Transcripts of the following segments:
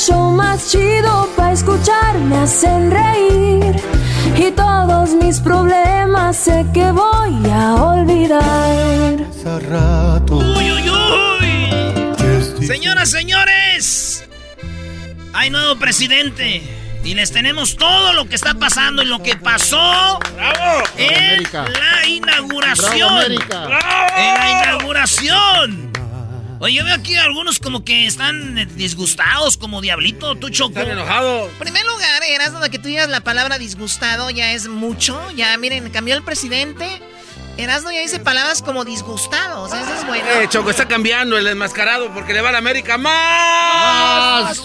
Show más chido para escuchar. Me hacen reír y todos mis problemas sé que voy a olvidar. ¡Uy, uy, uy! Señoras, señores, hay nuevo presidente. Y les tenemos todo lo que está pasando y lo que pasó en América. la inauguración. Bravo. En la inauguración. Oye, yo veo aquí algunos como que están eh, disgustados, como Diablito, tú Choco. Están enojados. En primer lugar, eras donde que tú digas la palabra disgustado ya es mucho. Ya, miren, cambió el presidente. Erasmo ya dice palabras como disgustado. O sea, eso es bueno. Eh, Choco está cambiando el enmascarado porque le va a la América más.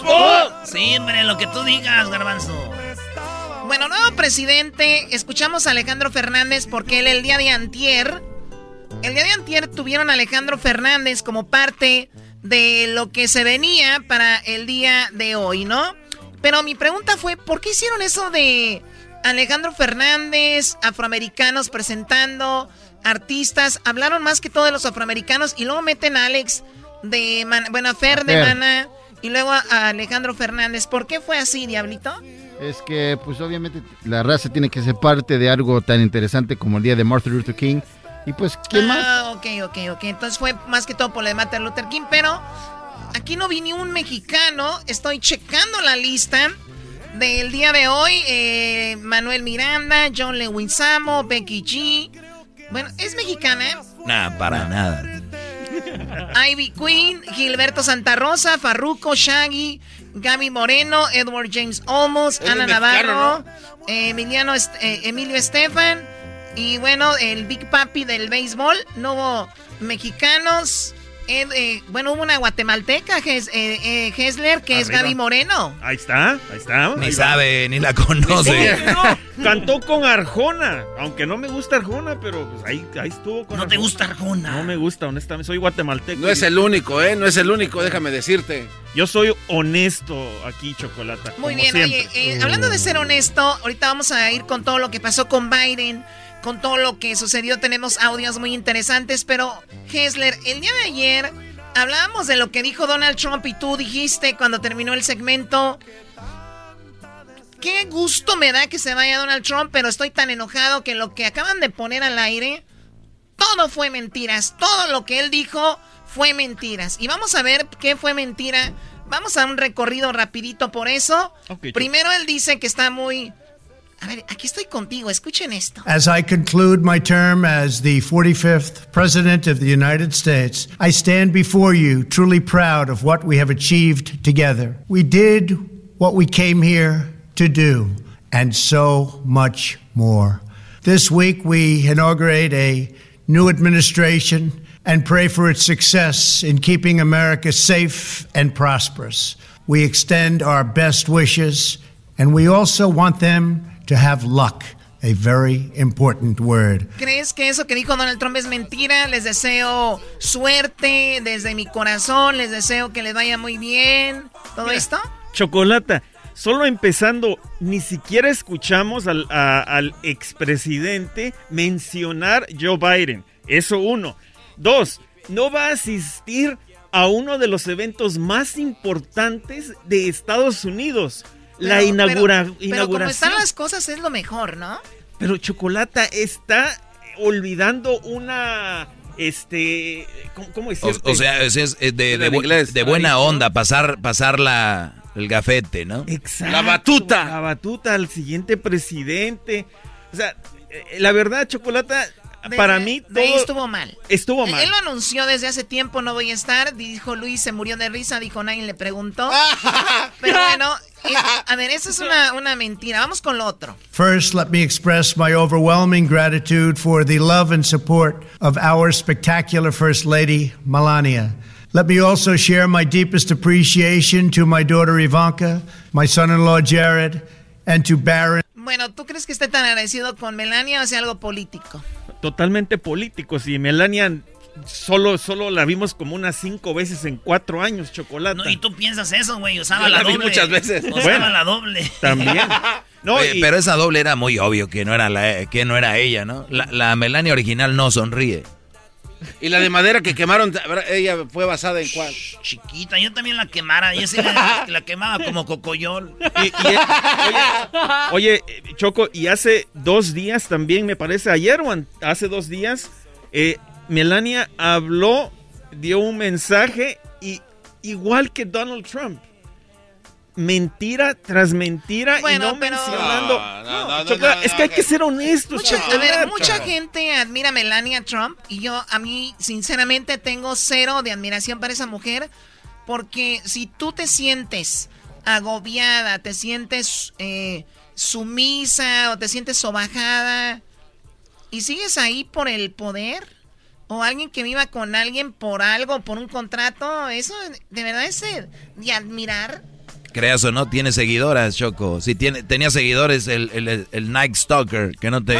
Sí, hombre, lo que tú digas, Garbanzo. Bueno, nuevo presidente. Escuchamos a Alejandro Fernández porque él el día de antier... El día de antier tuvieron a Alejandro Fernández como parte de lo que se venía para el día de hoy, ¿no? Pero mi pregunta fue, ¿por qué hicieron eso de Alejandro Fernández, afroamericanos presentando, artistas? Hablaron más que todo de los afroamericanos y luego meten a Alex de, Man- bueno, a Fer de. Mana y luego a a Alejandro Fernández. ¿Por qué fue así, Diablito? Es que, pues obviamente, la raza tiene que ser parte de algo tan interesante como el día de Martin Luther King. Y pues, ¿quién más? Ah, ok, ok, ok. Entonces fue más que todo por lo de Martin Luther King, pero aquí no vi ni un mexicano. Estoy checando la lista del día de hoy. Eh, Manuel Miranda, John Leguizamo, Becky G. Bueno, ¿es mexicana? Nah, para nada. Ivy Queen, Gilberto Santa Rosa, Farruko, Shaggy, Gaby Moreno, Edward James Olmos, Ana mexicano, Navarro, eh, Emiliano Est- eh, Emilio Estefan y bueno, el Big Papi del béisbol. No hubo mexicanos. Ed- eh, bueno, hubo una guatemalteca, Ges- eh, eh, Hesler, que es. Gaby Moreno. Ahí está, ahí está. Ni ahí va. sabe, ni la conoce. No, cantó con Arjona. Aunque no me gusta Arjona, pero pues ahí, ahí estuvo con ¿No te gusta Arjona? No me gusta, honestamente. Soy guatemalteco. No es el único, ¿eh? No es el único, déjame decirte. Yo soy honesto aquí, Chocolata. Muy como bien, siempre. oye, eh, hablando de ser honesto, ahorita vamos a ir con todo lo que pasó con Biden, con todo lo que sucedió. Tenemos audios muy interesantes, pero Hessler, el día de ayer hablábamos de lo que dijo Donald Trump y tú dijiste cuando terminó el segmento. Qué gusto me da que se vaya Donald Trump, pero estoy tan enojado que lo que acaban de poner al aire, todo fue mentiras. Todo lo que él dijo fue mentiras. Y vamos a ver qué fue mentira. Vamos a un recorrido rapidito por eso. Primero él dice que está muy... A ver, aquí estoy contigo, escuchen esto. As I conclude my term as the 45th President of the United States, I stand before you truly proud of what we have achieved together. We did what we came here to do, and so much more. This week, we inaugurate a new administration and pray for its success in keeping America safe and prosperous. We extend our best wishes And we also want them to have luck, a very important word. ¿Crees que eso que dijo Donald Trump es mentira? Les deseo suerte desde mi corazón, les deseo que les vaya muy bien. ¿Todo esto? Chocolata, solo empezando, ni siquiera escuchamos al, a- al expresidente mencionar Joe Biden. Eso uno. Dos, no va a asistir a uno de los eventos más importantes de Estados Unidos. La inaugura- pero- Pero como están las cosas es lo mejor, ¿no? Pero Chocolata está olvidando una, este, ¿cómo, cómo O, decirte? o sea, es, es de, de En bu- inglés, de buena onda pasar, pasar la, el gafete, ¿no? Exacto, La batuta. La batuta al siguiente presidente. O sea, eh, la verdad, Chocolata, Para mí de ahí todo estuvo mal. estuvo mal. Él lo anunció desde hace tiempo, no voy a estar. Dijo Luis, se murió de risa, dijo nadie le preguntó. Pero bueno, es- a ver, eso es una, una mentira. Vamos con lo otro. First, let me express my overwhelming gratitude for the love and support of our spectacular First Lady, Melania. Let me also share my deepest appreciation to my daughter Ivanka, my son in law Jared, and to Barron. Bueno, ¿tú crees que esté tan agradecido con Melania o hace algo político? Totalmente políticos. Y Melania solo, solo la vimos como unas cinco veces en cuatro años, Chocolata. No, y tú piensas eso, güey. Usaba Yo la, la vi doble. muchas veces. Usaba Bueno. la doble. También. No, Oye, y- pero esa doble era muy obvio que no era la, que no era ella, ¿no? La, la Melania original no sonríe. Y la de madera que quemaron, ella fue basada en cuál? Chiquita, yo también la quemara. Y ese la, la quemaba como cocoyol. Y- y- oye, oye, eh, Choco, y hace dos días también, me parece, ayer o hace dos días, eh, Melania habló, dio un mensaje y igual que Donald Trump. Mentira tras mentira Bueno, y no pero- mencionando. No, no, No, es que hay que ser honestos, Mucha, a ver, mucha gente admira a Melania Trump y yo a mí sinceramente tengo cero de admiración para esa mujer porque si tú te sientes agobiada, te sientes eh, sumisa o te sientes sobajada y sigues ahí por el poder o alguien que viva con alguien por algo, por un contrato, eso de verdad es de admirar. Creas o no, tiene seguidoras, Choco. Si tiene, tenía seguidores el, el, el Night Stalker, que no te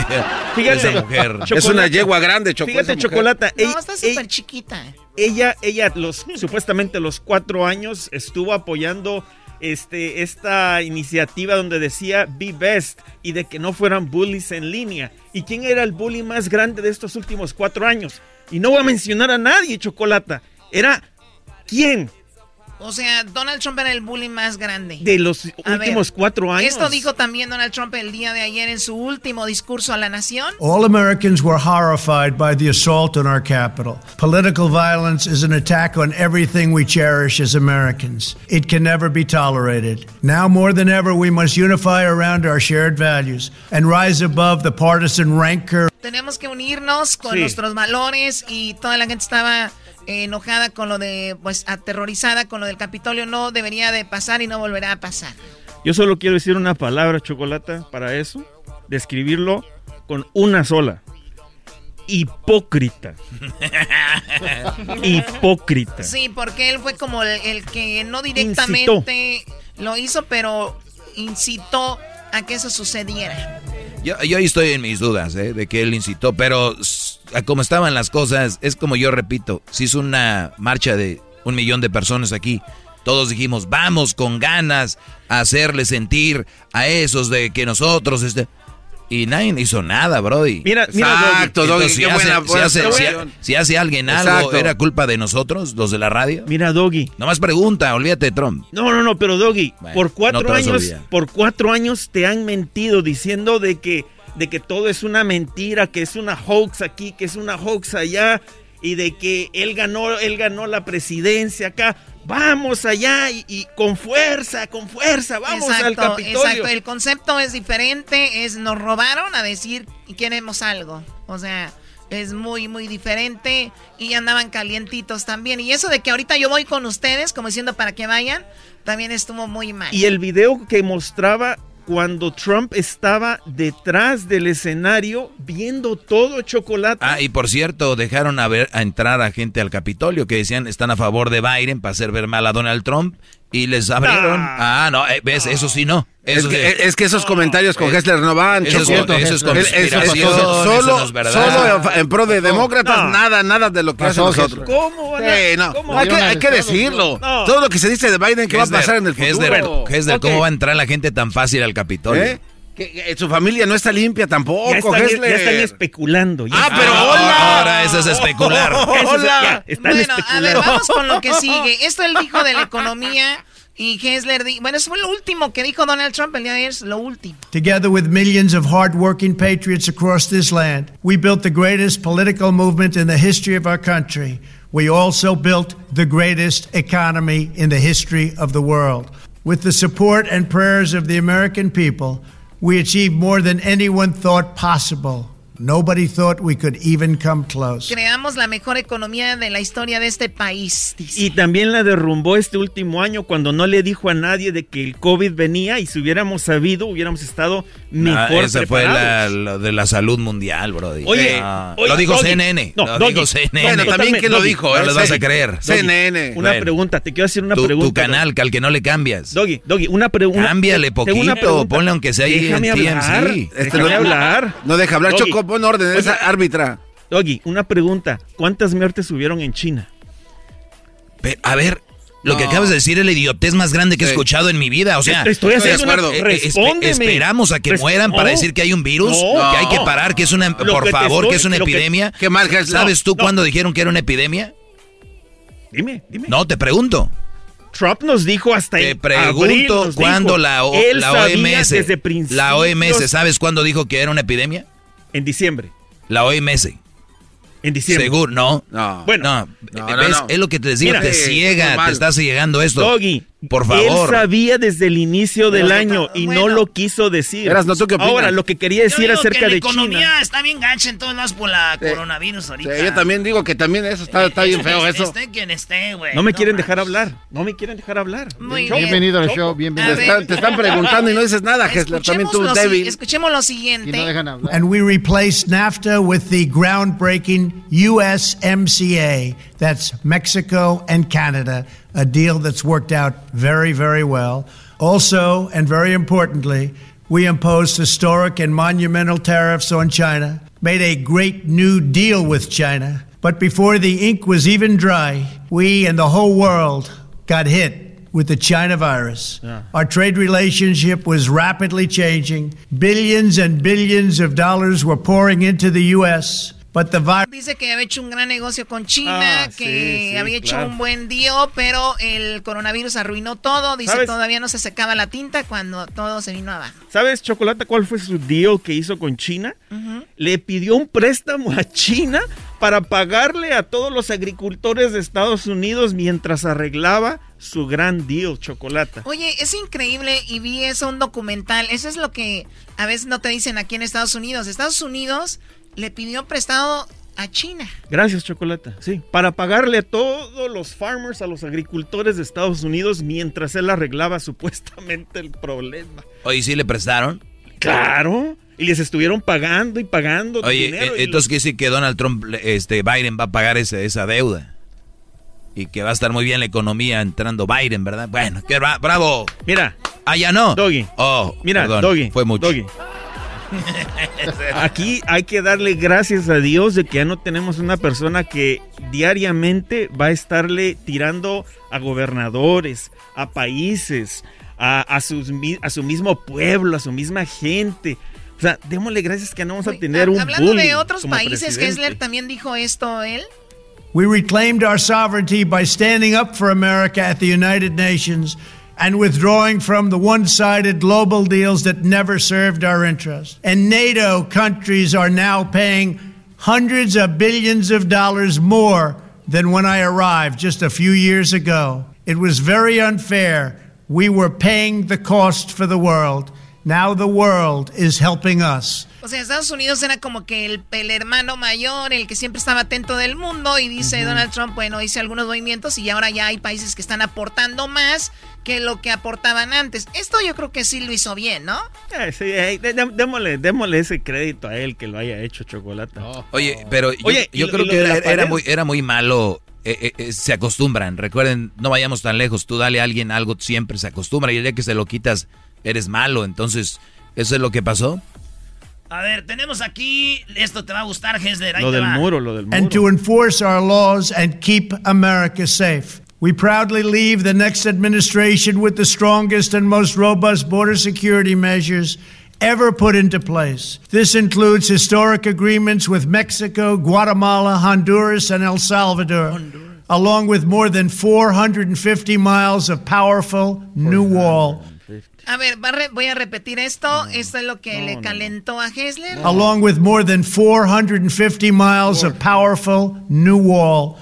Fíjate, esa mujer. Es una yegua grande, Choco. Fíjate. Chocolata. No, ey- está súper chiquita. ella, ella, los supuestamente los cuatro años estuvo apoyando este, esta iniciativa donde decía Be Best y de que no fueran bullies en línea. ¿Y quién era el bully más grande de estos últimos cuatro años? Y no voy a mencionar a nadie, Chocolata. Era quién O sea, Donald Trump era el bullying más grande. de los A últimos ver, cuatro años. Esto dijo también Donald Trump el día de ayer en su último discurso a la nación. All Americans were horrified by the assault on our capital. Political violence is an attack on everything we cherish as Americans. It can never be tolerated. Now more than ever, we must unify around our shared values and rise above the partisan rancor. Tenemos que unirnos con Sí. nuestros valores y toda la gente estaba enojada con lo de, pues aterrorizada con lo del Capitolio. No debería de pasar y no volverá a pasar. Yo solo quiero decir una palabra, Chocolata, para eso. Describirlo con una sola. Hipócrita. Hipócrita. Sí, porque él fue como el, el que no directamente lo hizo, pero incitó a que eso sucediera. Yo, yo ahí estoy en mis dudas, ¿eh? De que él incitó, pero a como estaban las cosas, es como yo repito, si hizo una marcha de un millón de personas aquí, todos dijimos, vamos con ganas a hacerle sentir a esos de que nosotros... Este... Y nadie hizo nada, Brody. Mira, mira, Exacto, Doggy, Entonces, si, hace, buena- si buena hace- si observación. ha- si hace alguien algo, Exacto. ¿era culpa de nosotros, los de la radio? Mira, Doggy. Nomás pregunta, olvídate de Trump. No, no, no, pero Doggy, Bueno, por cuatro años, por cuatro años te han mentido diciendo de que, de que todo es una mentira, que es una hoax aquí, que es una hoax allá, y de que él ganó, él ganó la presidencia acá. Vamos allá y, y con fuerza, con fuerza, vamos al Capitolio. Exacto, el concepto es diferente, es nos robaron a decir y queremos algo. O sea, es muy, muy diferente y andaban calientitos también. Y eso de que ahorita yo voy con ustedes, como diciendo para que vayan, también estuvo muy mal. Y el video que mostraba cuando Trump estaba detrás del escenario viendo todo chocolate. Ah, y por cierto, dejaron a, ver, a entrar a gente al Capitolio que decían están a favor de Biden para hacer ver mal a Donald Trump Y les abrieron. Ah, no, eh, ves, eso sí no. Es que, sí. es que esos comentarios con Hessler no van. Eso es- Choco. eso es conspiración, eso Solo, no es verdad. solo en, pro de demócratas, No. nada, nada de lo que hacen nosotros. ¿Cómo van a- Sí, no. cómo? Hay que, hay que decirlo. no. Todo lo que se dice de Biden que va a pasar en el futuro. Hesler, Hesler, ¿cómo va a entrar la gente tan fácil al Capitolio? ¿Eh? Que, que su familia no está limpia tampoco, Ya ya están especulando. ya Ah, están- pero Ah, hola. Ahora eso es especular. Eso es- Hola. ya, están Bueno, a ver, vamos con lo que sigue. Esto él dijo de la economía y Hessler dijo, bueno, eso fue lo último que dijo Donald Trump el día de ayer, es lo último. Together with millions of hardworking patriots across this land, we built the greatest political movement in the history of our country. We also built the greatest economy in the history of the world. With the support and prayers of the American people, we achieved more than anyone thought possible. Nobody thought we could even come close. Creamos la mejor economía de la historia de este país, dice. Y también la derrumbó este último año cuando no le dijo a nadie de que el COVID venía y si hubiéramos sabido, hubiéramos estado Ah, mejor esa fue la, lo de la salud mundial, Brody. Oye, Ah, oye, lo dijo Doggy. CNN. No, lo Doggy. dijo CNN. Bueno, también quién lo Doggy. dijo. No ¿eh? les vas a creer. CNN. Una Bueno. pregunta, te quiero hacer una tu, tu pregunta. canal, que al que no le cambias. Doggy, Doggy, una pregunta. Cámbiale poquito, ponle aunque sea ahí Déjame en hablar, TMZ. Este déjame no- hablar. No deja hablar. Doggy. Choco, pon orden. Oye, Es árbitra. Doggy, una pregunta. ¿Cuántas muertes hubieron en China? A ver, lo que acabas de decir es la idiotez más grande que he escuchado en mi vida. O sea, Te estoy haciendo de una- acuerdo. eh, eh, Respóndeme. espe- esperamos a que mueran para decir que hay un virus, No. que hay que parar, que es una, Lo por te favor, estoy- que es una que- epidemia. Qué mal. ¿Sabes tú No. cuándo dijeron que era una epidemia? Dime, dime. No, te pregunto. Trump nos dijo hasta Te en abril, pregunto nos cuándo dijo, la, O- él la sabía OMS, desde la OMS, ¿sabes cuándo dijo que era una epidemia? En diciembre. La OMS. En diciembre. Seguro, no. No. Bueno, No, No, ¿ves? no, no. Es lo que te decía, Mira, te ciega, te está llegando esto. Doggy, Por favor. Él sabía desde el inicio del Pero, año y bueno. no lo quiso decir. Eras, ¿no? ¿Tú qué opinas? Ahora, lo que quería decir acerca que la de economía China. está bien gancha en todos lados por la Sí. coronavirus ahorita. Sí, yo también digo que también eso está, está bien feo Esté- eso. Esté quien esté, güey. No me quieren dejar hablar. No me quieren dejar hablar. Muy Choco, bien. Bienvenido al show, Te, bienvenido. A ver. están, te están preguntando y no dices nada, Hessler. También tú, Escuchemos lo, si- débil. escuchemos lo Y siguiente. no dejan hablar. And we replaced NAFTA with the groundbreaking USMCA. That's Mexico and Canada, a deal that's worked out very, very well. Also, and very importantly, we imposed historic and monumental tariffs on China, made a great new deal with China. But before the ink was even dry, we and the whole world got hit with the China virus. Our trade relationship was rapidly changing. Billions and billions of dollars were pouring into the U.S., but the virus. Dice que había hecho un gran negocio con China, Ah, que sí, sí, había hecho un buen deal, pero el coronavirus arruinó todo. Dice ¿Sabes? todavía no se secaba la tinta cuando todo se vino abajo. ¿Sabes, Chocolata, cuál fue su deal que hizo con China? Le pidió un préstamo a China para pagarle a todos los agricultores de Estados Unidos mientras arreglaba su gran deal, Chocolata. Oye, es increíble y vi eso un documental. Eso es lo que a veces no te dicen aquí en Estados Unidos. Estados Unidos le pidió prestado a China. Gracias, Chocolata. Sí, para pagarle a todos los farmers, a los agricultores de Estados Unidos mientras él arreglaba supuestamente el problema. Oye, ¿sí le prestaron? Claro. Y les estuvieron pagando y pagando Oye, dinero. eh, entonces quiere decir que Donald Trump, este, Biden va a pagar ese- esa deuda. Y que va a estar muy bien la economía entrando Biden, ¿verdad? Bueno, qué bra- bravo. Mira, Ah, ya no. Doggy. Oh, Mira, perdón, Doggy. Fue mucho. Doggy. Aquí hay que darle gracias a Dios de que ya no tenemos una persona que diariamente va a estarle tirando a gobernadores, a países, a, a sus a su mismo pueblo, a su misma gente. O sea, démosle gracias que no vamos a tener un Hablando bullying de otros como países, presidente. Kessler también dijo esto él. We reclaimed our sovereignty by standing up for America at the United Nations and withdrawing from the one sided global deals that never served our interests. And NATO countries are now paying hundreds of billions of dollars more than when I arrived just a few years ago. It was very unfair. We were paying the cost for the world. Now the world is helping us. O sea, Estados Unidos era como que el, el hermano mayor, el que siempre estaba atento del mundo y dice Donald Trump, bueno, hice algunos movimientos y ahora ya hay países que están aportando más que lo que aportaban antes. Esto yo creo que sí lo hizo bien, ¿no? Eh, sí, eh, dé- dé- démosle, démosle ese crédito a él que lo haya hecho chocolate. Oye, pero yo, Oye, yo ¿y lo- creo que era, muy, era muy malo. eh, eh, eh, se acostumbran. Recuerden, no vayamos tan lejos. Tú dale a alguien algo, siempre se acostumbra. Y el día que se lo quitas, eres malo. Entonces, ¿eso es lo que pasó? A ver, tenemos aquí. Esto te va a gustar, Hesler. Lo del va. muro, lo del muro. and to enforce our laws and keep America safe. We proudly leave the next administration with the strongest and most robust border security measures ever put into place. This includes historic agreements with Mexico, Guatemala, Honduras, and El Salvador, along with more than 450 miles of powerful new wall. A ver, va a re- voy a repetir esto. Esto es lo que le calentó a Hessler. Along with more than 450 miles of powerful new wall.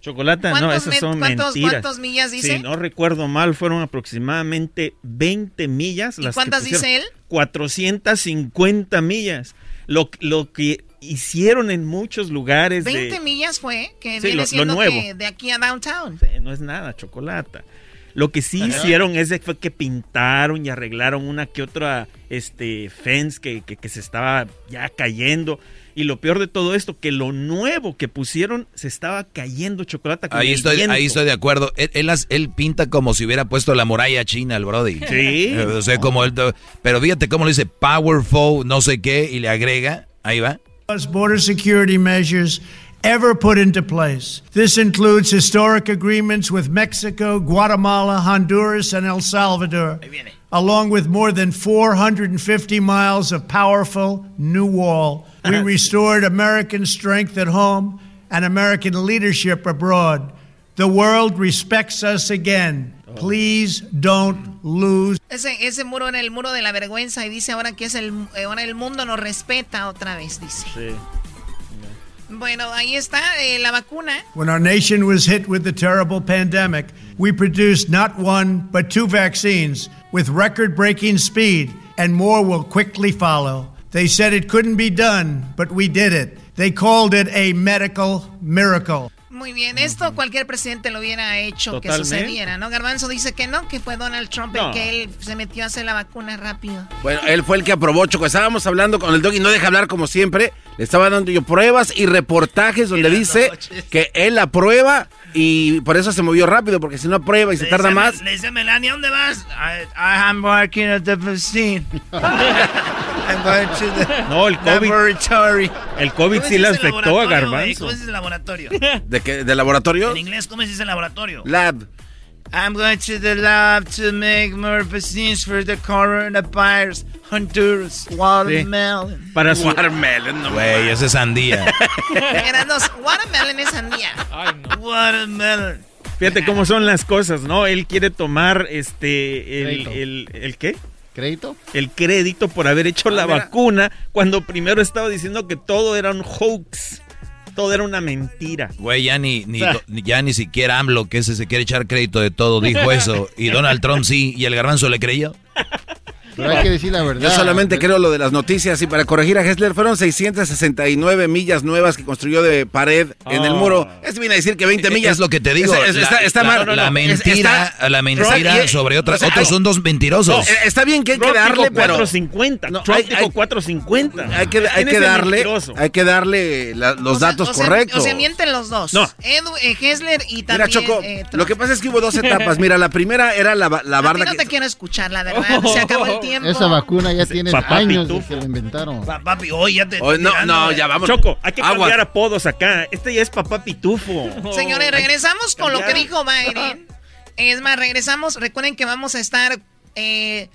Chocolata, no, ¿Cuántos esas son cuántos- mentiras. cuántos millas dice? Si no recuerdo mal, fueron aproximadamente 20 millas. ¿Y las que cuántas dice él? 450 millas. Lo, lo que hicieron en muchos lugares. de- 20 millas fue, que Sí, viene lo- lo siendo nuevo. que de aquí a downtown. Sí, no es nada, chocolata. Lo que sí hicieron es fue que pintaron y arreglaron una que otra este, fence que, que- que se estaba ya cayendo. Y lo peor de todo esto, que lo nuevo que pusieron se estaba cayendo chocolate. con Ahí el estoy, viento. ahí estoy de acuerdo. Él, él, él pinta como si hubiera puesto la muralla china al Brody. Sí. Eh, O sea, como él, pero fíjate cómo lo dice powerful, no sé qué, y le agrega, ahí va. Border security measures ever put into place. This includes historic agreements with Mexico, Guatemala, Honduras, and El Salvador, along with more than 450 miles of powerful new wall. We restored American strength at home and American leadership abroad. The world respects us again. Please don't lose. Ese, ese muro era el muro de la vergüenza y dice ahora que es el, eh, ahora el mundo nos respeta otra vez, dice. Bueno, ahí está eh, la vacuna. When our nation was hit with the terrible pandemic, we produced not one, but two vaccines with record breaking speed, and more will quickly follow. They said it couldn't be done, but we did it. They called it a medical miracle. Muy bien, esto cualquier presidente lo hubiera hecho que Totalmente. sucediera, ¿no? Garbanzo dice que no, que fue Donald Trump No. el que él se metió a hacer la vacuna rápido. Bueno, él fue el que aprobó, Choco. Estábamos hablando con el dog y no deja hablar como siempre. Le estaba dando yo pruebas y reportajes donde dice que él aprueba y por eso se movió rápido, porque si no aprueba y se Le tarda dice- más. Le dice Melania, ¿dónde vas? I, I am working at the vaccine. I'm going to the No, el COVID. laboratory. El COVID ¿Cómo sí dice afectó a? Garbanzo. ¿Cómo se dice laboratorio? ¿De qué? ¿De laboratorio? En inglés, ¿cómo se dice laboratorio? Lab. I'm going to the lab to make more vaccines for the coronavirus. Honduras, watermelon. Para su... Watermelon, no Güey, ese es sandía. Eran dos, watermelon es sandía. Watermelon. Fíjate cómo son las cosas, ¿no? Él quiere tomar este el, Crédito. el, el qué? ¿Crédito? El crédito por haber hecho la mira. vacuna cuando primero estaba diciendo que todo era un hoax. Todo era una mentira. Güey, ya ni, ni, ni- ya ni siquiera AMLO, que ese se quiere echar crédito de todo, dijo eso. Y Donald Trump sí, y el garbanzo le creyó. Pero hay que decir la verdad. Yo solamente creo lo de las noticias y para corregir a Hessler fueron 669 millas nuevas que construyó de pared en el Oh. muro. Esto viene a decir que 20 millas. Es lo que te digo. Es- es- está, la, está la- mal. la Es- mentira, está- la mentira y- sobre otras. o sea, otros son dos mentirosos. Eh, Está bien que hay que Trump darle, dijo pero 450. No, Trump hay- dijo hay- 450. hay que, hay ¿Quién que darle, mentiroso? hay que darle la- los O datos o sea, correctos. O sea, mienten los dos. No. Edu, eh, Hessler y Mira, también Choco, eh, Trump. lo que pasa es que hubo dos etapas. Mira, la primera era la, la A ti barda no que... te quiero escuchar, la verdad. Se acabó el tiempo. Esa vacuna ya tiene Papá años de Pitufo. que la inventaron. Pa- papi, hoy ya te. Oh, no, tirando, no, ya vamos. Choco, hay que Aguas. cambiar apodos acá. Este ya es papá pitufo. Señores, regresamos con lo que dijo Biden. Es más, regresamos. Recuerden que vamos a estar eh,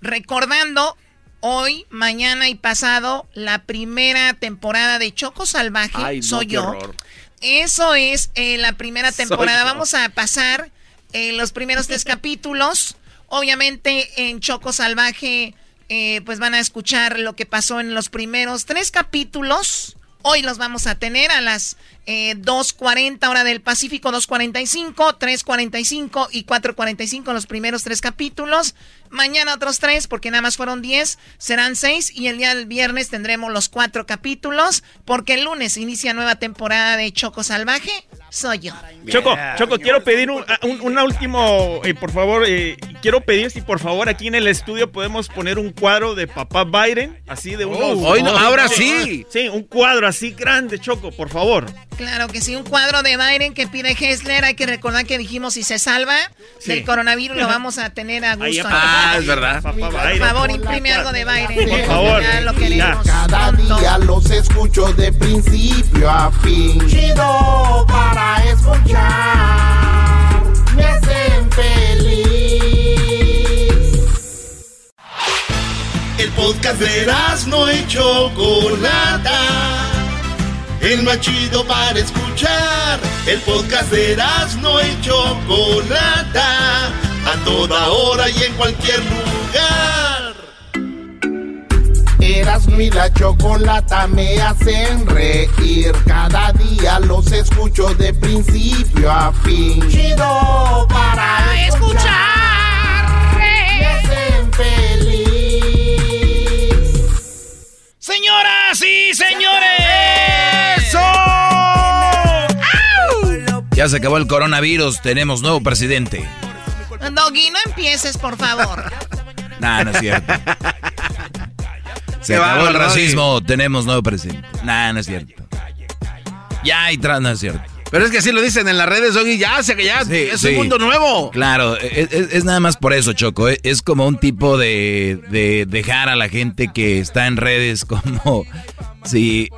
recordando hoy, mañana y pasado la primera temporada de Choco Salvaje. Ay, no, Soy yo. horror. Eso es eh, la primera Soy temporada. yo. Vamos a pasar eh, los primeros tres capítulos. Obviamente en Choco Salvaje, eh, pues van a escuchar lo que pasó en los primeros tres capítulos. Hoy los vamos a tener a las eh, 2.40 hora del Pacífico, 2.45, 3.45 y 4.45 los primeros tres capítulos. Mañana otros tres, porque nada más fueron 10, serán seis. Y el día del viernes tendremos los cuatro capítulos, porque el lunes inicia nueva temporada de Choco Salvaje. Soy yo. Choco, Choco, quiero pedir un, un, una último, eh, por favor, eh, quiero pedir si por favor aquí en el estudio podemos poner un cuadro de papá Biden, así de unos... Oh, hoy no, ahora sí. Sí, un cuadro así grande, Choco, por favor. Claro que sí, un cuadro de Biden que pide Hessler. Hay que recordar que dijimos si se salva Sí. del coronavirus lo vamos a tener a gusto. Ah, es verdad. Por favor, imprime algo de Biden. Por favor. Ya lo queremos. Cada día los escucho de principio a fin. Chido para escuchar. Me hacen feliz. El podcast de no y Chocolata. El más chido para escuchar. El podcast de no y Chocolata. A toda hora y en cualquier lugar. Erasmo y la chocolata me hacen reír. Cada día los escucho de principio a fin. Chido para escuchar. Me hacen feliz. Señoras y señores. Ya se acabó el coronavirus, tenemos nuevo presidente. Doggy, no empieces, por favor. Nah, no es cierto. Se acabó el racismo, tenemos nuevo presidente. Nah, no es cierto. Ya hay tras, no es cierto. Pero es que así lo dicen en las redes, Doggy, ya, sé que ya Sí, es sí. un mundo nuevo. Claro, es, es- es nada más por eso, Choco. Es, es como un tipo de, de dejar a la gente que está en redes como si...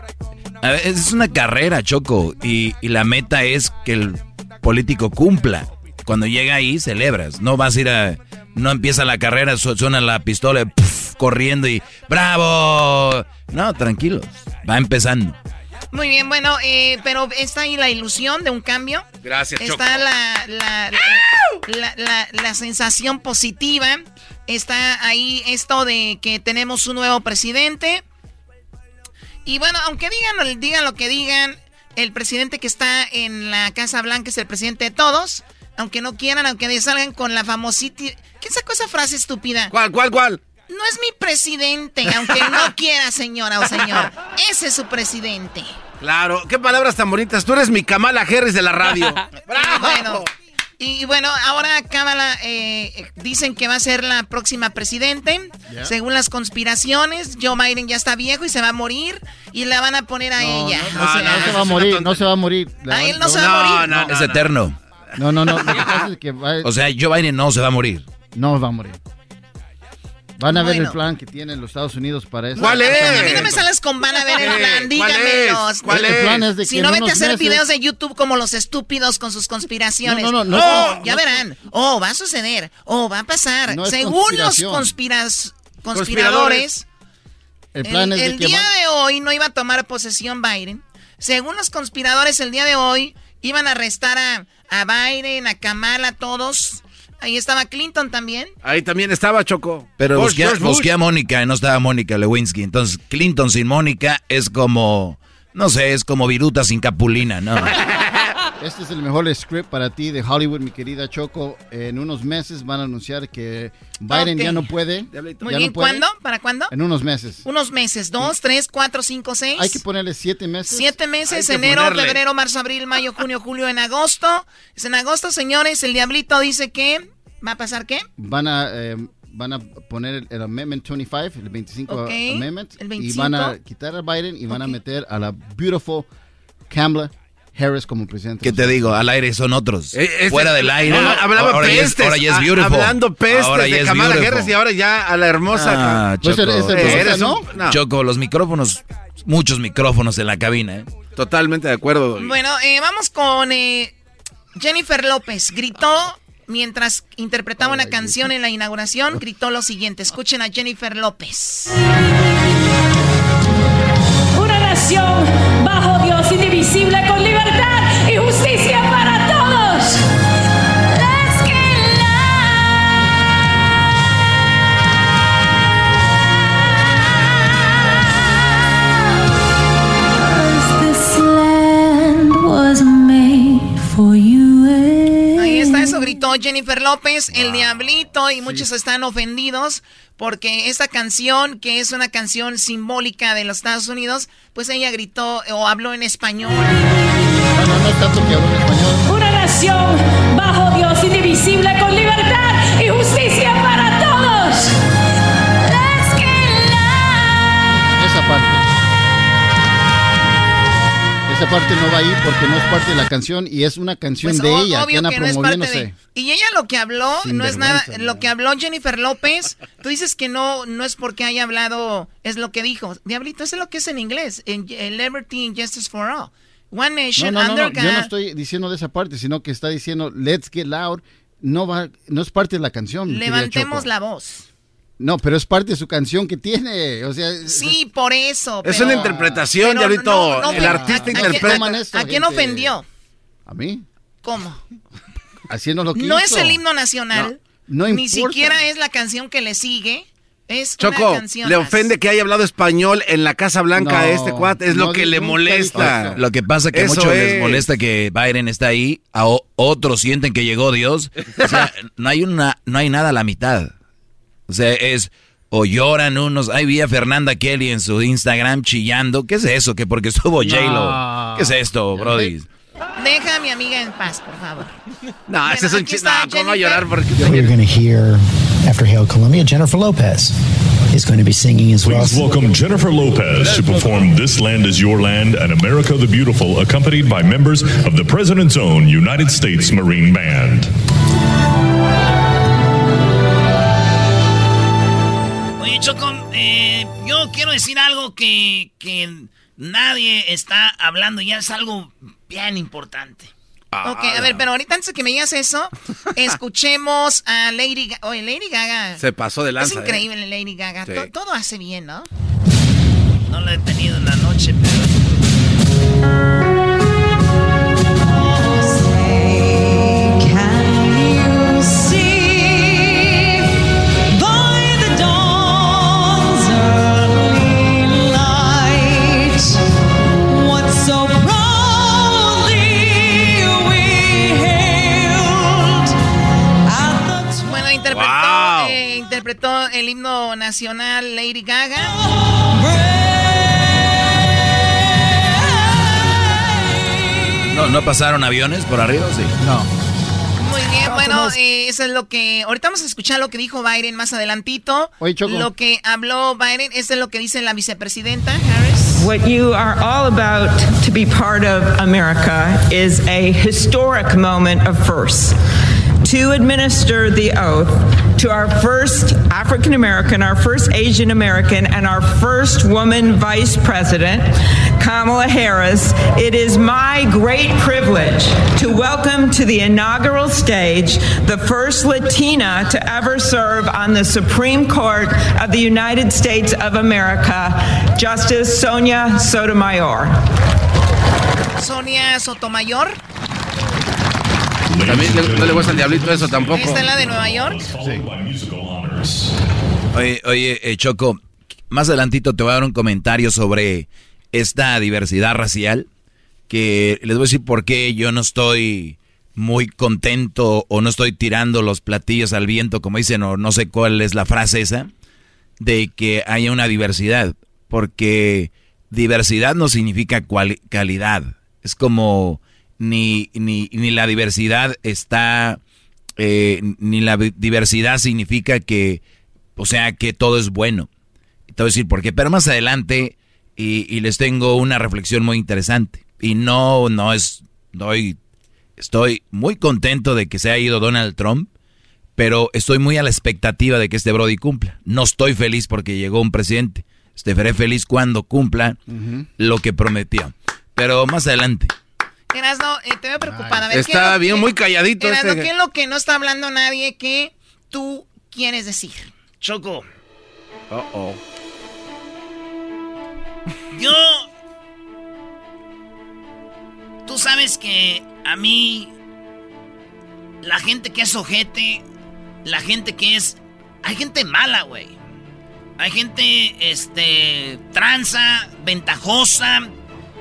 a ver, es una carrera, Choco, y, y la meta es que el político cumpla. Cuando llega ahí, celebras. No vas a ir a... No empieza la carrera, su- suena la pistola, puf, corriendo y ¡Bravo! No, tranquilos. Va empezando. Muy bien, bueno, eh, pero está ahí la ilusión de un cambio. Gracias, Choco. Está la, la, la, la- la sensación positiva. Está ahí esto de que tenemos un nuevo presidente. Y bueno, aunque digan, digan lo que digan, el presidente que está en la Casa Blanca es el presidente de todos. Aunque no quieran, aunque salgan con la famosita... ¿Quién sacó esa frase estúpida? ¿Cuál, cuál, cuál? No es mi presidente, aunque no quiera, señora o señor. Ese es su presidente. Claro, qué palabras tan bonitas. Tú eres mi Kamala Harris de la radio. Y bueno, y bueno, ahora Kamala eh, dicen que va a ser la próxima presidente. Según las conspiraciones, Joe Biden ya está viejo y se va a morir y la van a poner a ella. No, se, no se va a morir, no se va a morir. Ah, van- él no se va a morir. es eterno. No, no, no. Lo que pasa es que va- O sea, Joe Biden no se va a morir. no va a morir. Van a ver el plan que tienen los Estados Unidos para eso. ¿Cuál es? A mí no me sales con van a ver el plan, ¿cuál dígamelos. es? ¿Cuál El plan es de Si que no, vete a hacer meses- videos de YouTube como los estúpidos con sus conspiraciones. No, no, no, no, oh, no, ya no. verán. Oh, va a suceder. Oh, va a pasar. Según los conspiras, conspiradores, El plan el, es de el que día van- de hoy no iba a tomar posesión Biden. Según los conspiradores, el día de hoy iban a arrestar a, a Biden, a Kamala, a todos. Ahí estaba Clinton también. Ahí también estaba Choco. Pero Bush, busqué, George Bush. busqué a Mónica y no estaba Mónica Lewinsky. Entonces, Clinton sin Mónica es como, no sé, es como viruta sin capulina, ¿no? Este es el mejor script para ti de Hollywood, mi querida Choco. En unos meses van a anunciar que Biden Ok. ya no puede. Muy ya bien, no puede. ¿cuándo? ¿Para cuándo? En unos meses. Unos meses, dos, tres, cuatro, cinco, seis. Hay que ponerle siete meses. Siete meses, Hay enero, febrero, marzo, abril, mayo, junio, julio, en agosto. Es en agosto, señores, el diablito dice que... ¿Va a pasar qué? Van a, eh, van a poner el, el Amendment 25, el 25 Ok, Amendment. el Y 25. van a quitar a Biden y van a meter a la beautiful Kamala Harris como presidente. ¿Qué te digo? Al aire son otros. Eh, este- Fuera del aire. No, no, hablaba ahora ya es- pestes. ahora ya es a- beautiful. Hablando pestes Ahora ya de es Kamala beautiful. Harris y ahora ya a la hermosa. Ah, Pues Choco. es hermosa, eres ¿no? no, Choco, los micrófonos, muchos micrófonos en la cabina, ¿eh? Totalmente de acuerdo. Doggy. Bueno, eh, vamos con eh, Jennifer López. Gritó mientras interpretaba una canción en la inauguración. Gritó lo siguiente. Escuchen a Jennifer López bajo Dios indivisible con libertad y justicia para todos. Let's get Jennifer López, el diablito, y muchos están ofendidos porque esta canción, que es una canción simbólica de los Estados Unidos, pues ella gritó o habló en español. No, no, no es tanto que habló en español. Una nación bajo Dios indivisible con libertad Esa parte no va ahí porque no es parte de la canción y es una canción Pues, de o- ella que anda que no de- Y ella lo que habló Sin no es nada, lo que habló Jennifer López, tú dices que no no es porque haya hablado, es lo que dijo. Diablito, eso es lo que es en inglés, en, en Liberty and Justice for All. One Nation, no, no, no, under yo no estoy diciendo de esa parte, sino que está diciendo Let's Get Loud. No va, no es parte de la canción. Levantemos la voz. No, pero es parte de su canción que tiene. O sea, es- Sí, por eso. Es una interpretación, pero Diablito. no, no, el artista ¿a- interpreta. esto, ¿A quién ofendió? ¿A mí? ¿Cómo? Haciendo lo que No es el himno nacional. No, no Ni importa. siquiera es la canción que le sigue. Es una Choco, canción le ofende que haya hablado español en la Casa Blanca a este cuate. Es no, lo que le molesta. Lo que pasa que a Eso muchos les es. molesta que Biden está ahí, a otros sienten que llegó Dios. O sea, no hay una, no hay nada a la mitad. O sea, es o lloran unos. Ahí vi a Fernanda Kelly en su Instagram chillando. ¿Qué es eso? Que porque estuvo No. J-Lo. ¿Qué es esto, Brody? Deja a mi amiga en paz, por favor. No, ese es un chiste. No, ¿cómo va a Jennifer. llorar? Porque You're going to hear, after Hail Columbia, Jennifer Lopez is going to be singing as well. Please welcome Jennifer Lopez to perform This Land is Your Land and America the Beautiful, accompanied by members of the President's Own United States Marine Band. Oye, Choco, eh, yo quiero decir algo que, que nadie está hablando y es algo bien importante. Ok, a ver, pero ahorita antes de que me digas eso, escuchemos a Lady Gaga. Oye, Lady Gaga. Se pasó de Es lanza. ¿eh? increíble Lady Gaga. Sí. To- todo hace bien, ¿no? No lo he tenido en la noche, pero... interpretó el himno nacional Lady Gaga. ¿No, ¿No pasaron aviones por arriba? Sí. No. Muy bien, bueno, eh, eso es lo que... Ahorita vamos a escuchar lo que dijo Biden más adelantito. Oye, Choco. Lo que habló Biden, eso es lo que dice la vicepresidenta Harris. What you are all about to be part of America is a historic moment of firsts. To administer the oath to our first African American, our first Asian American, and our first woman vice president, Kamala Harris, it is my great privilege to welcome to the inaugural stage the first Latina to ever serve on the Supreme Court of the United States of America, Justice Sonia Sotomayor. Sonia Sotomayor, También le- no le gusta al diablito eso tampoco. esta es la de Nueva York. Oye, oye, eh, Choco, más adelantito te voy a dar un comentario sobre esta diversidad racial, que les voy a decir por qué yo no estoy muy contento o no estoy tirando los platillos al viento, como dicen, o no sé cuál es la frase esa, de que haya una diversidad, porque diversidad no significa cuali- calidad, es como ni, ni, ni la diversidad está, eh, ni la diversidad significa que, o sea, que todo es bueno. Te voy a decir por qué, pero más adelante, y, y les tengo una reflexión muy interesante. Y no, no es, doy, estoy muy contento de que se haya ido Donald Trump, pero estoy muy a la expectativa de que este Brody cumpla. No estoy feliz porque llegó un presidente. Estaré feliz cuando cumpla lo que prometió. Pero más adelante. Erasno, eh, te veo preocupada. A ver, Está ¿qué es lo bien, que- muy calladito Erasno, este. ¿qué es lo que no está hablando nadie que tú quieres decir? Choco, Oh, oh. yo... Tú sabes que a mí... La gente que es ojete, la gente que es... Hay gente mala, güey. Hay gente, este, tranza, ventajosa,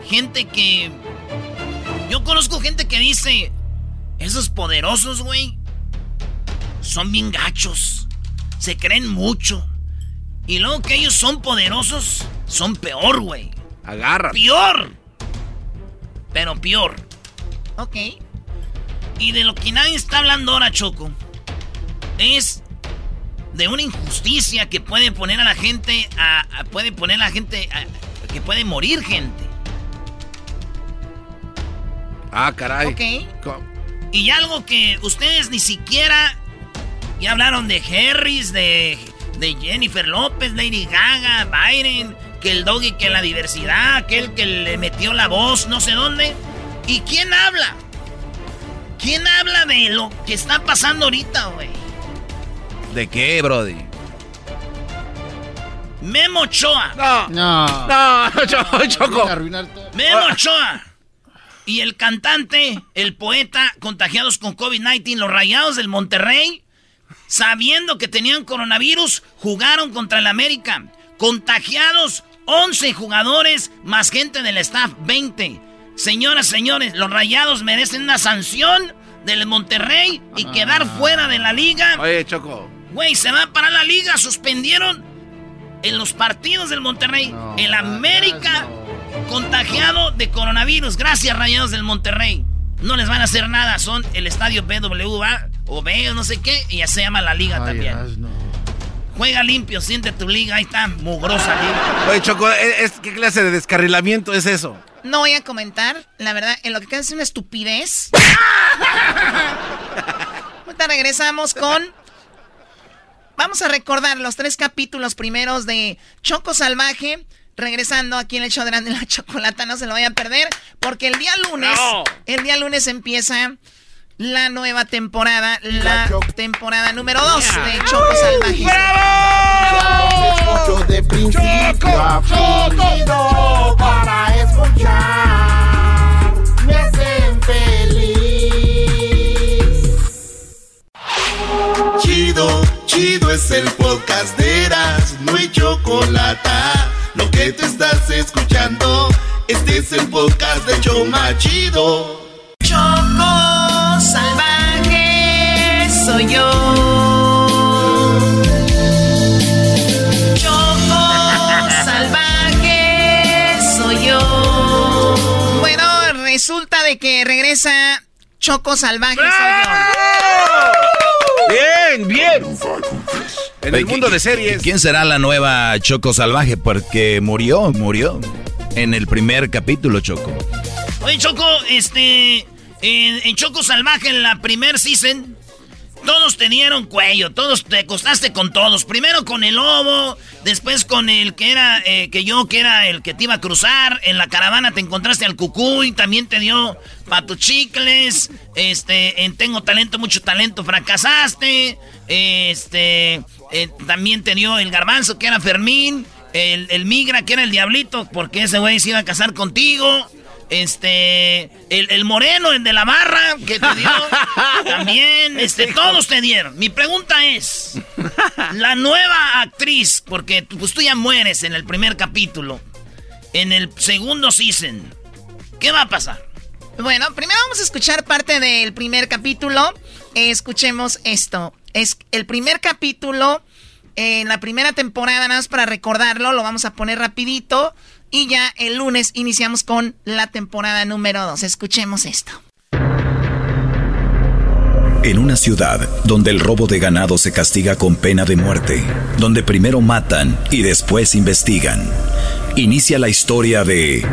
gente que... Yo conozco gente que dice, esos poderosos, güey, son bien gachos. Se creen mucho. Y luego que ellos son poderosos, son peor, güey. Agarra. Peor. Pero peor. Ok. Y de lo que nadie está hablando ahora, Choco, es de una injusticia que puede poner a la gente a, puede poner a la gente a, que puede morir gente. Ah, caray. Ok. Y algo que ustedes ni siquiera ya hablaron de Harris, de, de Jennifer López, Lady Gaga, Biden, que el doggy, que la diversidad, aquel que le metió la voz, no sé dónde. ¿Y quién habla? ¿Quién habla de lo que está pasando ahorita, güey? ¿De qué, Brody? Memo Ochoa. No. No. No, Choco. Memo Ochoa. Y el cantante, el poeta, contagiados con COVID-19, los rayados del Monterrey, sabiendo que tenían coronavirus, jugaron contra el América. Contagiados 11 jugadores, más gente del staff, 20. Señoras, señores, los rayados merecen una sanción del Monterrey y Ah. quedar fuera de la liga. Oye, Choco. Güey, se va a parar la liga. Suspendieron en los partidos del Monterrey. el América contagiado de coronavirus. Gracias, rayados del Monterrey. No les van a hacer nada. Son el estadio BWA o B o no sé qué. Y ya se llama la liga también. Juega limpio, siente tu liga. Ahí está, mugrosa liga. Oye, Choco, ¿es, es- qué clase de descarrilamiento es eso? No voy a comentar, la verdad, en lo que queda es una estupidez. Ahorita regresamos con. Vamos a recordar los tres capítulos primeros de Choco Salvaje. Regresando aquí en el show de Grande la Chocolata, no se lo vayan a perder, porque el día lunes, No. el día lunes empieza la nueva temporada, la temporada número 2 de Choco Salvaje. Escucho de principio a fin para escuchar. Me hacen feliz. Chido, chido es el podcast de Eras, no hay chocolate. Lo que te estás escuchando, este es el podcast de Choma Chido. Choco Salvaje soy yo. Choco Salvaje soy yo. Bueno, resulta de que regresa Choco Salvaje soy Bien, bien. En el mundo ¿qui- de series. ¿Quién será la nueva Choco Salvaje? Porque murió, murió. En el primer capítulo, Choco. Oye, Choco, este. En, en Choco Salvaje, en la primer season, todos te dieron cuello, todos te acostaste con todos. Primero con el lobo, después con el que era, eh, que yo, que era el que te iba a cruzar. En la caravana te encontraste al cucuy, también te dio patuchicles. Este, en Tengo Talento, mucho talento, fracasaste. Este, eh, también te dio el garbanzo, que era Fermín. El, el migra, que era el diablito, porque ese güey se iba a casar contigo. Este, el, el moreno, el de la barra, que te dio. también, este, todos te dieron. Mi pregunta es: la nueva actriz, porque pues tú ya mueres en el primer capítulo, en el segundo season, ¿qué va a pasar? Bueno, primero vamos a escuchar parte del primer capítulo. Eh, escuchemos esto. Es el primer capítulo en la primera temporada, nada más para recordarlo, lo vamos a poner rapidito. Y ya el lunes iniciamos con la temporada número 2. Escuchemos esto. En una ciudad donde el robo de ganado se castiga con pena de muerte, donde primero matan y después investigan, inicia la historia de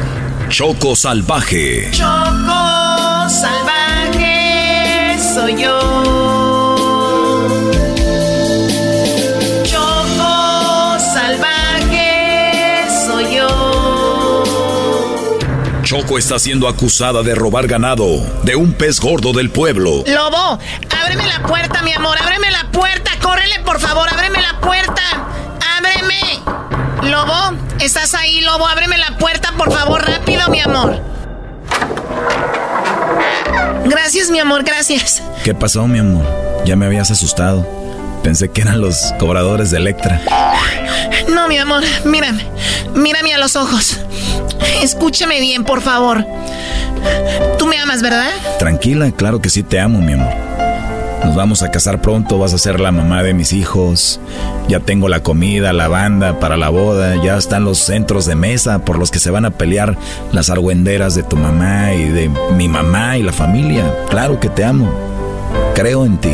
Choco Salvaje. Choco salvaje soy yo. Choco está siendo acusada de robar ganado de un pez gordo del pueblo. Lobo, ábreme la puerta, mi amor, ábreme la puerta, córrele, por favor, ábreme la puerta. Ábreme. Lobo, ¿estás ahí, Lobo? Ábreme la puerta, por favor, rápido, mi amor. Gracias, mi amor, gracias. ¿Qué pasó, mi amor? Ya me habías asustado. Pensé que eran los cobradores de Electra. No, mi amor, mírame, mírame a los ojos. Escúchame bien, por favor. Tú me amas, ¿verdad? Tranquila, claro que sí te amo, mi amor. Nos vamos a casar pronto, vas a ser la mamá de mis hijos. Ya tengo la comida, la banda para la boda, ya están los centros de mesa por los que se van a pelear las argüenderas de tu mamá y de mi mamá y la familia. Claro que te amo. Creo en ti.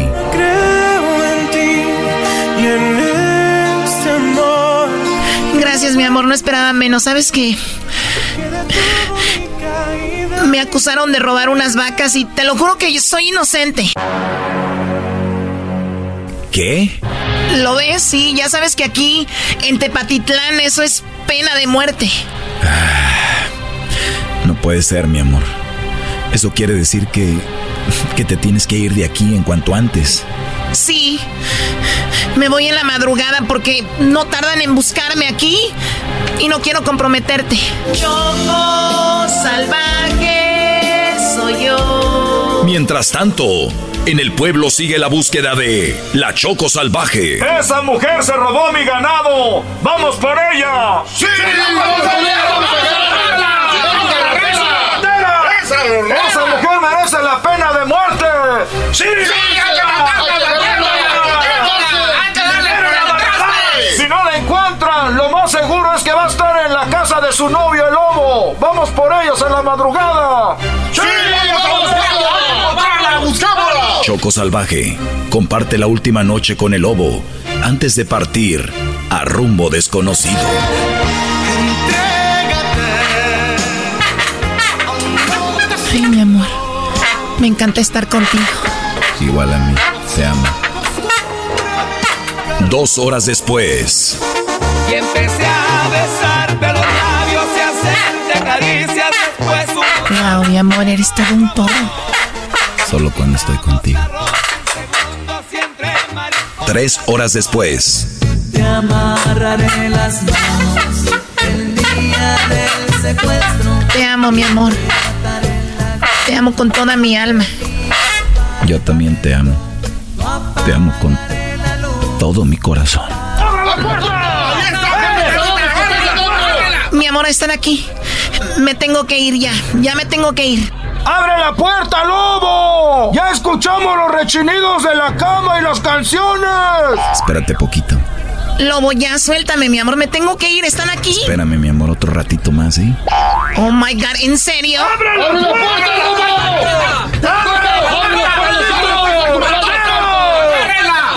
Gracias, mi amor, no esperaba menos. ¿Sabes qué? Me acusaron de robar unas vacas y te lo juro que yo soy inocente. ¿Qué? ¿Lo ves? Sí, ya sabes que aquí en Tepatitlán eso es pena de muerte. No puede ser, mi amor. Eso quiere decir que que te tienes que ir de aquí en cuanto antes. Sí. Me voy en la madrugada porque no tardan en buscarme aquí y no quiero comprometerte. Choco salvaje soy yo. Mientras tanto, en el pueblo sigue la búsqueda de la Choco Salvaje. ¡Esa mujer se robó mi ganado! ¡Vamos por ella! ¡Sí! ¡Esa mujer merece la pena de muerte! ¡Sí! Si ¡Vamos por ellos en la madrugada! ¡Sí! Choco Salvaje comparte la última noche con el lobo antes de partir a rumbo desconocido. Ay, mi amor. Me encanta estar contigo. Igual a mí, te amo. Dos horas después. Y empecé a besarte caricias después un... Wow, mi amor, eres todo un toro. Solo cuando estoy contigo. Tres horas después. Te amarraré las manos el día del secuestro. Te amo, mi amor. Te amo con toda mi alma. Yo también te amo. Te amo con todo mi corazón. Mi amor, están aquí. Me tengo que ir ya. Ya me tengo que ir. ¡Abre la puerta, lobo! ¡Ya escuchamos los rechinidos de la cama y las canciones! Espérate poquito. Lobo, ya suéltame, mi amor. Me tengo que ir. ¿Están aquí? Espérame, mi amor, otro ratito más, ¿eh? Oh my god, ¿en serio? ¡Abre la puerta,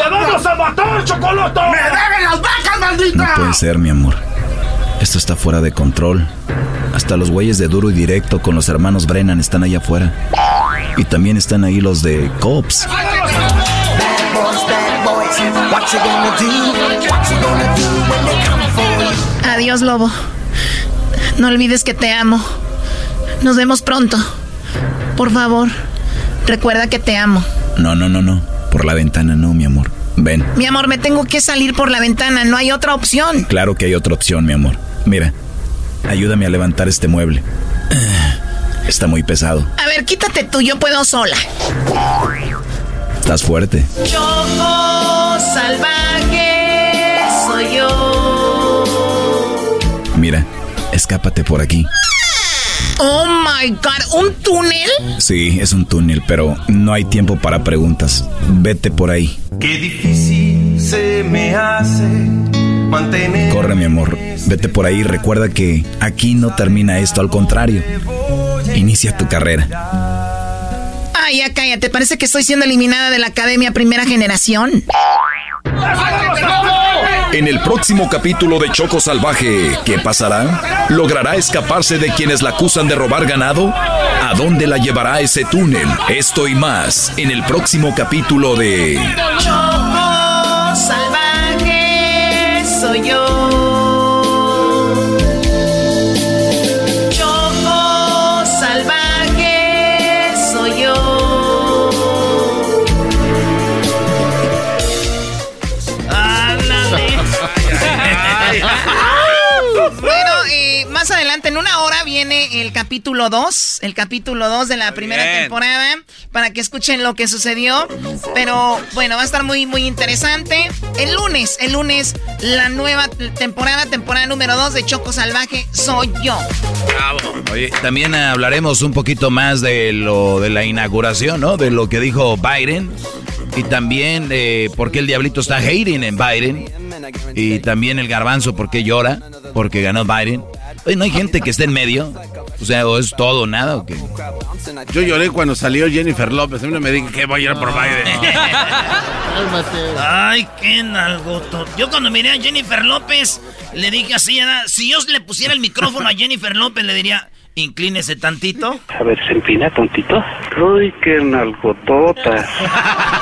¡Te vamos a matar, chocolate! ¡Me deben las vacas, maldita! No puede ser, mi amor. Esto está fuera de control. Hasta los güeyes de duro y directo con los hermanos Brennan están allá afuera. Y también están ahí los de Cops. Adiós, Lobo. No olvides que te amo. Nos vemos pronto. Por favor, recuerda que te amo. No, no, no, no. Por la ventana no, mi amor. Ven. Mi amor, me tengo que salir por la ventana. No hay otra opción. Claro que hay otra opción, mi amor. Mira, ayúdame a levantar este mueble. Está muy pesado. A ver, quítate tú, yo puedo sola. Estás fuerte. Choco salvaje soy yo. Mira, escápate por aquí. Oh my god, ¿un túnel? Sí, es un túnel, pero no hay tiempo para preguntas. Vete por ahí. Qué difícil se me hace mantener. Corre, mi amor. Vete por ahí. Recuerda que aquí no termina esto, al contrario. Inicia tu carrera. Ay, ya cállate. Parece que estoy siendo eliminada de la academia primera generación. En el próximo capítulo de Choco Salvaje, ¿qué pasará? ¿Logrará escaparse de quienes la acusan de robar ganado? ¿A dónde la llevará ese túnel? Esto y más en el próximo capítulo de soy yo. Viene el capítulo 2, el capítulo 2 de la primera Bien. temporada, para que escuchen lo que sucedió. Pero bueno, va a estar muy, muy interesante. El lunes, el lunes, la nueva temporada, temporada número 2 de Choco Salvaje, soy yo. Oye, también hablaremos un poquito más de lo de la inauguración, ¿no? De lo que dijo Biden. Y también eh, por qué el diablito está hating en Biden. Y también el garbanzo por qué llora, porque ganó Biden. Oye, ¿no hay gente que esté en medio? O sea, ¿o es todo o nada o qué? Yo lloré cuando salió Jennifer López. A mí no me dije que voy a llorar por Biden. Ay, qué nalgoto. Yo cuando miré a Jennifer López, le dije así, si yo le pusiera el micrófono a Jennifer López, le diría, inclínese tantito. A ver, se empina tantito. Uy, qué nalgotota.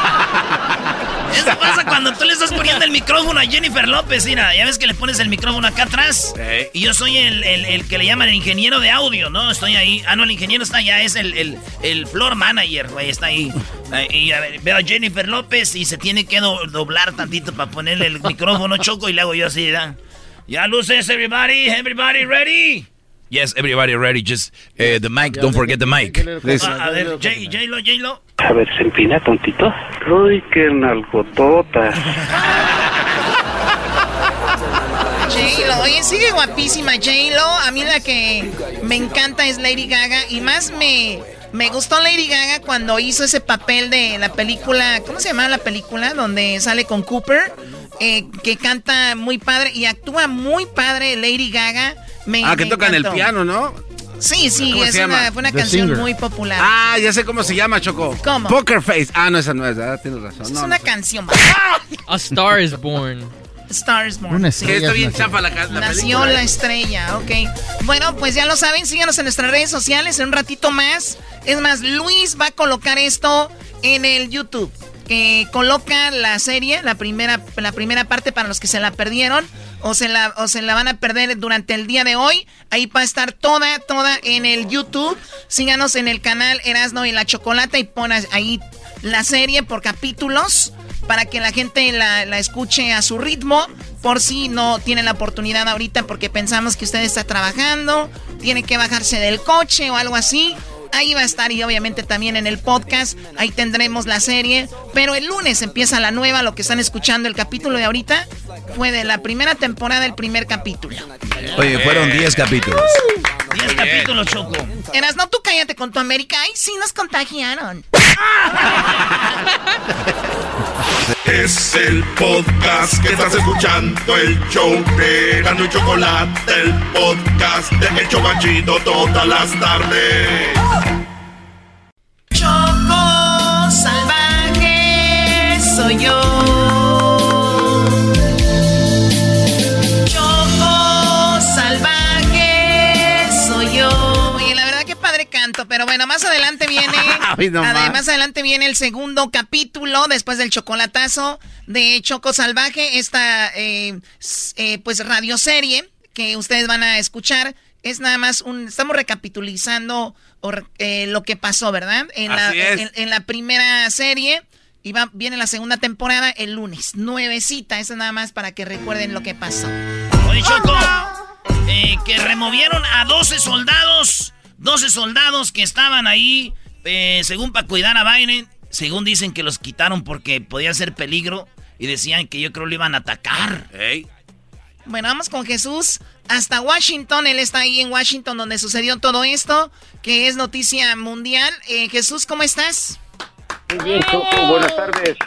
Eso pasa cuando tú le estás poniendo el micrófono a Jennifer López, mira, ya ves que le pones el micrófono acá atrás. Y yo soy el, el- el que le llaman el ingeniero de audio, ¿no? Estoy ahí. Ah, no, el ingeniero está allá, es el, el, el floor manager, güey, está ahí. Y a ver, veo a Jennifer López y se tiene que do- doblar tantito para ponerle el micrófono choco y le hago yo así, ¿verdad? Ya luces, everybody, everybody ready. Yes, everybody ready. Just uh, the mic. Don't forget the mic. A ver, J- J-Lo, J-Lo. A ver, se empina tantito. Uy, qué nalgotota. J-Lo, oye, sigue guapísima J-Lo. A mí la que me encanta es Lady Gaga. Y más me, me gustó Lady Gaga cuando hizo ese papel de la película. ¿Cómo se llama la película? Donde sale con Cooper. eh, que canta muy padre y actúa muy padre Lady Gaga. Me, Ah, que tocan el piano, ¿no? Sí, sí, ¿Cómo es se llama? una, fue una The canción Singer. muy popular. Ah, ya sé cómo se llama, Choco. ¿Cómo? Poker Face. Ah, no, esa no es, ¿verdad? Tienes razón. es No, una no sé. canción. A Star is Born. Star is Born. Una sí. estrella Que está bien nació. chafa la la Nació película. la estrella, ok. Bueno, pues ya lo saben, síganos en nuestras redes sociales en un ratito más. Es más, Luis va a colocar esto en el YouTube. Que coloca la serie, la primera, la primera parte para los que se la perdieron o se la, o se la van a perder durante el día de hoy. Ahí va a estar toda, toda en el YouTube. Síganos en el canal Erasno y la Chocolata y pon ahí la serie por capítulos para que la gente la, la escuche a su ritmo, por si no tiene la oportunidad ahorita porque pensamos que usted está trabajando, tiene que bajarse del coche o algo así. Ahí va a estar y obviamente también en el podcast, ahí tendremos la serie, pero el lunes empieza la nueva, lo que están escuchando el capítulo de ahorita fue de la primera temporada, el primer capítulo. Oye, fueron 10 capítulos. 10 capítulos, Choco. Eras, no tú cállate con tu América, ay sí nos contagiaron. Es el podcast que estás escuchando, el show de Gano y Chocolate, el podcast de El Chobachito todas las tardes. Choco salvaje soy yo. Pero bueno, más adelante viene. Más. adelante viene el segundo capítulo después del chocolatazo de Choco Salvaje, esta eh, eh, pues radioserie que ustedes van a escuchar. Es nada más un. Estamos recapitulizando eh, lo que pasó, ¿verdad? En la, es. en- en la primera serie. Y va, viene la segunda temporada el lunes. Nuevecita. Eso nada más para que recuerden lo que pasó. Oye, Choco, eh, que removieron a 12 soldados, 12 soldados que estaban ahí, eh, según para cuidar a Biden, según dicen que los quitaron porque podía ser peligro y decían que yo creo lo iban a atacar. Bueno, vamos con Jesús hasta Washington. Él está ahí en Washington donde sucedió todo esto, que es noticia mundial. Eh, Jesús, ¿cómo estás? Muy bien, buenas tardes.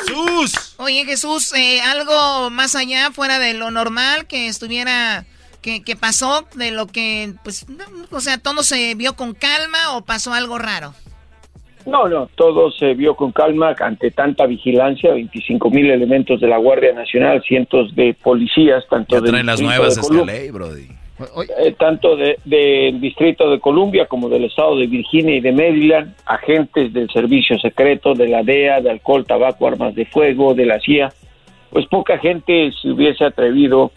Jesús. Oye, Jesús, eh, algo más allá, fuera de lo normal, que estuviera, que, que pasó, de lo que, pues, no, o sea, todo se vio con calma o pasó algo raro. No, no, todo se vio con calma ante tanta vigilancia, 25 mil elementos de la Guardia Nacional, cientos de policías, tanto traen las Distrito nuevas de esta Columbia- ley, brody. eh, tanto de- del Distrito de Columbia como del Estado de Virginia y de Maryland, agentes del Servicio Secreto, de la DEA, de alcohol, tabaco, armas de fuego, de la CIA, pues poca gente se hubiese atrevido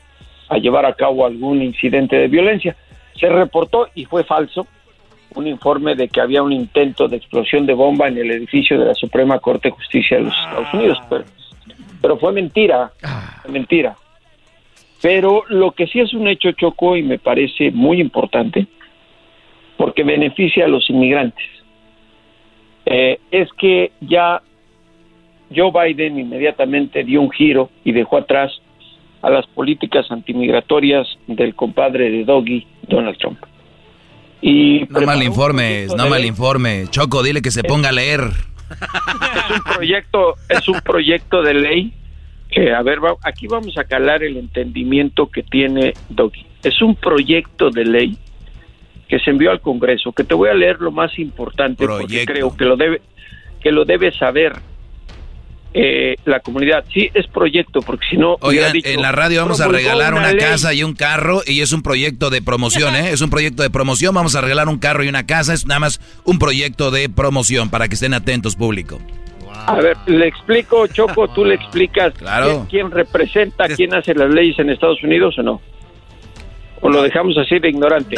a llevar a cabo algún incidente de violencia. Se reportó, y fue falso, un informe de que había un intento de explosión de bomba en el edificio de la Suprema Corte de Justicia de los Estados Unidos, pero, pero fue mentira, fue mentira. Pero lo que sí es un hecho choco y me parece muy importante, porque beneficia a los inmigrantes, eh, es que ya Joe Biden inmediatamente dio un giro y dejó atrás a las políticas antimigratorias del compadre de Doggy, Donald Trump. Y No mal informes, no mal informe. Choco, dile que se ponga a leer. Es un proyecto, es un proyecto de ley que, a ver, va- aquí vamos a calar el entendimiento que tiene Doggy. Es un proyecto de ley que se envió al Congreso, que te voy a leer lo más importante porque creo que lo debe que lo debe saber eh, la comunidad. Sí, es proyecto, porque si no... Oigan, dicho, en la radio vamos a regalar una, casa y un carro y es un proyecto de promoción, ¿eh? Es un proyecto de promoción, vamos a regalar un carro y una casa, es nada más un proyecto de promoción para que estén atentos público. A ver, le explico, Choco, tú le explicas Claro. quién, quién representa, quién hace las leyes en Estados Unidos o no. O lo dejamos así de ignorante.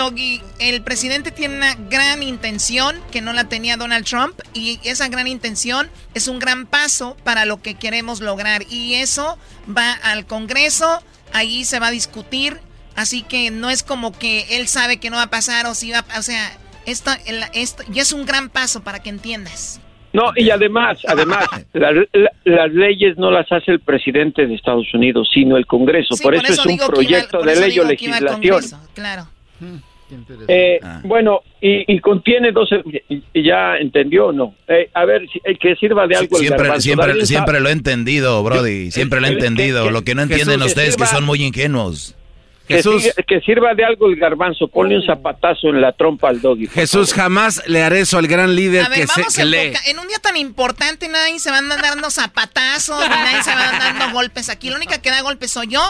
El presidente tiene una gran intención que no la tenía Donald Trump y esa gran intención es un gran paso para lo que queremos lograr y eso va al Congreso, ahí se va a discutir, así que no es como que él sabe que no va a pasar o si va o sea, esto, esto ya es un gran paso para que entiendas. No, y además, además, la- la- las leyes no las hace el presidente de Estados Unidos, sino el Congreso. Sí, por, eso, es un iba- proyecto de ley o legislación. Claro. Eh, Ah. Bueno, y, y contiene dos... y- y ¿Ya entendió o no? Eh, a ver, si- eh, que sirva de algo el Siempre, garbanzo. siempre, siempre lo he entendido, Brody. Siempre lo he entendido. que- Lo que no entienden ustedes es que sirva- son muy ingenuos. Que, Jesús. que sirva de algo el garbanzo. Ponle un zapatazo en la trompa al doggy. Jesús, jamás le haré eso al gran líder A ver, que, se, vamos que a lee. En un día tan importante nadie se va a andar dando zapatazos, nadie se va a andar dando golpes aquí. La única que da golpes soy yo.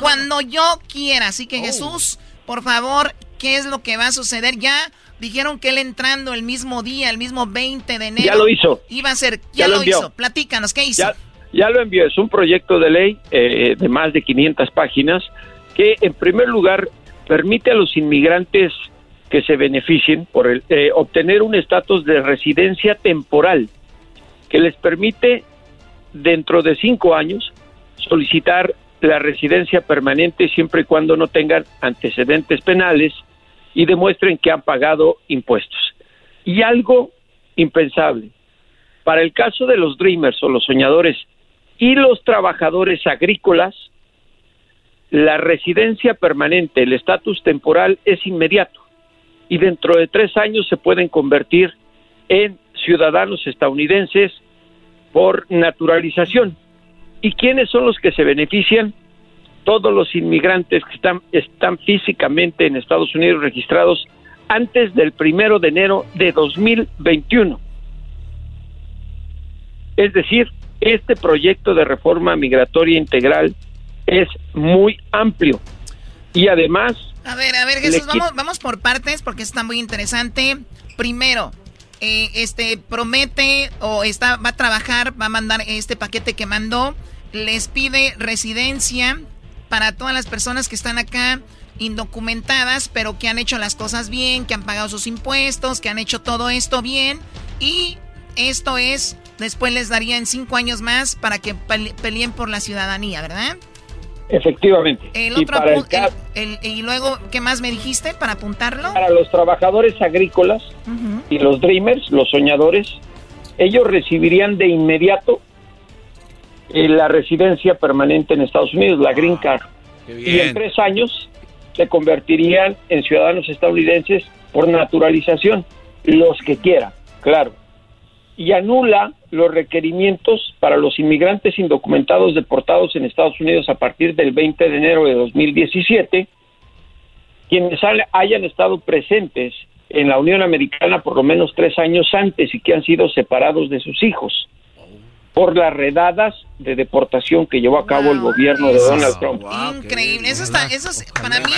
cuando yo quiera. Así Oh. que Jesús, por favor, ¿qué es lo que va a suceder? Ya dijeron que él entrando el mismo día, el mismo 20 de enero. Ya lo hizo. Iba a ser, Ya ya, lo lo, envió. hizo. Platícanos, ¿qué hizo? Ya, ya lo envió. Es un proyecto de ley eh, de más de 500 páginas que, en primer lugar, permite a los inmigrantes que se beneficien por el, eh, obtener un estatus de residencia temporal que les permite, dentro de cinco años, solicitar la residencia permanente siempre y cuando no tengan antecedentes penales y demuestren que han pagado impuestos. Y algo impensable, para el caso de los dreamers o los soñadores y los trabajadores agrícolas, la residencia permanente, el estatus temporal es inmediato y dentro de tres años se pueden convertir en ciudadanos estadounidenses por naturalización. ¿Y quiénes son los que se benefician? Todos los inmigrantes que están, están físicamente en Estados Unidos registrados antes del primero de enero de 2021. Es decir, este proyecto de reforma migratoria integral es muy amplio y además A ver, a ver, Jesús, vamos, vamos por partes porque está muy interesante. Primero, eh, este promete o está va a trabajar, va a mandar este paquete que mandó, les pide residencia para todas las personas que están acá indocumentadas, pero que han hecho las cosas bien, que han pagado sus impuestos, que han hecho todo esto bien y esto es después les darían cinco años más para que pele- peleen por la ciudadanía, ¿verdad? Efectivamente El y otro para el y luego, ¿qué más me dijiste para apuntarlo? para los trabajadores agrícolas y los dreamers, los soñadores, ellos recibirían de inmediato eh, la residencia permanente en Estados Unidos, la green card. Y en tres años se convertirían en ciudadanos estadounidenses por naturalización, los que quieran, claro. Y anula los requerimientos para los inmigrantes indocumentados deportados en Estados Unidos a partir del 20 de enero de 2017, quienes hayan estado presentes en la Unión Americana por lo menos tres años antes y que han sido separados de sus hijos por las redadas de deportación que llevó a cabo el gobierno de Donald Trump. Increíble. Eso está, eso es- para mí,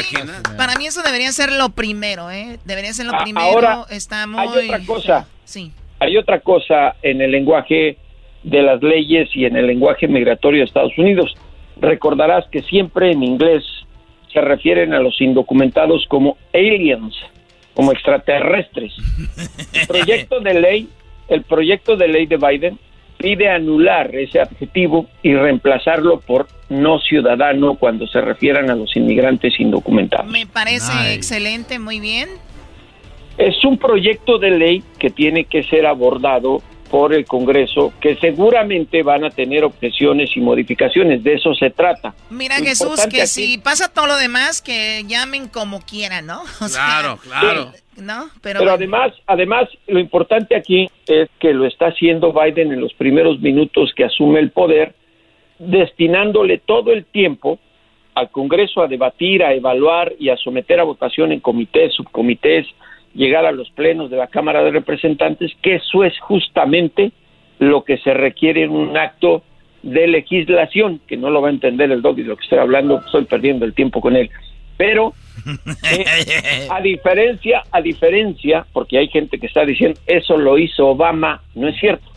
para mí eso debería ser lo primero, ¿eh? Debería ser lo primero. ahora, está muy. Hay otra cosa. Sí. Hay otra cosa en el lenguaje de las leyes y en el lenguaje migratorio de Estados Unidos. Recordarás que siempre en inglés se refieren a los indocumentados como aliens, como extraterrestres. El proyecto de ley, el proyecto de ley de Biden pide anular ese adjetivo y reemplazarlo por no ciudadano cuando se refieran a los inmigrantes indocumentados. Me parece excelente, muy bien. Es un proyecto de ley que tiene que ser abordado por el Congreso que seguramente van a tener objeciones y modificaciones. De eso se trata. Mira, Lo Jesús, que aquí- si pasa todo lo demás, que llamen como quieran, ¿no? O sea, Claro, claro. ¿No? Pero, Pero, además, además, lo importante aquí es que lo está haciendo Biden en los primeros minutos que asume el poder, destinándole todo el tiempo al Congreso a debatir, a evaluar y a someter a votación en comités, subcomités, llegar a los plenos de la Cámara de Representantes, que eso es justamente lo que se requiere en un acto de legislación, que no lo va a entender el doggy de lo que estoy hablando, estoy perdiendo el tiempo con él. Pero eh, a diferencia, a diferencia, porque hay gente que está diciendo eso lo hizo Obama, no es cierto.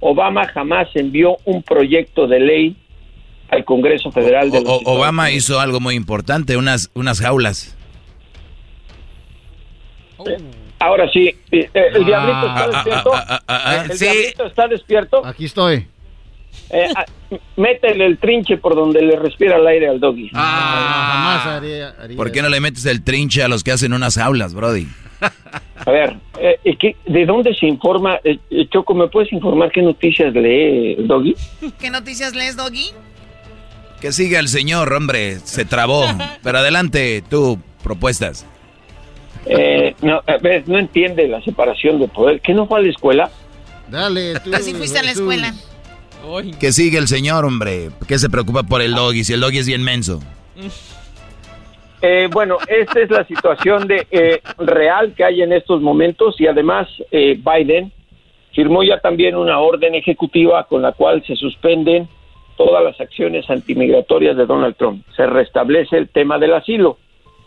Obama jamás envió un proyecto de ley al Congreso Federal de O- los Estados Obama hizo algo muy importante, unas, unas jaulas. Ahora sí, eh, eh, el Ah, diablito está ah, despierto. ah, ah, ah, ah, el sí. diablito está despierto. Aquí estoy. Eh, métele el trinche por donde le respira el aire al doggy. jamás haría, haría ¿Por qué no le metes el trinche a los que hacen unas jaulas, Brody? A ver, eh, ¿qué- ¿de dónde se informa? Eh, Choco, ¿me puedes informar qué noticias lee el doggy? ¿qué noticias lees, Doggy? Que siga el señor, hombre, se trabó. Pero adelante, tú, propuestas. Eh, no, a ver, no entiende la separación de poder. ¿Qué no fue a la escuela? Dale, tú. Así fuiste a la escuela. Que siga el señor, hombre. ¿Qué se preocupa por el doggy si el doggy es bien menso? Eh, bueno, esta es la situación de eh, real que hay en estos momentos y además eh, Biden firmó ya también una orden ejecutiva con la cual se suspenden todas las acciones antimigratorias de Donald Trump. Se restablece el tema del asilo.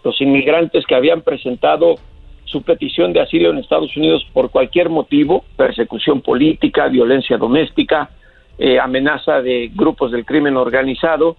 Los inmigrantes que habían presentado su petición de asilo en Estados Unidos por cualquier motivo, persecución política, violencia doméstica, eh, amenaza de grupos del crimen organizado,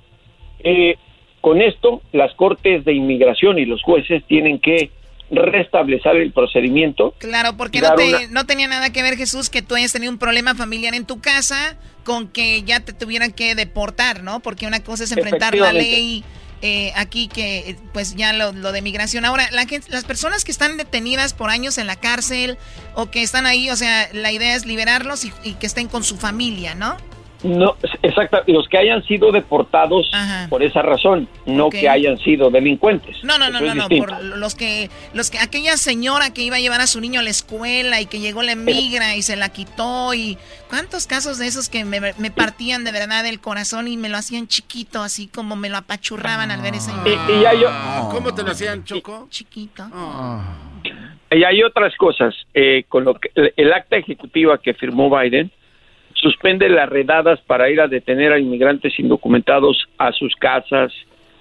eh, con esto, las cortes de inmigración y los jueces tienen que restablecer el procedimiento. Claro, porque no, te- una- no tenía nada que ver, Jesús, que tú hayas tenido un problema familiar en tu casa con que ya te tuvieran que deportar, ¿no? Porque una cosa es enfrentar la ley eh, aquí que, pues ya lo, lo de migración. Ahora, la gente, las personas que están detenidas por años en la cárcel o que están ahí, o sea, la idea es liberarlos y, y que estén con su familia, ¿no? No, exacto, los que hayan sido deportados por esa razón, no que hayan sido delincuentes. No, no, no, Eso no, no, por los que, los que, aquella señora que iba a llevar a su niño a la escuela y que llegó la migra y se la quitó y cuántos casos de esos que me, me partían de verdad el corazón y me lo hacían chiquito, así como me lo apachurraban al ver esa imagen. Y, y hay, o- ¿Cómo te lo hacían, Choco? Chiquito. y hay otras cosas. eh, con lo que, el, el acta ejecutiva que firmó Biden suspende las redadas para ir a detener a inmigrantes indocumentados a sus casas,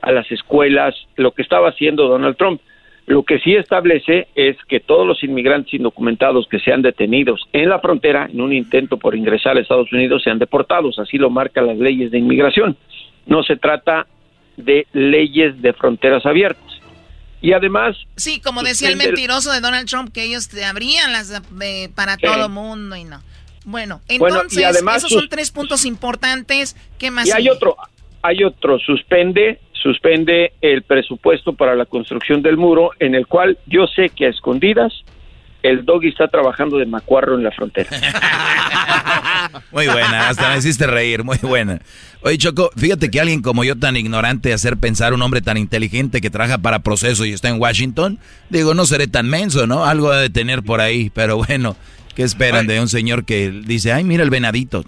a las escuelas, lo que estaba haciendo Donald Trump. Lo que sí establece es que todos los inmigrantes indocumentados que sean detenidos en la frontera en un intento por ingresar a Estados Unidos sean deportados. Así lo marcan las leyes de inmigración. No se trata de leyes de fronteras abiertas. Y además, Sí, como decía el mentiroso de Donald Trump, que ellos te abrían las eh, para Sí. todo mundo y no. Bueno, entonces, además esos son tres puntos importantes. ¿Qué más? Y hay sigue? otro, hay otro, suspende, suspende el presupuesto para la construcción del muro, en el cual yo sé que a escondidas el doggy está trabajando de macuarro en la frontera. Muy buena, hasta me hiciste reír, muy buena. Oye, Choco, fíjate que alguien como yo tan ignorante hacer pensar un hombre tan inteligente que trabaja para proceso y está en Washington, digo, no seré tan menso, ¿no? Algo de tener por ahí, pero bueno, ¿qué esperan de un señor que dice, ay, mira el venadito?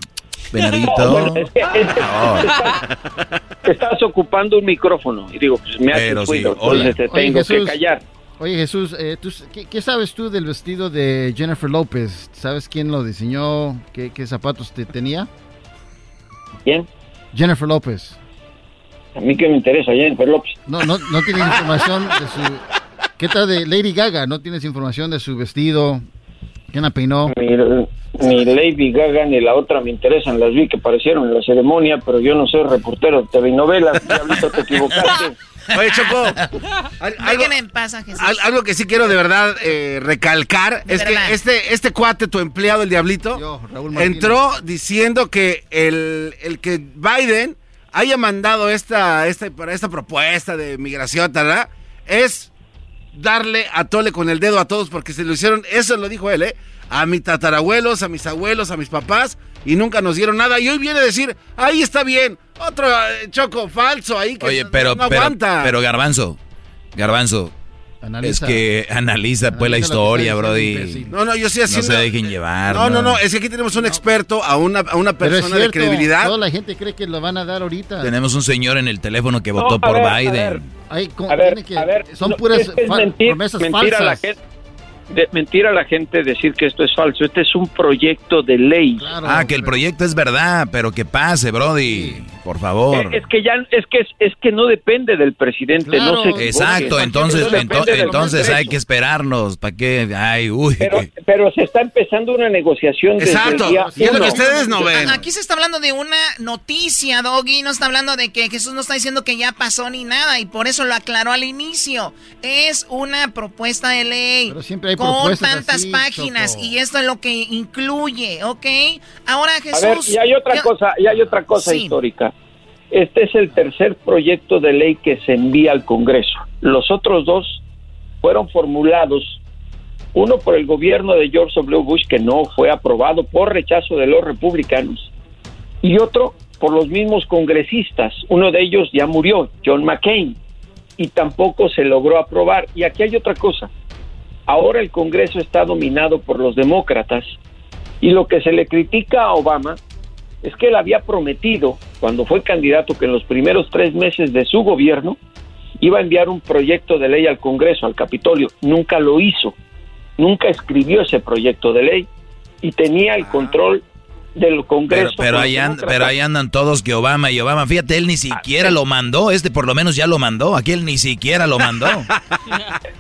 Venadito. Bueno, es que- es que estás, estás ocupando un micrófono y digo, pues me hace Pero sí, entonces te Oye, tengo que callar. Oye Jesús, eh, ¿tú- qué, qué sabes tú del vestido de Jennifer López? ¿Sabes quién lo diseñó? ¿Qué, qué zapatos te tenía? ¿Quién? Jennifer López. A mí que me interesa Jennifer López. No, no, no tienes información de su... ¿Qué tal de Lady Gaga? ¿No tienes información de su vestido? ¿Quién la peinó? Ni, ni Lady Gaga ni la otra me interesan, las vi que aparecieron en la ceremonia, pero yo no soy reportero de TV y novelas, diablito, te equivocaste. Oye, Choco, al- algo, en paz a Jesús. al- algo que sí quiero de verdad eh, recalcar De es verdad. que este, este cuate, tu empleado, el Diablito, entró diciendo que el, el que Biden haya mandado esta, esta, para esta propuesta de migración, ¿verdad? Es darle a tole con el dedo a todos porque se lo hicieron, eso lo dijo él, ¿eh? A mis tatarabuelos, a mis abuelos, a mis papás y nunca nos dieron nada. Y hoy viene a decir, ahí está bien, otro eh, choco falso ahí que Oye, no- pero, no pero, aguanta. pero Garbanzo, Garbanzo, Analiza. es que analiza pues la Analiza lo que historia, Brody. No, no, yo sí No haciendo... se dejen llevar. No, no, no, es que aquí tenemos un experto, a una, a una Pero es persona de cierto, credibilidad. Toda la gente cree que lo van a dar ahorita. Tenemos un señor en el teléfono que No, votó a por ver, a Biden. ver. Ay, con- A ver, tiene que- a ver, son no, puras es promesas mentira a la falsas. gente. De, mentira a la gente decir que esto es falso. Este es un proyecto de ley. ah, que el proyecto es verdad, pero que pase, Brody. Por favor. Eh, Es que ya es que es, es que no depende del presidente, no se. Exacto, entonces, ento- entonces hay que esperarnos. ¿Para qué? Ay, uy. Pero, pero se está empezando una negociación desde Exacto, el día y es lo que uno. ustedes no ven. Aquí se está hablando de una noticia, Doggy. No está hablando de que Jesús no está diciendo que ya pasó ni nada. Y por eso lo aclaró al inicio. Es una propuesta de ley. Con propuestas tantas así, páginas. Choco. Y esto es lo que incluye, ¿ok? Ahora A ver, Jesús. y hay otra yo- cosa, y hay otra cosa Sí. histórica. Este es el tercer proyecto de ley que se envía al Congreso. Los otros dos fueron formulados, uno por el gobierno de George W. Bush, que no fue aprobado por rechazo de los republicanos, y otro por los mismos congresistas. Uno de ellos ya murió, John McCain, y tampoco se logró aprobar. Y aquí hay otra cosa. Ahora el Congreso está dominado por los demócratas y lo que se le critica a Obama es que él había prometido, cuando fue candidato, que en los primeros tres meses de su gobierno iba a enviar un proyecto de ley al Congreso, al Capitolio. Nunca lo hizo, nunca escribió ese proyecto de ley y tenía el control del Congreso. pero, ahí pero ahí andan todos que Obama y Obama. Fíjate, él ni siquiera lo mandó. Este por lo menos ya lo mandó. Aquí él ni siquiera lo mandó.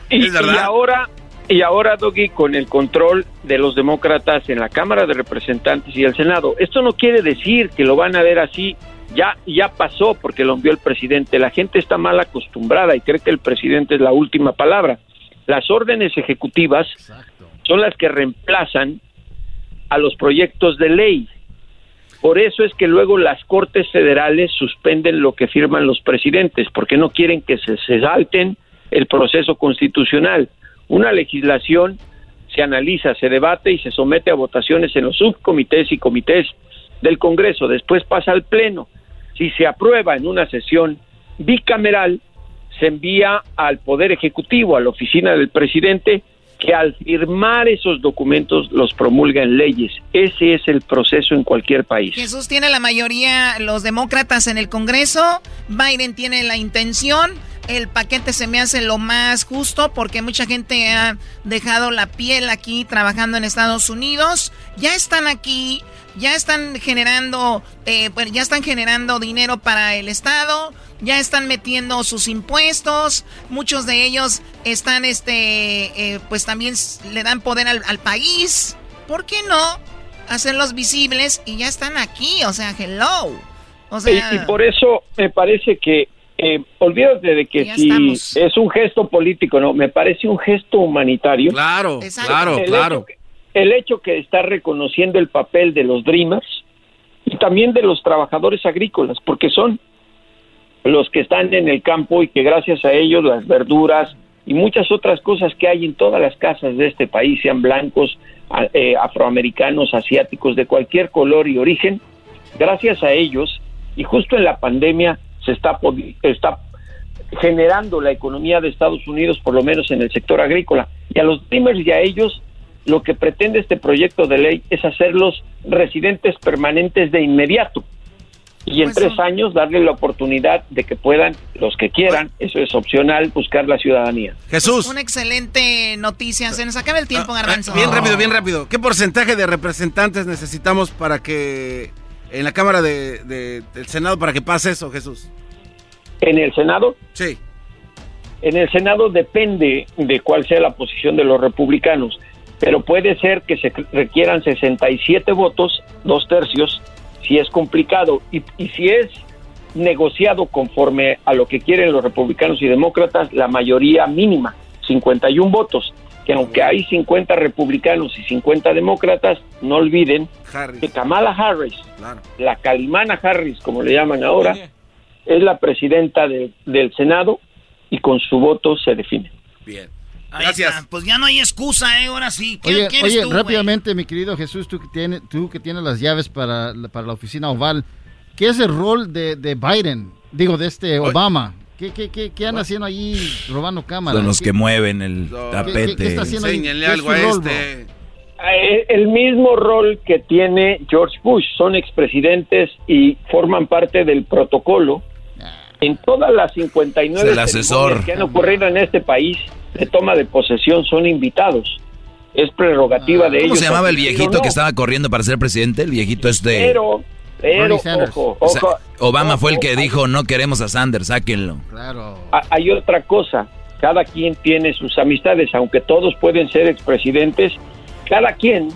Y, y ahora, y ahora, Doggy, con el control de los demócratas en la Cámara de Representantes y el Senado. Esto no quiere decir que lo van a ver así. Ya, ya pasó porque lo envió el presidente. La gente está mal acostumbrada y cree que el presidente es la última palabra. Las órdenes ejecutivas son las que reemplazan a los proyectos de ley. Por eso es que luego las Cortes Federales suspenden lo que firman los presidentes, porque no quieren que se, se salten el proceso constitucional. Una legislación se analiza, se debate y se somete a votaciones en los subcomités y comités del Congreso. Después pasa al Pleno. Si se aprueba en una sesión bicameral, se envía al Poder Ejecutivo, a la oficina del presidente, que al firmar esos documentos los promulga en leyes. Ese es el proceso en cualquier país. Jesús tiene la mayoría, los demócratas en el Congreso. Biden tiene la intención. El paquete se me hace lo más justo porque mucha gente ha dejado la piel aquí trabajando en Estados Unidos. Ya están aquí, ya están generando, eh, ya están generando dinero para el Estado, ya están metiendo sus impuestos. Muchos de ellos están, este, eh, pues también le dan poder al, al país. ¿Por qué no hacerlos visibles y ya están aquí? O sea, hello. O sea, y, y por eso me parece que, eh, olvídate de que Ya si estamos. es un gesto político, no, me parece un gesto humanitario. Claro, Exacto. claro, El claro. hecho que- el hecho que está reconociendo el papel de los Dreamers y también de los trabajadores agrícolas, porque son los que están en el campo y que gracias a ellos las verduras y muchas otras cosas que hay en todas las casas de este país, sean blancos, eh, afroamericanos, asiáticos, de cualquier color y origen, gracias a ellos y justo en la pandemia se está, podi- está generando la economía de Estados Unidos, por lo menos en el sector agrícola. Y a los Dreamers y a ellos, lo que pretende este proyecto de ley es hacerlos residentes permanentes de inmediato. Y en Pues tres años darle la oportunidad de que puedan, los que quieran, eso es opcional, buscar la ciudadanía. Jesús. una excelente noticia. Se nos acaba el tiempo, Garbanzo. Bien rápido, bien rápido. ¿Qué porcentaje de representantes necesitamos para que en la Cámara de, de- del Senado para que pase eso, Jesús? En el Senado, Sí. En el Senado depende de cuál sea la posición de los republicanos, pero puede ser que se requieran 67 votos, dos tercios, si es complicado. Y, y si es negociado conforme a lo que quieren los republicanos y demócratas, la mayoría mínima, 51 votos, que aunque hay 50 republicanos y 50 demócratas, no olviden Harris. que Kamala Harris, Claro. la Calimana Harris, como le llaman ahora, es la presidenta de- del Senado y con su voto se define. Bien. Gracias. Pues ya no hay excusa, ¿eh? Ahora sí. ¿Qué Oye, oye tú, rápidamente, mi querido Jesús, tú que, tienes, tú que tienes las llaves para, la- para la oficina oval, ¿qué es el rol de, de Biden? Digo, de este Obama. ¿Qué, qué, qué, qué andan haciendo ahí robando cámaras? Son los ¿Qué- que mueven el qué- tapete. qué está haciendo ahí? Enséñenle ¿Qué es algo a su rol, este. Eh, El mismo rol que tiene George Bush, son expresidentes y forman parte del protocolo. En todas las 59 Es el asesor. que han ocurrido en este país de toma de posesión son invitados. Es prerrogativa de ellos. ¿Cómo se llamaba el viejito no. que estaba corriendo para ser presidente? El viejito este... Pero, pero, ojo, O sea, ojo, Obama fue el que dijo, no queremos a Sanders, sáquenlo. Claro. Ha- hay otra cosa. Cada quien tiene sus amistades, aunque todos pueden ser expresidentes, cada quien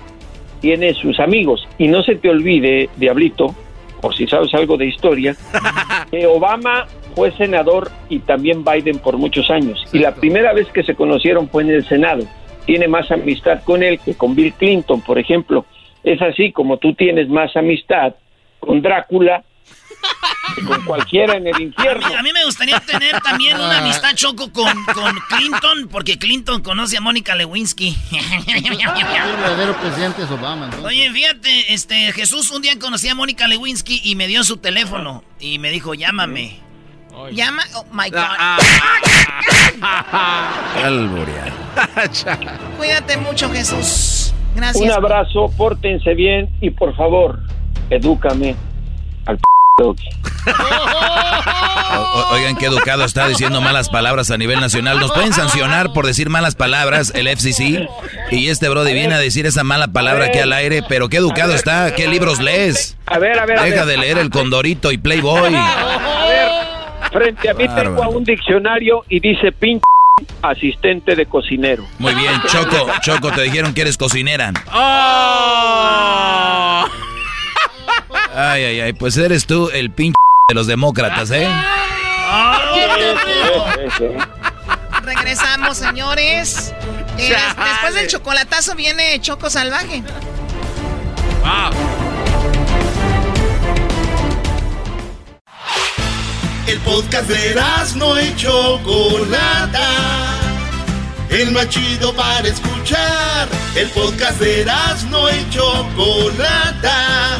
tiene sus amigos. Y no se te olvide, Diablito, por si sabes algo de historia, que Obama fue senador y también Biden por muchos años. Y la primera vez que se conocieron fue en el Senado. Tiene más amistad con él que con Bill Clinton, por ejemplo. Es así como tú tienes más amistad con Drácula que con cualquiera en el A mí, infierno. a mí me gustaría tener también una amistad choco con, con Clinton, porque Clinton conoce a Mónica Lewinsky. El verdadero presidente es Obama. entonces. Oye, fíjate, este Jesús un día conocí a Mónica Lewinsky y me dio su teléfono y me dijo, llámame. Llama, oh my God. Alborear. Cuídate mucho, Jesús. Gracias. Un abrazo, pórtense bien y por favor, edúcame al p doggy. O- o- oigan, qué educado está diciendo malas palabras a nivel nacional. Nos pueden sancionar por decir malas palabras el FCC. Y este Brody viene a decir esa mala palabra aquí al aire. Pero qué educado está. ¿Qué libros lees? A ver, a ver, a Deja ver. de leer El Condorito y Playboy. A ver, frente a mí Bárbaro. tengo un diccionario y dice pinche asistente de cocinero. Muy bien, Choco. Choco, te dijeron que eres cocinera. Ay, ay, ay. Pues eres tú el pinche de los demócratas, ¿eh? Regresamos, señores. Eh, des- después del chocolatazo viene Choco Salvaje. El podcast de no y Chocolata. El más chido para escuchar. El podcast de no y Chocolata.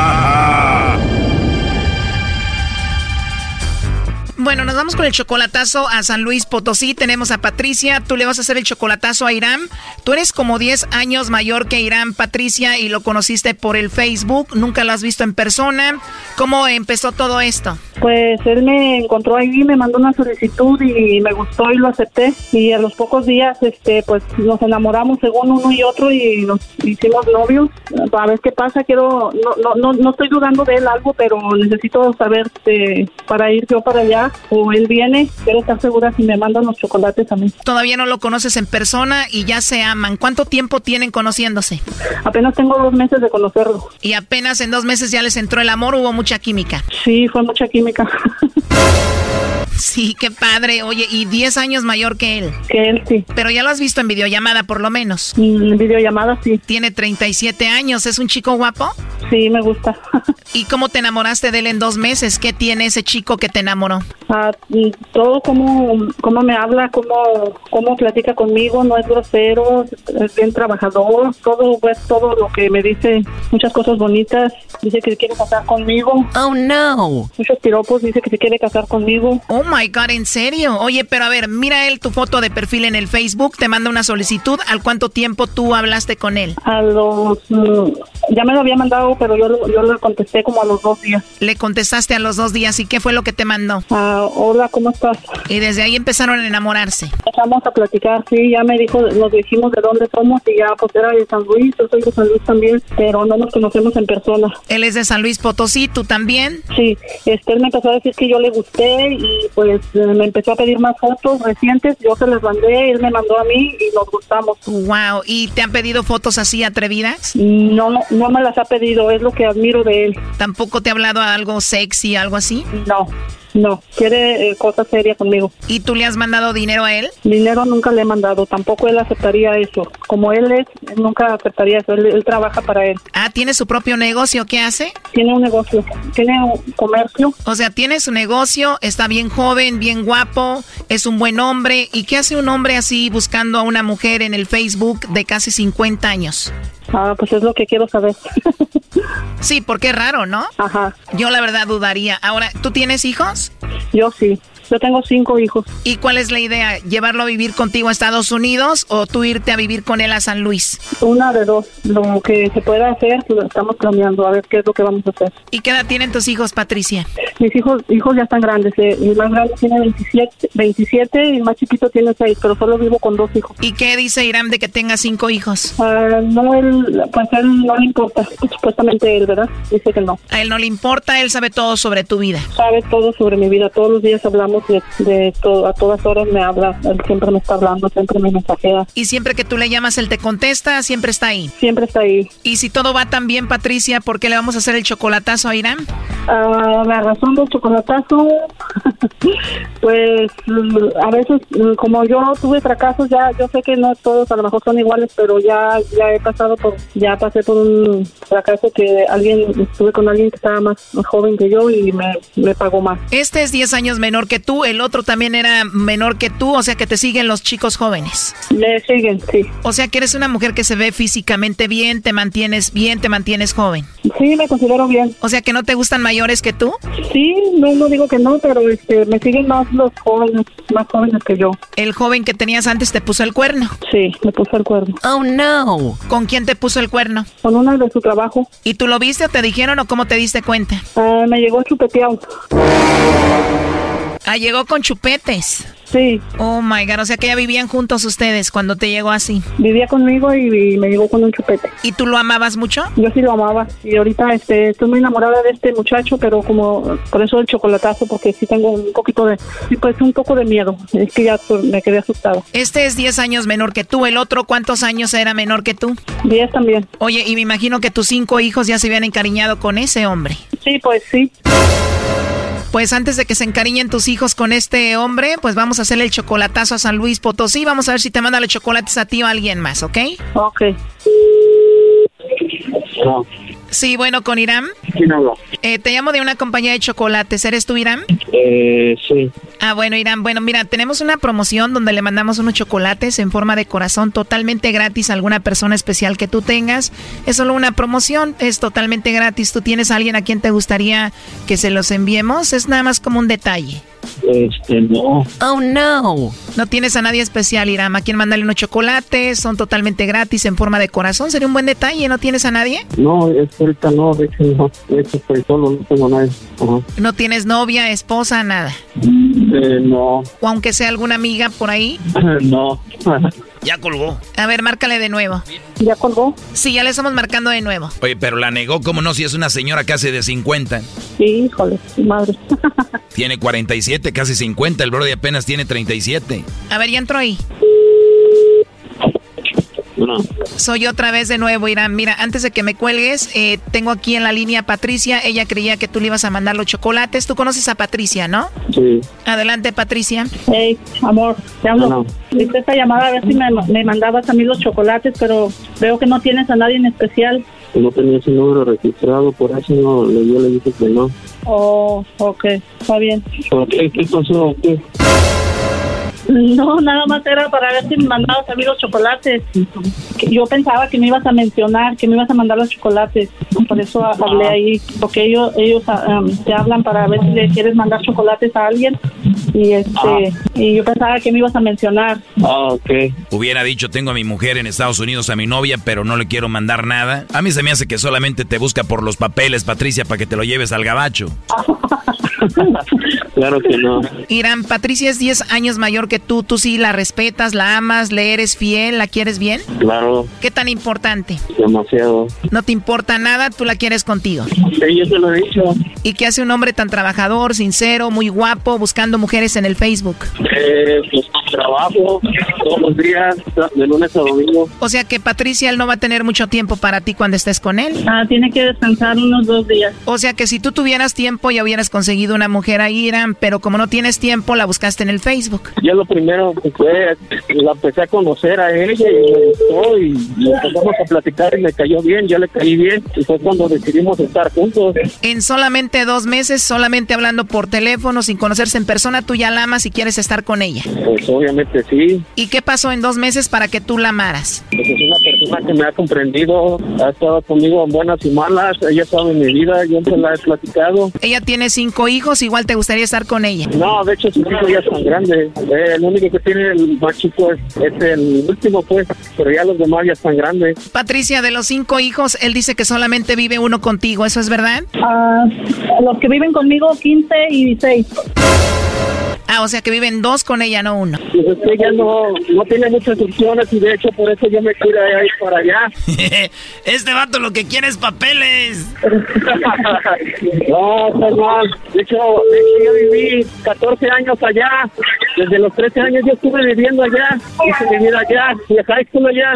Bueno, nos vamos con el chocolatazo a San Luis Potosí. Tenemos a Patricia. Tú le vas a hacer el chocolatazo a Irán. Tú eres como 10 años mayor que Irán, Patricia, y lo conociste por el Facebook. Nunca lo has visto en persona. ¿Cómo empezó todo esto? Pues él me encontró ahí, me mandó una solicitud y me gustó y lo acepté. Y a los pocos días, este, pues nos enamoramos según uno y otro y nos hicimos novios. A ver qué pasa. Quiero, no, no, no, no estoy dudando de él algo, pero necesito saber este, para ir yo para allá o él viene. Quiero estar segura si me mandan los chocolates a mí. Todavía no lo conoces en persona y ya se aman. ¿Cuánto tiempo tienen conociéndose? Apenas tengo dos meses de conocerlo. Y apenas en dos meses ya les entró el amor, hubo mucha química. Sí, fue mucha química. Sí, qué padre. Oye, y 10 años mayor que él. Que él, sí. Pero ya lo has visto en videollamada, por lo menos. En videollamada, sí. Tiene 37 años. ¿Es un chico guapo? Sí, me gusta. ¿Y cómo te enamoraste de él en dos meses? ¿Qué tiene ese chico que te enamoró? Ah, todo cómo, cómo me habla, cómo, cómo platica conmigo, no es grosero, es bien trabajador, todo pues todo lo que me dice, muchas cosas bonitas, dice que se quiere casar conmigo. Oh no. Muchos piropos, dice que se quiere casar conmigo. Oh my god, ¿en serio? Oye, pero a ver, mira él tu foto de perfil en el Facebook, te manda una solicitud. ¿Al cuánto tiempo tú hablaste con él? A los mm, Ya me lo había mandado, pero yo, yo le contesté como a los dos días. Le contestaste a los dos días y qué fue lo que te mandó. Ah, hola, ¿cómo estás? Y desde ahí empezaron a enamorarse. Empezamos a platicar, sí, ya me dijo, nos dijimos de dónde somos y ya pues era de San Luis, yo soy de San Luis también, pero no nos conocemos en persona. Él es de San Luis Potosí, ¿tú también? Sí, este, él me empezó a decir que yo le gusté y pues eh, me empezó a pedir más fotos recientes, yo se las mandé, él me mandó a mí y nos gustamos. Wow, ¿y te han pedido fotos así atrevidas? No, no me las ha pedido, es lo que admiro de él. ¿Tampoco te ha hablado algo sexy, algo así? No, no, quiere eh, cosas serias conmigo. ¿Y tú le has mandado dinero a él? Dinero nunca le he mandado, tampoco él aceptaría eso. Como él es, nunca aceptaría eso, él, él trabaja para él. Ah, ¿tiene su propio negocio? ¿Qué hace? Tiene un negocio, tiene un comercio. O sea, tiene su negocio, está bien joven, bien guapo, es un buen hombre. ¿Y qué hace un hombre así buscando a una mujer en el Facebook de casi 50 años? Ah, pues es lo que quiero saber. Sí, porque es raro, ¿no? Ajá. Yo la verdad dudaría. Ahora, ¿tú tienes hijos? Yo sí. Yo tengo cinco hijos. ¿Y cuál es la idea? ¿Llevarlo a vivir contigo a Estados Unidos o tú irte a vivir con él a San Luis? Una de dos. Lo que se pueda hacer, lo estamos planeando, a ver qué es lo que vamos a hacer. ¿Y qué edad tienen tus hijos, Patricia? Mis hijos hijos ya están grandes. eh, El más grande tiene 27, 27 y el más chiquito tiene 6, pero solo vivo con dos hijos. ¿Y qué dice Irán de que tenga cinco hijos? Ah, no, él, pues él no le importa. Supuestamente él, ¿verdad? Dice que no. A él no le importa, él sabe todo sobre tu vida. Sabe todo sobre mi vida. Todos los días hablamos de, de todo. A todas horas me habla. Él siempre me está hablando, siempre me mensajea. Y siempre que tú le llamas, él te contesta, siempre está ahí. Siempre está ahí. Y si todo va tan bien, Patricia, ¿por qué le vamos a hacer el chocolatazo a Irán? Ah, la razón del chocolatazo, pues a veces como yo tuve fracasos, ya yo sé que no todos a lo mejor son iguales, pero ya ya he pasado por, ya pasé por un fracaso que alguien, estuve con alguien que estaba más joven que yo y me, me pagó más. Este es 10 años menor que tú, el otro también era menor que tú, o sea que te siguen los chicos jóvenes. Me siguen, sí. O sea que eres una mujer que se ve físicamente bien, te mantienes bien, te mantienes joven. Sí, me considero bien. O sea que no te gustan mayores que tú. Sí, no, no digo que no, pero este, me siguen más los jóvenes, más jóvenes que yo. El joven que tenías antes te puso el cuerno. Sí, me puso el cuerno. Oh no. ¿Con quién te puso el cuerno? Con una de su trabajo. ¿Y tú lo viste o te dijeron o cómo te diste cuenta? Ah, me llegó chupeteado. Ah, llegó con chupetes. Sí. Oh my god, o sea que ya vivían juntos ustedes cuando te llegó así. Vivía conmigo y, y me llegó con un chupete. ¿Y tú lo amabas mucho? Yo sí lo amaba. Y ahorita este, estoy muy enamorada de este muchacho, pero como por eso el chocolatazo, porque sí tengo un poquito de, pues un poco de miedo. Es que ya pues, me quedé asustada. Este es 10 años menor que tú, el otro ¿cuántos años era menor que tú? 10 también. Oye, y me imagino que tus cinco hijos ya se habían encariñado con ese hombre. Sí, pues sí. Pues antes de que se encariñen tus hijos con este hombre, pues vamos a hacerle el chocolatazo a San Luis Potosí. Vamos a ver si te manda los chocolates a ti o a alguien más, ¿ok? Ok. Sí, bueno, con Irán. ¿Quién habla? Eh, te llamo de una compañía de chocolates. ¿Eres tú, Irán? Eh, sí. Ah, bueno, Irán. Bueno, mira, tenemos una promoción donde le mandamos unos chocolates en forma de corazón totalmente gratis a alguna persona especial que tú tengas. Es solo una promoción, es totalmente gratis. ¿Tú tienes a alguien a quien te gustaría que se los enviemos? Es nada más como un detalle. Este, no. Oh, no. No tienes a nadie especial, Irán. ¿A quien mandarle unos chocolates? Son totalmente gratis en forma de corazón. Sería un buen detalle. ¿No tienes a nadie? No, es ahorita no, de hecho no. De hecho estoy solo, no tengo nadie. Ajá. ¿No tienes novia, esposa, nada? Eh, no. O aunque sea alguna amiga por ahí. no. Ya colgó. A ver, márcale de nuevo. ¿Ya colgó? Sí, ya le estamos marcando de nuevo. Oye, pero la negó, ¿cómo no? Si es una señora casi de 50. Híjole, madre. Tiene 47, casi 50. El brody apenas tiene 37. A ver, ya entró ahí. Soy otra vez de nuevo, Irán. Mira, antes de que me cuelgues, eh, tengo aquí en la línea a Patricia. Ella creía que tú le ibas a mandar los chocolates. Tú conoces a Patricia, ¿no? Sí. Adelante, Patricia. Hey, amor, te hablo. Hice esta llamada a ver si me, me mandabas a mí los chocolates, pero veo que no tienes a nadie en especial. No tenía ese número registrado, por eso no, le- yo le dije que no. Oh, ok, está bien. ¿Por qué? ¿Qué pasó? ¿Qué? No, nada más era para ver si me mandabas a mí los chocolates. Yo pensaba que me ibas a mencionar, que me ibas a mandar los chocolates. Por eso ha- hablé ahí, porque ellos ellos ah, um, te hablan para ver si le quieres mandar chocolates a alguien. Y este y yo pensaba que me ibas a mencionar. Ah, ok. Hubiera dicho, tengo a mi mujer en Estados Unidos, a mi novia, pero no le quiero mandar nada. A mí se me hace que solamente te busca por los papeles, Patricia, para que te lo lleves al gabacho. Claro que no. Irán, Patricia es 10 años mayor que tú. ¿Tú sí la respetas, la amas, le eres fiel, la quieres bien? Claro, ¿Qué tan importante? demasiado. No te importa nada, tú la quieres contigo. Sí, yo lo he dicho. ¿Y qué hace un hombre tan trabajador, sincero, muy guapo, buscando mujeres en el Facebook? Eh, pues trabajo todos los días, de lunes a domingo. O sea que Patricia, él no va a tener mucho tiempo para ti cuando estés con él. Ah, tiene que descansar unos dos días. O sea que si tú tuvieras tiempo ya hubieras conseguido una mujer ahí, Irán, pero como no tienes tiempo, la buscaste en el Facebook. Yo lo primero que fue, la empecé a conocer a ella y me gustó y, empezamos a platicar y me cayó bien, yo le caí bien y fue cuando decidimos estar juntos. En solamente dos meses, solamente hablando por teléfono, sin conocerse en persona, tú ya la amas y quieres estar con ella. Pues obviamente sí, ¿Y qué pasó en dos meses para que tú la amaras? pues es una persona que me ha comprendido, ha estado conmigo en buenas y malas, ella sabe mi vida, yo se la he platicado. Ella tiene cinco hijos, igual te gustaría estar con ella. No, de hecho sus hijos ya están grandes, Eh, el único que tiene el más chico es, es el último pues, pero ya los demás ya están grandes. Patricia, de los cinco hijos, él dice que solamente vive uno contigo, ¿eso es verdad? Ah, los que viven conmigo, 15 y 16. Ah, o sea que viven dos con ella, no uno. Pues es que ella no, no tiene muchas opciones y de hecho por eso yo me quiero ir para allá. este vato lo que quiere es papeles. No, mal. De hecho, de hecho, yo viví 14 años allá. Desde los 13 años yo estuve viviendo allá. Hice mi vida allá. Y a high school allá.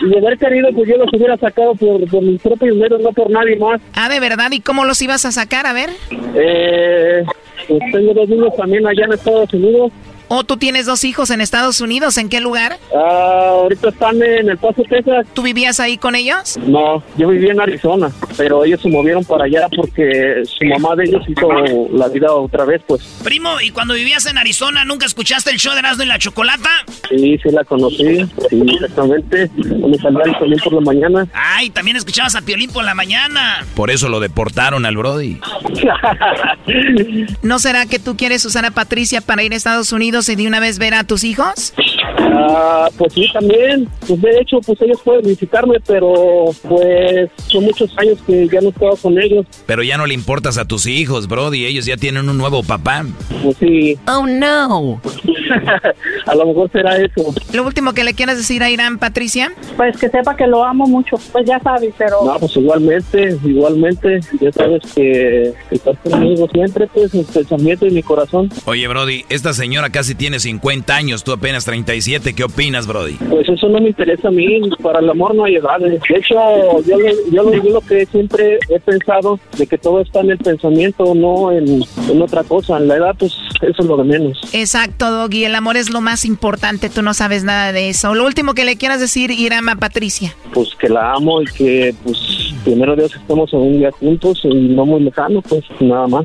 Y de haber querido, pues yo los hubiera sacado por, por mis propios medios, no por nadie más. Ah, ¿de verdad? ¿Y cómo los ibas a sacar? A ver. Eh, pues tengo dos niños también allá en Estados Unidos. ¿O tú tienes dos hijos en Estados Unidos? ¿En qué lugar? Ah, ahorita están en El Paso, Texas. ¿Tú vivías ahí con ellos? No, yo vivía en Arizona, pero ellos se movieron para allá porque su mamá de ellos hizo la vida otra vez, pues. Primo, ¿y cuando vivías en Arizona nunca escuchaste el show de Erasmo y la Chocolata? Sí, sí la conocí, sí, exactamente. Me salía el también por la mañana. Ay, también escuchabas a Piolín por la mañana. Por eso lo deportaron al Brody. ¿No será que tú quieres usar a Patricia para ir a Estados Unidos y de una vez ver a tus hijos? Ah, pues sí, también. Pues de hecho, pues ellos pueden visitarme, pero pues son muchos años que ya no he estado con ellos. Pero ya no le importas a tus hijos, Brody. Ellos ya tienen un nuevo papá. Pues sí. Oh, no. a lo mejor será eso. Lo último que le quieras decir a Irán, Patricia. Pues que sepa que lo amo mucho. Pues ya sabes, pero... No, pues igualmente, igualmente. Ya sabes que, estás conmigo siempre, pues, en pensamiento y mi corazón. Oye, Brody, esta señora casi tiene 50 años, tú apenas 37. ¿Qué opinas, Brody? Pues eso no me interesa a mí, para el amor no hay edades. De hecho, yo, lo- yo, lo- yo lo que siempre he pensado, de que todo está en el pensamiento, no en, en otra cosa. En la edad, pues eso es lo de menos. Exacto, Doggy. El amor es lo más importante. Tú no sabes nada de eso. Lo último que le quieras decir, Irán, a Patricia. Pues que la amo y que, pues, primero Dios estemos en un día juntos y no muy lejano, pues nada más.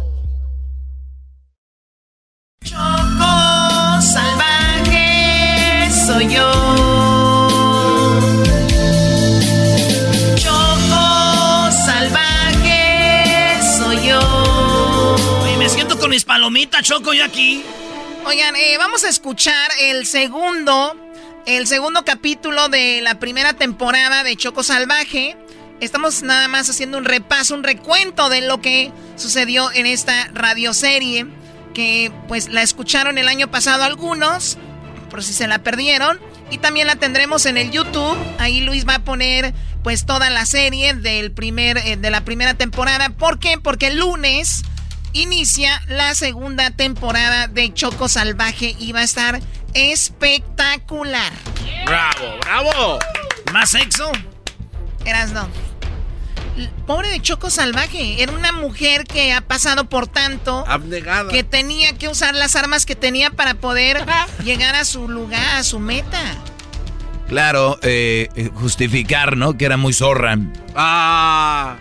Choco salvaje soy yo. Choco salvaje soy yo. Oye, me siento con mis palomitas, Choco, yo aquí. Oigan, eh, vamos a escuchar el segundo, el segundo capítulo de la primera temporada de Choco Salvaje. Estamos nada más haciendo un repaso, un recuento de lo que sucedió en esta radioserie que pues la escucharon el año pasado algunos, por si se la perdieron, y también la tendremos en el YouTube. Ahí Luis va a poner pues toda la serie del primer, eh, de la primera temporada. ¿Por qué? Porque el lunes inicia la segunda temporada de Choco Salvaje y va a estar espectacular. ¡Bravo, bravo! ¿Más sexo? Eras no. Pobre de Choco Salvaje, era una mujer que ha pasado por tanto Abnegada. que tenía que usar las armas que tenía para poder llegar a su lugar, a su meta. Claro, eh, justificar, ¿no? Que era muy zorra. Ah.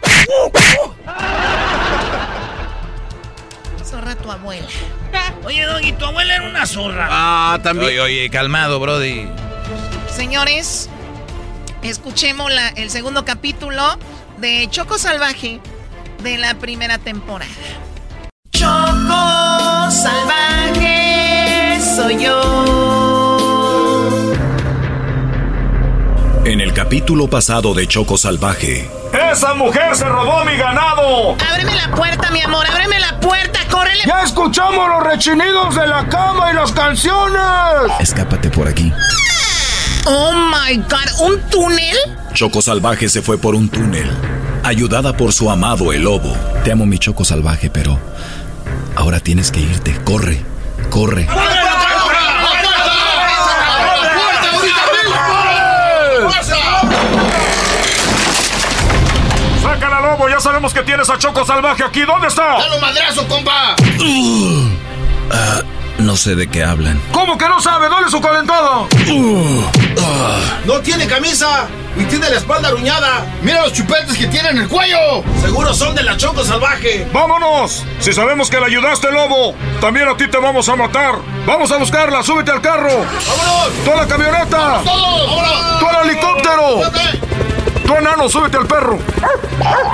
Zorra tu abuela. Oye, Doggy, tu abuela era una zorra. Ah, también. Oye, oye, calmado, Brody. Señores, escuchemos la- el segundo capítulo de Choco Salvaje de la primera temporada. Choco Salvaje soy yo. En el capítulo pasado de Choco Salvaje, ¡Esa mujer se robó mi ganado! Ábreme la puerta, mi amor, ábreme la puerta, córrele. ¡Ya escuchamos los rechinidos de la cama y las canciones! escápate por aquí. Oh my god, ¿un túnel? Choco Salvaje se fue por un túnel, ayudada por su amado el lobo. Te amo mi Choco Salvaje, pero ahora tienes que irte. Corre, corre. ¡Sácala, lobo! Ya sabemos que tienes a Choco Salvaje aquí. ¿Dónde está? ¡Dale un madrazo, compa! Ah, no sé de qué hablan. ¿Cómo que no sabe? ¡Dale su calentada! ¡No tiene camisa! ¡Y tiene la espalda aruñada! ¡Mira los chupetes que tiene en el cuello! ¡Seguro son de la Choco Salvaje! ¡Vámonos! Si sabemos que le ayudaste, lobo, también a ti te vamos a matar. ¡Vamos a buscarla! ¡Súbete al carro! ¡Vámonos! ¡Tú a la camioneta! ¡Todos! ¡Vámonos! ¡Tú al helicóptero! ¡Tú, enano, súbete al perro!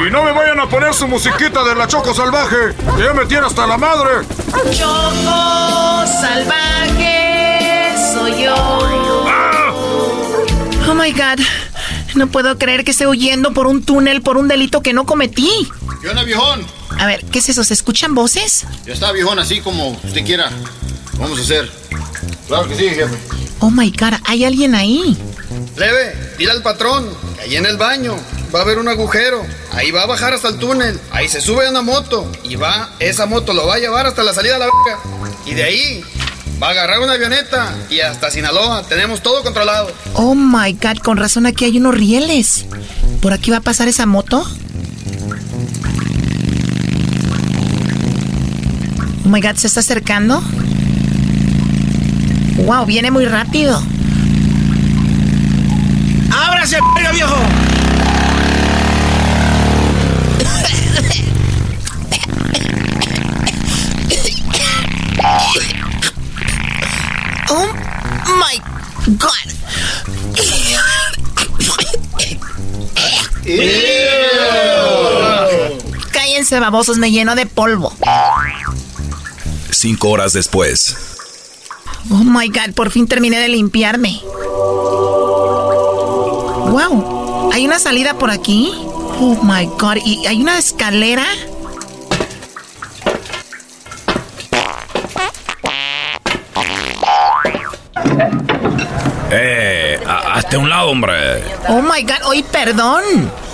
Y no me vayan a poner su musiquita de la Choco Salvaje, que ya me tiene hasta la madre. Choco Salvaje soy yo. Oh my god. No puedo creer que esté huyendo por un túnel por un delito que no cometí. ¿Qué onda, viejón? A ver, ¿qué es eso? ¿Se escuchan voces? Ya está, viejón, así como usted quiera. Vamos a hacer. Claro que sí, jefe. Oh my god, ¿hay alguien ahí? Leve, dile al patrón ahí en el baño va a haber un agujero. Ahí va a bajar hasta el túnel. Ahí se sube a una moto. Y va, esa moto lo va a llevar hasta la salida de la verga. Y de ahí va a agarrar una avioneta. Y hasta Sinaloa. Tenemos todo controlado. Oh my god, con razón aquí hay unos rieles. ¿Por aquí va a pasar esa moto? Oh my god, ¿se está acercando? Wow, viene muy rápido. ¡Ábrase, verga, viejo! Oh my god. Cállense, babosos, me lleno de polvo. Cinco horas después, Oh my god, por fin terminé de limpiarme. Wow, ¿hay una salida por aquí? Oh my god, ¿y hay una escalera? Hazte a un lado, hombre. Oh my god, oye, perdón.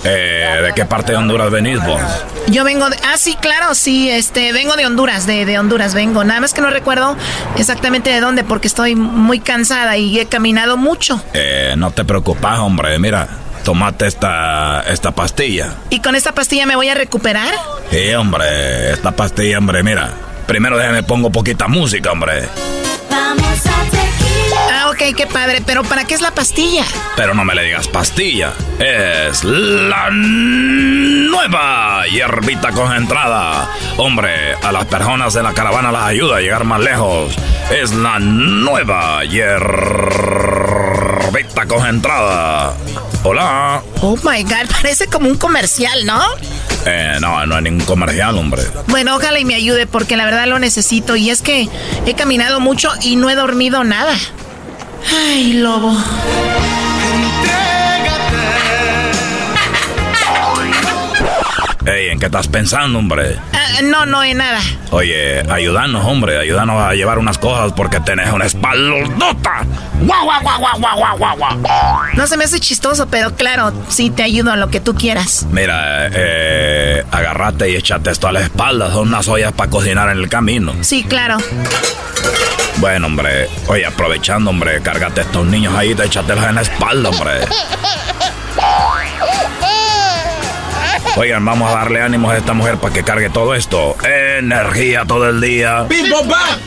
Eh, ¿de qué parte de Honduras venís vos? Yo vengo de... Ah, sí, claro, sí, este, vengo de Honduras, de, de Honduras vengo. Nada más que no recuerdo exactamente de dónde porque estoy muy cansada y he caminado mucho. Eh, no te preocupes, hombre. Mira, tomate esta, esta pastilla. ¿Y con esta pastilla me voy a recuperar? Sí, hombre, esta pastilla, hombre, mira. Primero déjame pongo poquita música, hombre. Ah, ok, qué padre, pero ¿para qué es la pastilla? Pero no me le digas pastilla. Es la nueva hierbita concentrada. Hombre, a las personas de la caravana las ayuda a llegar más lejos. Es la nueva hierbita concentrada. Hola. Oh my God, parece como un comercial, ¿no? Eh, no, no es ningún comercial, hombre. Bueno, ojalá y me ayude porque la verdad lo necesito. Y es que he caminado mucho y no he dormido nada. Ay, lobo. Ey, ¿en qué estás pensando, hombre? Ah, no, no, en nada. Oye, ayúdanos, hombre, ayúdanos a llevar unas cosas porque tenés una espaldota. ¡Guau, guau, guau, guau, guau, guau, guau! No se me hace chistoso, pero claro, sí te ayudo en lo que tú quieras. Mira, eh, agárrate y échate esto a la espalda. Son unas ollas para cocinar en el camino. Sí, claro. Bueno, hombre, oye, aprovechando, hombre, cárgate a estos niños ahí, te échatelos en la espalda, hombre. Oigan, vamos a darle ánimos a esta mujer para que cargue todo esto. Energía todo el día. ¡Pim, pom, pam!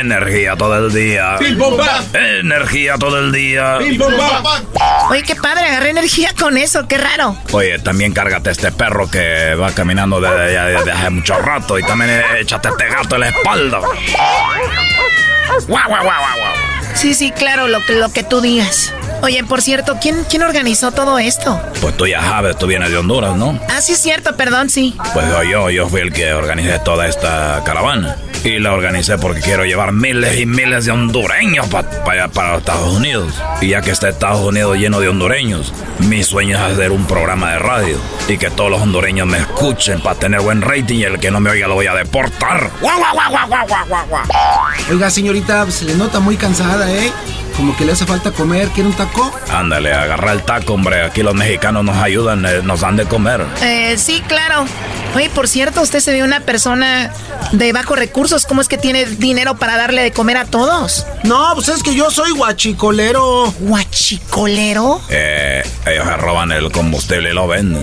Energía todo el día. ¡Pim, pom, pam! Energía todo el día. ¡Pim, pom, pam! Oye, qué padre, agarré energía con eso, qué raro. Oye, también cárgate a este perro que va caminando desde, hace mucho rato y también échate a este gato en la espalda. Guau, guau, guau, guau, guau. Sí, sí, claro, lo que, lo que tú digas. Oye, por cierto, ¿quién, ¿quién organizó todo esto? Pues tú ya sabes, tú vienes de Honduras, ¿no? Ah, sí, es cierto, perdón, sí. Pues yo, yo fui el que organicé toda esta caravana. Y la organicé porque quiero llevar miles y miles de hondureños pa- pa para los Estados Unidos. Y ya que está Estados Unidos lleno de hondureños, mi sueño es hacer un programa de radio. Y que todos los hondureños me escuchen para tener buen rating y el que no me oiga lo voy a deportar. ¡Guau, guau, guau, guau, guau, guau, guau, guau! Oiga, señorita, se le nota muy cansada, ¿eh? Como que le hace falta comer. ¿Quiere un taco? Ándale, agarra el taco, hombre. Aquí los mexicanos nos ayudan, eh, nos dan de comer. Eh, sí, claro. Oye, por cierto, usted se ve una persona de bajos recursos. ¿Cómo es que tiene dinero para darle de comer a todos? No, pues es que yo soy guachicolero. ¿Guachicolero? Eh, ellos se roban el combustible y lo venden.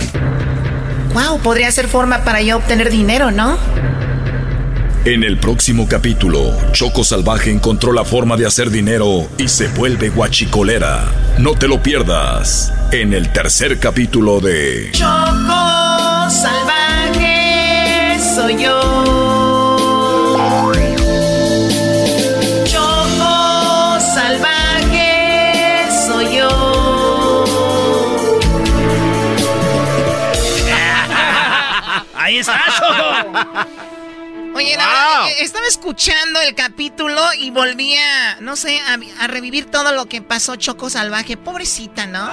Wow, podría ser forma para yo obtener dinero, ¿no? En el próximo capítulo, Choco Salvaje encontró la forma de hacer dinero y se vuelve guachicolera. No te lo pierdas en el tercer capítulo de Choco salvaje soy yo. Choco salvaje soy yo. Ahí está, Choco. Oye, la verdad, eh, estaba escuchando el capítulo y volvía, no sé, a, a revivir todo lo que pasó Choco Salvaje. Pobrecita, ¿no?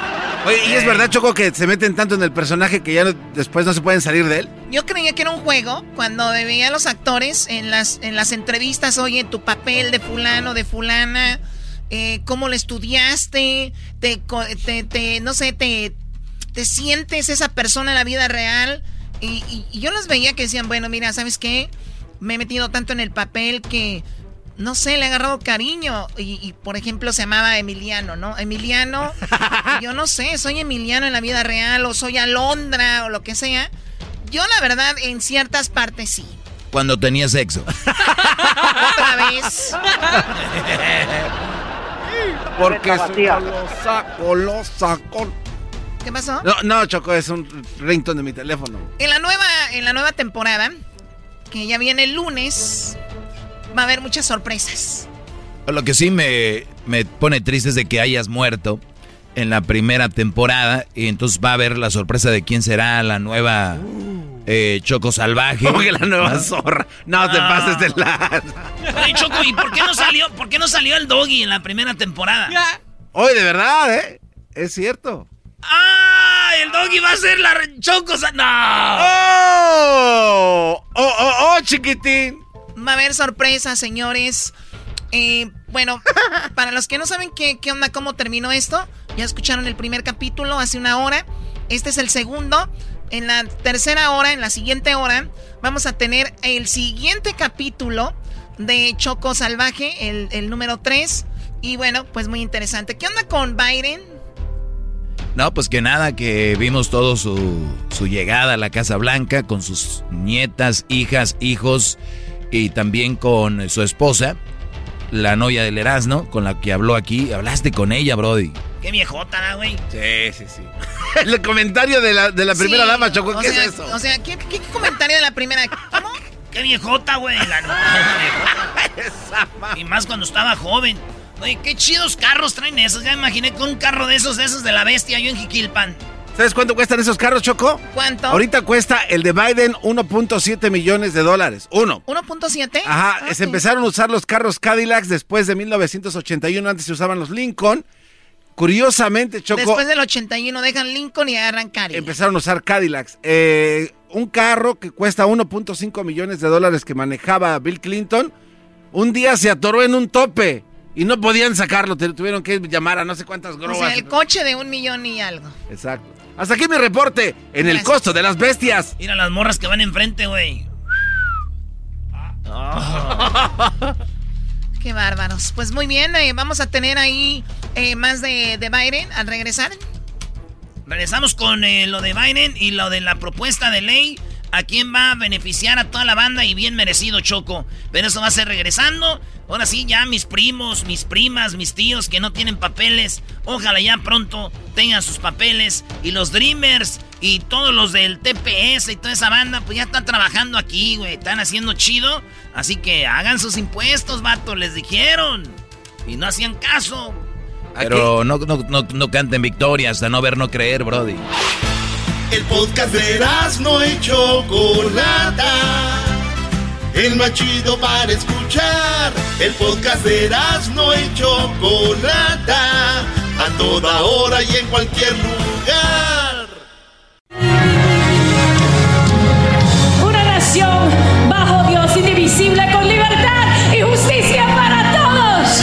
Oye, ¿y es verdad, Choco, que se meten tanto en el personaje que ya no- después no se pueden salir de él? Yo creía que era un juego cuando veía a los actores en las, en las entrevistas, oye, tu papel de fulano, de fulana, eh, cómo lo estudiaste, te, te- te- no sé, te, te sientes esa persona en la vida real. Y, y- y yo los veía que decían, bueno, mira, ¿sabes qué? Me he metido tanto en el papel que, no sé, le he agarrado cariño. Y, y, por ejemplo, se llamaba Emiliano, ¿no? Emiliano, yo no sé, soy Emiliano en la vida real o soy Alondra o lo que sea. Yo la verdad en ciertas partes sí. Cuando tenía sexo. Otra vez. Porque lo saco, lo saco. ¿Qué pasó? No, no, Choco, es un ringtone de mi teléfono. En la nueva, en la nueva temporada, que ya viene el lunes, va a haber muchas sorpresas. Lo que sí me, me pone triste es de que hayas muerto en la primera temporada y entonces va a haber la sorpresa de quién será la nueva eh, Choco Salvaje. ¿Cómo que la nueva zorra? No te Ah. pases de la... Oye, Choco, ¿y por qué no salió, por qué no salió el doggy en la primera temporada? Oye, de verdad, ¿eh? Es cierto. ¡Ah! El doggy va a ser la re- Choco. Sa- ¡No! ¡Oh! ¡Oh, oh, oh, chiquitín! Va a haber sorpresas, señores. Eh, bueno, para los que no saben qué, qué onda, cómo terminó esto, ya escucharon el primer capítulo hace una hora. Este es el segundo. En la tercera hora, en la siguiente hora, vamos a tener el siguiente capítulo de Choco Salvaje, el, el número 3. Y bueno, pues muy interesante. ¿Qué onda con Biden? No, pues que nada, que vimos todo su, su llegada a la Casa Blanca con sus nietas, hijas, hijos y también con su esposa, la novia del Erasmo, con la que habló aquí. Hablaste con ella, Brody. Qué viejota, ¿no, güey. Sí, sí, sí. El comentario de la, de la primera Sí, dama, Choco, ¿qué sea, es eso? O sea, ¿qué, qué comentario de la primera? ¿Cómo? Qué viejota, güey. La- la viejota. y más cuando estaba joven. Oye, qué chidos carros traen esos. Ya me imaginé con un carro de esos, de esos de la bestia, yo en Jiquilpan. ¿Sabes cuánto cuestan esos carros, Choco? ¿Cuánto? Ahorita cuesta el de Biden 1.7 millones de dólares. Uno. ¿1.7? Ajá, Ah, se empezaron a usar los carros Cadillacs después de 1981, antes se usaban los Lincoln. Curiosamente, Choco, Después del 81 dejan Lincoln y agarran Cari. empezaron a usar Cadillacs. Eh, un carro que cuesta 1.5 millones de dólares que manejaba Bill Clinton, un día se atoró en un tope y no podían sacarlo, te- tuvieron que llamar a no sé cuántas O grúas. sea, el coche de un millón y algo. Exacto. Hasta aquí mi reporte en el costo de las bestias. Mira las morras que van enfrente, güey. Qué bárbaros. Pues muy bien, eh, vamos a tener ahí eh, más de, de Biden al regresar. Regresamos con eh, lo de Biden y lo de la propuesta de ley. ¿A quién va a beneficiar a toda la banda? Y bien merecido, Choco. Pero eso va a ser regresando. Ahora sí, ya mis primos, mis primas, mis tíos que no tienen papeles. Ojalá ya pronto tengan sus papeles. Y los Dreamers y todos los del TPS y toda esa banda, pues ya están trabajando aquí, güey. Están haciendo chido. Así que hagan sus impuestos, vato. Les dijeron. Y no hacían caso. Pero no, no, no, no canten victoria hasta no ver, no creer, Brody. El podcast de no y Chocolata. El más chido para escuchar. El podcast de no y Chocolata. A toda hora y en cualquier lugar. Una nación bajo Dios indivisible con libertad y justicia para todos.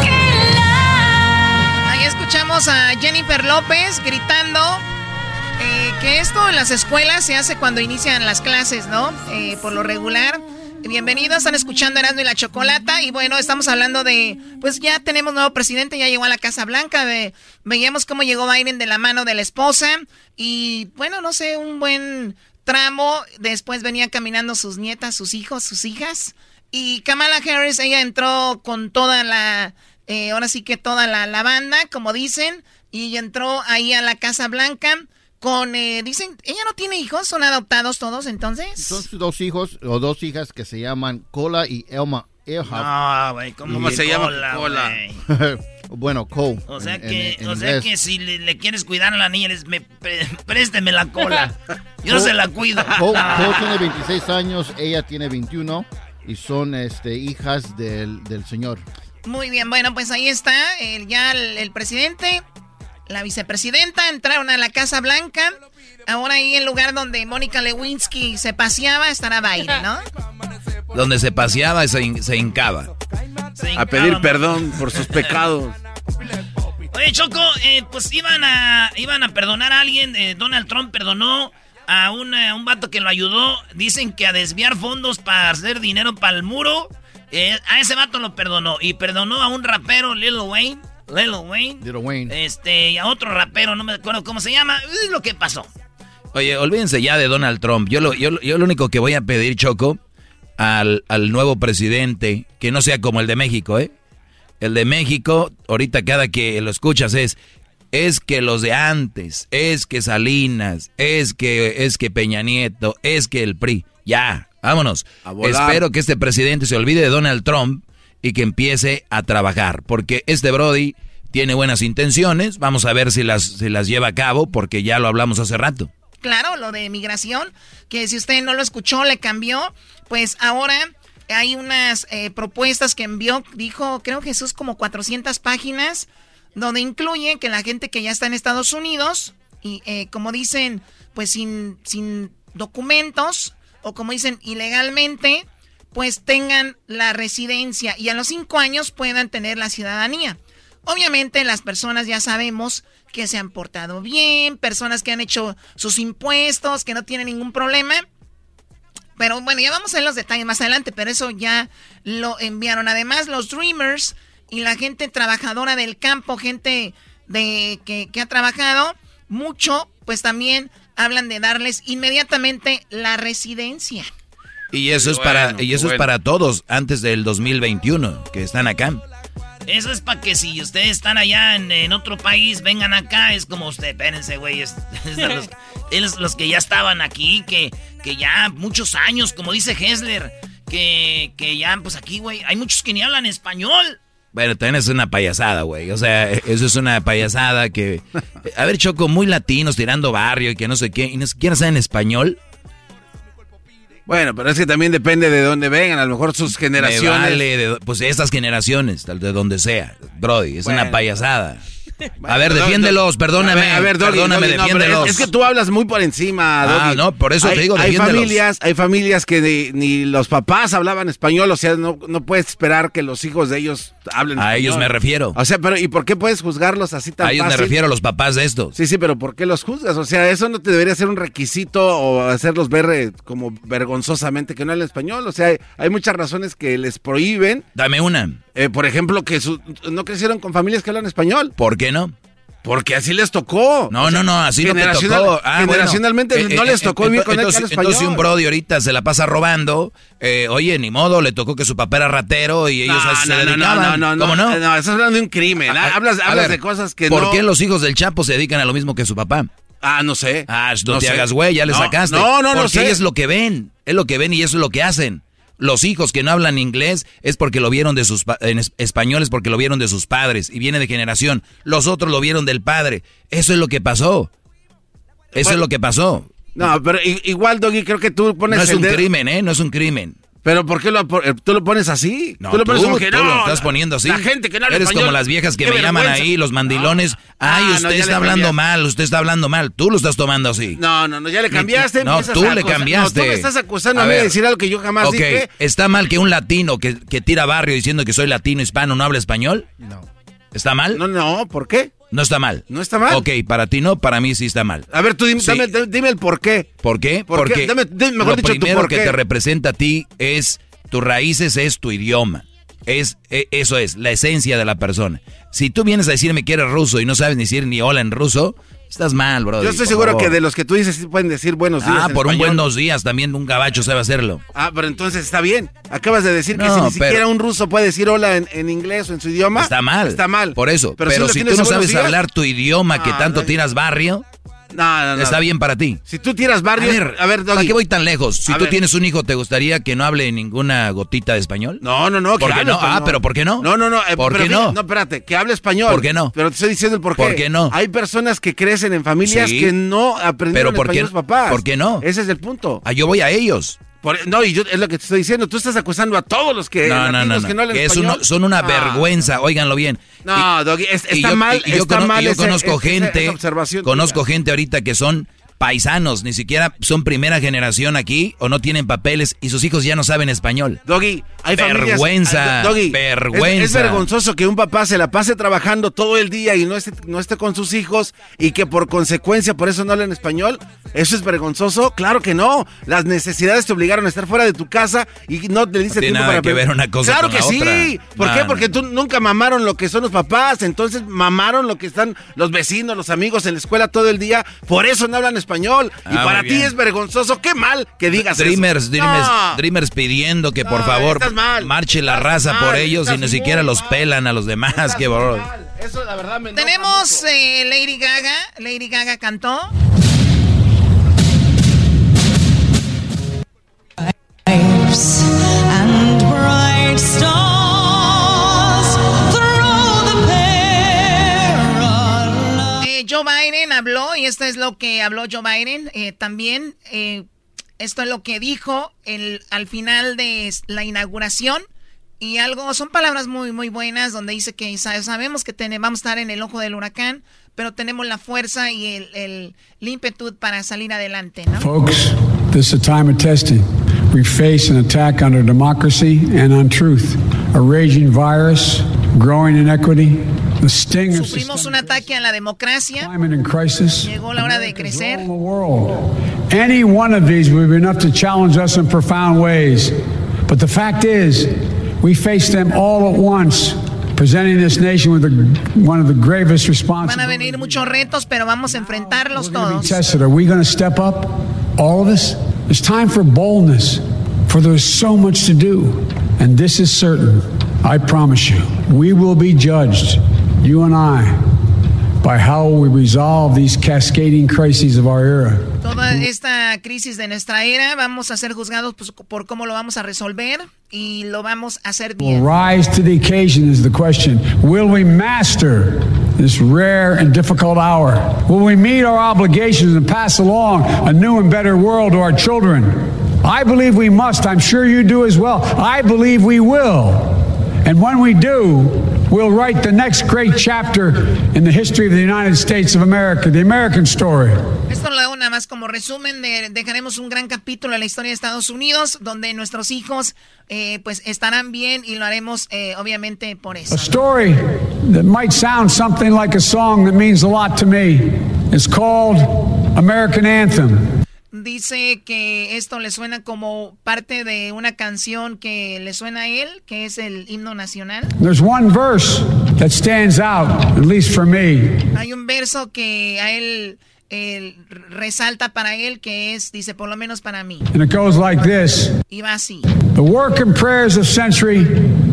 Get loud. Ahí escuchamos a Jennifer López gritando eh, que esto en las escuelas se hace cuando inician las clases, ¿no? Eh, por lo regular. Bienvenidos, están escuchando Erasmo y la Chocolata. Y bueno, estamos hablando de, pues ya tenemos nuevo presidente, ya llegó a la Casa Blanca. Veíamos cómo llegó Biden de la mano de la esposa. Y bueno, no sé, un buen tramo. Después venían caminando sus nietas, sus hijos, sus hijas. Y Kamala Harris, ella entró con toda la, eh, ahora sí que toda la, la banda, como dicen. Y entró ahí a la Casa Blanca con, eh, dicen, ella no tiene hijos, son adoptados todos entonces. Son sus dos hijos o dos hijas que se llaman Cola y Elma Earhart. No, güey, ¿cómo se llama Cola? bueno, Cole. O sea en- que, en- en o sea que si le, le quieres cuidar a la niña, les me, pre- présteme la cola. Yo se la cuido. Cole, Cole tiene 26 años, ella tiene 21 y son este, hijas del, del señor. Muy bien, bueno, pues ahí está, el- ya el, el presidente, la vicepresidenta entraron a la Casa Blanca. Ahora ahí el lugar donde Mónica Lewinsky se paseaba estará Biden, ¿no? Donde se paseaba y se, hin- se hincaba. A pedir perdón por sus pecados. Oye, Choco, eh, pues iban a, iban a perdonar a alguien. eh, Donald Trump perdonó a una- un vato que lo ayudó. Dicen que a desviar fondos para hacer dinero para el muro. Eh, a ese vato lo perdonó. Y perdonó a un rapero, Lil Wayne. Lil Wayne. Little Wayne. Este, y a otro rapero, no me acuerdo cómo se llama. Es lo que pasó. Oye, olvídense ya de Donald Trump. Yo lo, yo, lo- yo lo único que voy a pedir, Choco, al, al nuevo presidente, que no sea como el de México, ¿eh? El de México, ahorita cada que lo escuchas es, es que los de antes, es que Salinas, es que, es que Peña Nieto, es que el PRI. Ya, vámonos. Espero que este presidente se olvide de Donald Trump y que empiece a trabajar, porque este Brody tiene buenas intenciones. Vamos a ver si las, si las lleva a cabo, porque ya lo hablamos hace rato. Claro, lo de migración, que si usted no lo escuchó, le cambió, pues ahora hay unas eh, propuestas que envió, dijo, creo Jesús, como 400 páginas, donde incluye que la gente que ya está en Estados Unidos, y eh, como dicen, pues sin, sin documentos, o como dicen, ilegalmente, pues tengan la residencia y a los cinco años puedan tener la ciudadanía. Obviamente las personas ya sabemos que se han portado bien, personas que han hecho sus impuestos, que no tienen ningún problema. Pero bueno, ya vamos a ver los detalles más adelante, pero eso ya lo enviaron. Además, los Dreamers y la gente trabajadora del campo, gente de que, que ha trabajado mucho, pues también hablan de darles inmediatamente la residencia. Y eso es para y eso bueno. es para todos antes del 2021 que están acá. Eso es para que si ustedes están allá en, en otro país, vengan acá. Es como usted, espérense, güey. Es, es los, es los que ya estaban aquí, que, que ya muchos años, como dice Hessler, que, que ya, pues aquí, güey, hay muchos que ni hablan español. Bueno, también es una payasada, güey. O sea, eso es una payasada que... A ver, Choco, muy latinos tirando barrio y que no sé qué, y ni siquiera saben español. Bueno, pero es que también depende de dónde vengan, a lo mejor sus generaciones. Vale de- pues estas generaciones, tal- de donde sea. Brody, es una payasada. A ver, defiéndelos, perdóname. A ver, Doggy, perdóname, Doggy, no, defiéndelos. es, que tú hablas muy por encima, Ah, Doggy. no, por eso te Hay- digo, Hay defiéndelos. familias, hay familias que ni, ni los papás hablaban español, o sea, no, no puedes esperar que los hijos de ellos hablen A español. ellos me refiero. O sea, pero ¿y por qué puedes juzgarlos así tan A ellos me refiero a los papás de estos. Sí, sí, pero ¿por qué los juzgas? O sea, eso no te debería ser un requisito o hacerlos ver eh, como vergonzosamente que no hablan español. O sea, hay, hay muchas razones que les prohíben. Dame una. Eh, por ejemplo, que su- no crecieron con familias que hablan español. ¿Por qué no? Porque así les tocó. No, O sea, no, no, así no te tocó. Ah, generacionalmente Eh, no eh, les tocó eh, vivir con entonces, habla español. entonces un brody ahorita se la pasa robando. eh, oye, ni modo, le tocó que su papá era ratero y ellos No, a eso se no, no, dedicaban. no, no, ¿Cómo no, no? no, estás hablando de un crimen. Ah, hablas a hablas ver, de cosas que ¿Por no. qué los hijos del Chapo se dedican a lo mismo que su papá? Ah, no sé. Ah, no, No te sé. hagas güey, ya le No, sacaste. no, no, no Porque sé. es lo que ven, es lo que ven y eso es lo que hacen. Los hijos que no hablan inglés es porque lo vieron de sus en es- español es porque lo vieron de sus padres y viene de generación. Los otros lo vieron del padre. Eso es lo que pasó. Eso es lo que pasó. No, pero igual, Doggy, creo que tú pones No es el un dedo- crimen, ¿eh? No es un crimen. Pero ¿por qué lo, eh, tú lo pones así? No, tú lo pones tú, como que tú no. lo estás poniendo así. La gente que no habla Eres español, como las viejas que me llaman ahí, los mandilones. Ay, Ah, no, usted ya está hablando mal, usted está hablando mal. Tú lo estás tomando así. No, no, no, ya le cambiaste. No, tú le cambiaste. No, tú me estás acusando a, A mí de decir algo que yo jamás ok, dije. ¿está mal que un latino que, que tira barrio diciendo que soy latino hispano no habla español? No. ¿Está mal? No, no, ¿por qué? No está mal. No está mal. Ok, para ti no, para mí sí está mal. A ver, tú dime, Sí. dame, dime el por qué. ¿Por qué? ¿Por qué? Porque Dame- dime, mejor lo dicho, primero por que qué. te representa a ti es tus raíces, es tu idioma. Es, e- eso es, la esencia de la persona. Si tú vienes a decirme que eres ruso y no sabes ni decir ni hola en ruso, estás mal, bro. Yo estoy seguro que de los que tú dices sí pueden decir buenos días. Ah, por un buenos días también un gabacho sabe hacerlo. Ah, pero entonces está bien. Acabas de decir que si ni siquiera un ruso puede decir hola en, en inglés o en su idioma. Está mal. Está mal. Por eso. Pero Pero, si si tú no sabes días. hablar tu idioma que Ah, tanto no. tiras barrio, No, no, no. está bien para ti. Si tú tiras barrio. A ver, a ver, ¿para qué voy tan lejos? Si tú ver. tienes un hijo, ¿te gustaría que no hable ninguna gotita de español? No, no, no. ¿Por qué no? Ah, pero ¿por qué no? No, no, no. eh, ¿Por qué no? No, espérate, que hable español. ¿Por qué no? Pero te estoy diciendo el por qué. ¿Por qué no? Hay personas que crecen en familias Sí. que no aprendieron Pero ¿por qué- español los papás. por qué no? Ese es el punto. Ah, yo voy a ellos. Por- no, y yo es lo que te estoy diciendo. Tú estás acusando a todos los que No, no, no, no. que no Que es uno- son una Ah. vergüenza, óiganlo bien. No, Doggy, es- Y está yo- mal, y yo está cono- y mal yo ese- conozco ese- gente, observación conozco gente ahorita que son paisanos, ni siquiera son primera generación aquí o no tienen papeles y sus hijos ya no saben español. Doggy, hay familias. Vergüenza, Do- Doggy, vergüenza. Es, vergonzoso que un papá se la pase trabajando todo el día y no esté, no esté con sus hijos y que por consecuencia por eso no hablen español. ¿Eso es vergonzoso? Claro que no. Las necesidades te obligaron a estar fuera de tu casa y no te diste tiene tiempo nada para que ver una cosa Claro con que la sí. otra. ¿Por No, qué? no. Porque tú nunca mamaron lo que son los papás. Entonces mamaron lo que están los vecinos, los amigos en la escuela todo el día. Por eso no hablan español. Y Ah, para ti es vergonzoso. Qué mal que digas Dreamers, eso. Dreamers, No. Dreamers pidiendo que por favor marche la raza mal, por ellos y ni siquiera los pelan a los demás. Que bro. Eso la verdad me enoja Tenemos eh, Lady Gaga. Lady Gaga cantó. Joe Biden habló y esto es lo que habló Joe Biden eh, también. eh, esto es lo que dijo al final de la inauguración. Y algo, son palabras muy, muy buenas donde dice que sa- sabemos que tene- vamos a estar en el ojo del huracán, pero tenemos la fuerza y el, el, para salir adelante. Folks, this is a time of testing. We face an attack on our democracy and on truth, a raging virus, growing inequity, the sting of Sufrimos un ataque a la democracia. climate and crisis. Llegó la hora de crecer. Any one of these would be enough to challenge us in profound ways. But the fact is, we face them all at once, presenting this nation with the, one of the gravest Van a responsibilities. venir muchos retos, pero vamos a enfrentarlos todos. tested. Are we going to step up? All of us? It's time for boldness, for there's so much to do. And this is certain. I promise you, we will be judged, you and I, by how we resolve these cascading crises of our era. Toda esta crisis de nuestra era vamos a ser juzgados por cómo lo vamos a resolver y lo vamos a hacer bien. Will rise to the occasion is the question. Will we master this rare and difficult hour? Will we meet our obligations and pass along a new and better world to our children? I believe we must. I'm sure you do as well. I believe we will. And when we do, we'll write the next great chapter in the history of the United States of America, the American story. Esto lo hago nada más como resumen de dejaremos un gran capítulo en la historia de Estados Unidos donde nuestros hijos eh, pues estarán bien y lo haremos eh, obviamente por eso. A story that might sound something like a song that means a lot to me. It's called American Anthem. Dice que esto le suena como parte de una canción que le suena a él, que es el himno nacional. There's one verse that stands out, at least for me. Hay un verso que a él, él resalta para él que es, dice, por lo menos para mí. And it goes like this. Y va así. The work and prayers of century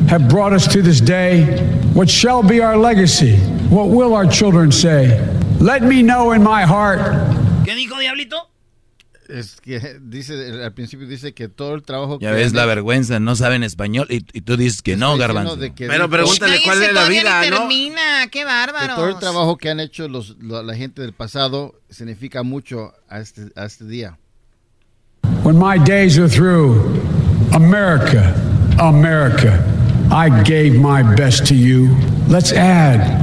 have brought us to this day. What shall be our legacy? What will our children say? Let me know in my heart. ¿Qué dijo Diablito? Es que dice, al principio dice que todo el trabajo Ya que ves han la hecho- vergüenza, no saben español y, y tú dices que no, garbanzo. que Pero pregúntale cuál es la vida, ni ¿no? termina, qué bárbaro. todo el trabajo que han hecho los, la, la gente del pasado significa mucho a este, a este día. When my days are through, America, America, I gave my best to you. Let's add,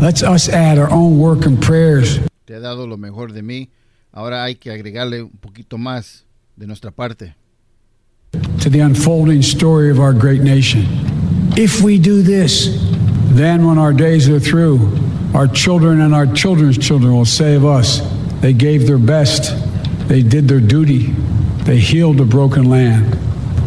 let's us add our own work and prayers. Te he dado lo mejor de mí. Ahora hay que agregarle un poquito más de nuestra parte. to the unfolding story of our great nation. If we do this, then when our days are through, our children and our children's children will of us, they gave their best, they did their duty, they healed a broken land.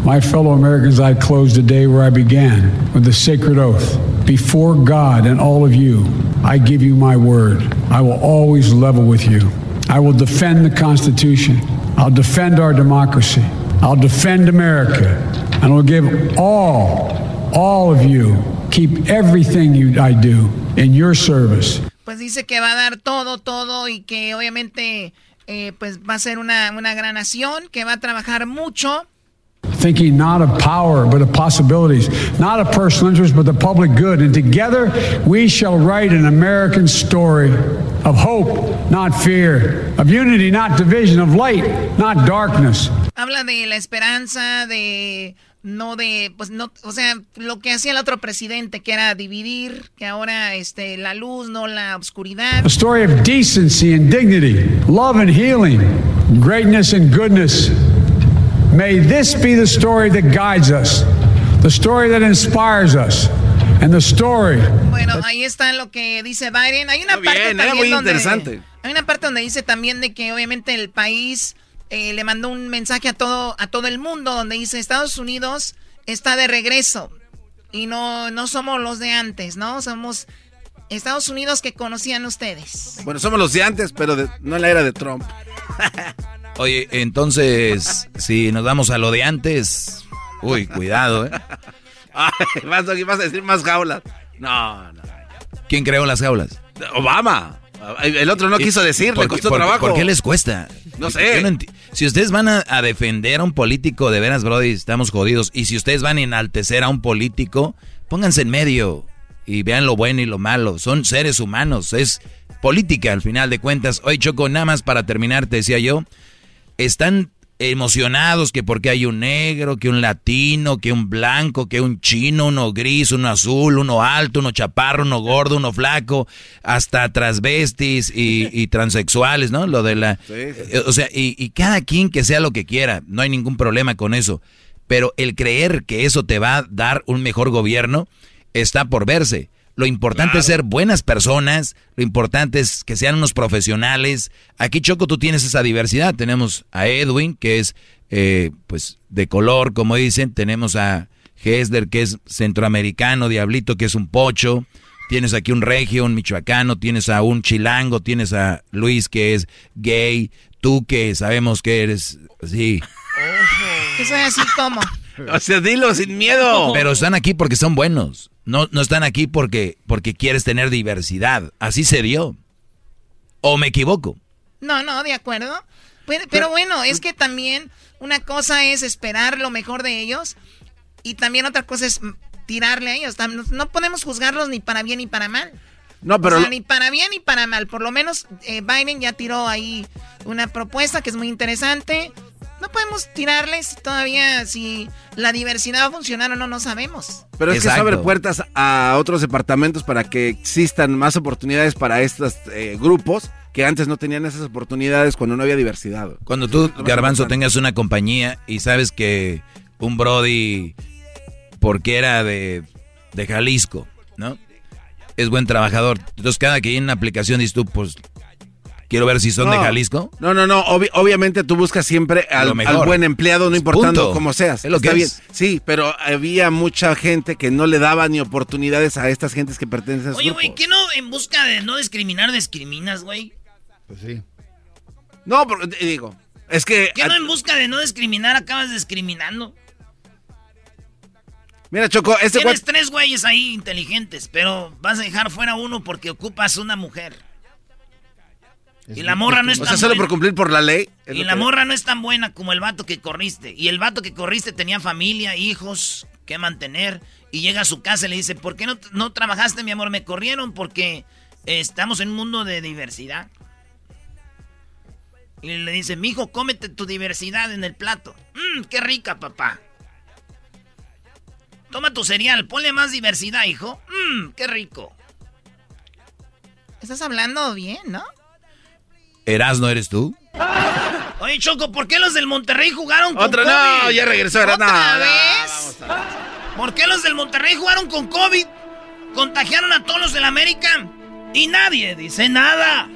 My fellow Americans, I close the day where I began with the sacred oath. Before God and all of you, I give you my word. I will always level with you. I will defend the Constitution. I'll defend our democracy. I'll defend America. And I'll give all, all of you, keep everything you, I do in your service. Pues dice que va a dar todo, todo y que obviamente eh, pues va a ser una, una gran nación, que va a trabajar mucho. Thinking not of power, but of possibilities, not of personal interest, but the public good. And together we shall write an American story of hope, not fear, of unity, not division, of light, not darkness. Habla de la esperanza, de no de, pues no, o sea, lo que hacía el otro presidente, que era dividir, que ahora este, la luz, no la oscuridad. A story of decency and dignity, love and healing, greatness and goodness. May this be the story that guides us, the story that inspires us, and the story. Bueno, ahí está lo que dice Biden. Hay una Muy parte bien, también muy donde, interesante. Hay una parte donde dice también de que obviamente el país eh, le mandó un mensaje a todo a todo el mundo donde dice Estados Unidos está de regreso y no no somos los de antes, ¿no? Somos Estados Unidos que conocían ustedes. Bueno, somos los de antes, pero de- no en la era de Trump. Oye, entonces, si nos vamos a lo de antes, uy, cuidado, ¿eh? Ay, vas, a- vas a decir más jaulas. No, no. ¿Quién creó las jaulas? Obama. El otro no ¿Y quiso decir, le costó por- trabajo. ¿Por qué les cuesta? No sé. Si ustedes van a, a defender a un político, de veras, Brody, estamos jodidos. Y si ustedes van a enaltecer a un político, pónganse en medio y vean lo bueno y lo malo. Son seres humanos, es política al final de cuentas. Oye, Choco, nada más para terminar, te decía yo, están emocionados que porque hay un negro, que un latino, que un blanco, que un chino, uno gris, uno azul, uno alto, uno chaparro, uno gordo, uno flaco, hasta transvestis y, y transexuales, ¿no? Lo de la... eh, O sea, y, y cada quien que sea lo que quiera, no hay ningún problema con eso. Pero el creer que eso te va a dar un mejor gobierno está por verse. Lo importante es ser buenas personas, lo importante es que sean unos profesionales. Aquí, Choco, tú tienes esa diversidad. Tenemos a Edwin, que es eh, pues de color, como dicen. Tenemos a Hesler, que es centroamericano, Diablito, que es un pocho. Tienes aquí un regio, un michoacano, tienes a un chilango, tienes a Luis, que es gay. Tú que sabemos que eres, sí. Que soy así como. O sea, dilo sin miedo. Pero están aquí porque son buenos. No, no están aquí porque, porque quieres tener diversidad. Así se dio. ¿O me equivoco? No, no, de acuerdo. Pero, pero bueno, es que también una cosa es esperar lo mejor de ellos y también otra cosa es tirarle a ellos. No podemos juzgarlos ni para bien ni para mal. No, pero... ni para bien ni para mal. Por lo menos eh, Biden ya tiró ahí una propuesta que es muy interesante. No podemos tirarles todavía si la diversidad va a funcionar o no, no sabemos. Pero es que se abre puertas a otros departamentos para que existan más oportunidades para estos eh, grupos que antes no tenían esas oportunidades cuando no había diversidad. Cuando tú, Garbanzo, tengas una compañía y sabes que un Brody, porque era de, de Jalisco, ¿no? Es buen trabajador. Entonces cada que hay una aplicación dices tú, pues Quiero ver si son de Jalisco. No, no, no. obviamente tú buscas siempre al, buen empleado, no importando cómo seas. Es lo que bien. Sí, pero había mucha gente que no le daba ni oportunidades a estas gentes que pertenecen a Oye, güey, ¿qué no en busca de no discriminar discriminas, güey? Pues sí. No, pero digo, es que... ¿Qué no en busca de no discriminar acabas discriminando? Mira, Choco, este Tienes tres güeyes ahí inteligentes, pero vas a dejar fuera uno porque ocupas una mujer y la morra no es tan O sea, solo por cumplir por la ley. Y la morra no es tan buena como el vato que corriste. Y el vato que corriste tenía familia, hijos que mantener. Y llega a su casa y le dice, ¿por qué no, no trabajaste, mi amor? Me corrieron porque estamos en un mundo de diversidad. Y le dice, mijo, cómete tu diversidad en el plato. Mmm, qué rica, papá. Toma tu cereal, ponle más diversidad, hijo. Mmm, qué rico. Estás hablando bien, ¿no? ¿Erasno eres tú? Oye, Choco, ¿por qué los del Monterrey jugaron con Otra, COVID? no, ya regresó. Era, ¿Otra vez? ¿Por qué los del Monterrey jugaron con COVID? Contagiaron a todos los del América y nadie dice nada.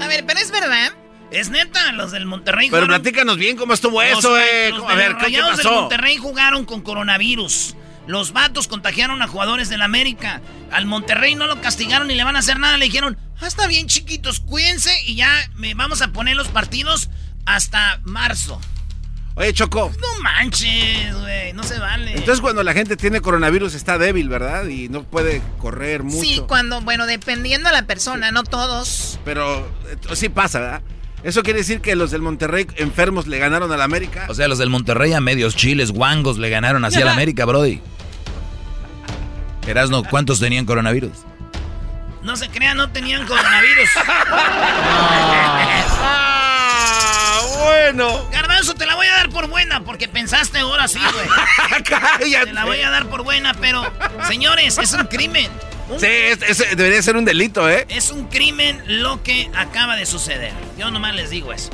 a ver, pero es verdad. Es neta, los del Monterrey Pero platícanos bien cómo estuvo eso, eh. a ver, ¿qué, pasó? del Monterrey jugaron con coronavirus. Los vatos contagiaron a jugadores del América. Al Monterrey no lo castigaron ni le van a hacer nada. Le dijeron, ah, está bien chiquitos, cuídense y ya me vamos a poner los partidos hasta marzo. Oye, Choco. No manches, güey, no se vale. Entonces cuando la gente tiene coronavirus está débil, ¿verdad? Y no puede correr mucho. Sí, cuando, bueno, dependiendo de la persona, no todos. Pero eh, sí pasa, ¿verdad? ¿Eso quiere decir que los del Monterrey enfermos le ganaron al América? O sea, los del Monterrey a medios chiles, guangos, le ganaron así al América, Brody. Erasno, ¿cuántos tenían coronavirus? No se crean, no tenían coronavirus. ah, bueno. Garbanzo, te la voy a dar por buena porque pensaste ahora sí, güey. Te la voy a dar por buena, pero señores, es un crimen. sí, debería ser un delito, ¿eh? Es un crimen lo que acaba de suceder. Yo nomás les digo eso.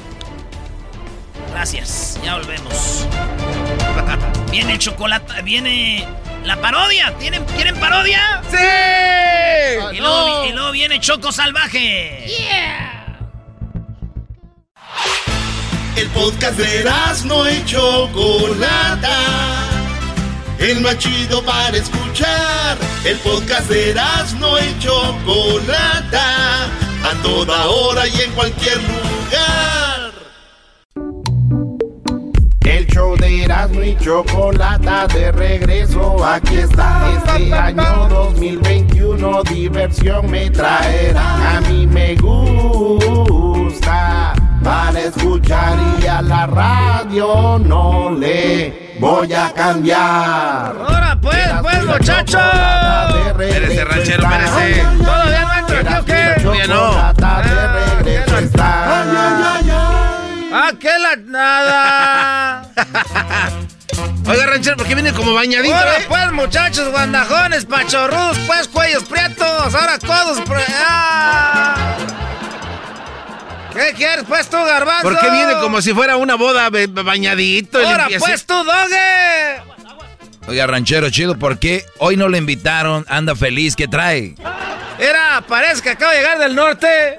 Gracias, ya volvemos. Viene el chocolate, viene la parodia. ¿Tienen, ¿Quieren parodia? ¡Sí! y, luego, viene Choco Salvaje. ¡Yeah! El podcast de no y Chocolata. El más chido para escuchar. El podcast de no y Chocolata. A toda hora y en cualquier lugar. Show de Erasmo y Chocolata de regreso, aquí está. Este año 2021 diversión me traerá. A mí me gusta para escuchar y a la radio no le voy a cambiar. Ahora pues, pues muchachos. Espérese, ranchero, espérese. ¿Todavía no entra aquí o qué? Todavía no. De regreso está. ¡Ah, qué la nada! Oiga, ranchero, ¿por qué viene como bañadito, Ahora eh? pues, muchachos, guandajones, pachorrudos, pues, cuellos prietos, ahora codos... ¡Ah! ¿Qué quieres, pues, tú, garbanzo? ¿Por qué viene como si fuera una boda bañadito? ¡Ahora, pues, tú, doge! Oiga, ranchero, chido, ¿por qué hoy no le invitaron? Anda feliz, ¿qué trae? Era, parece que acabo de llegar del norte.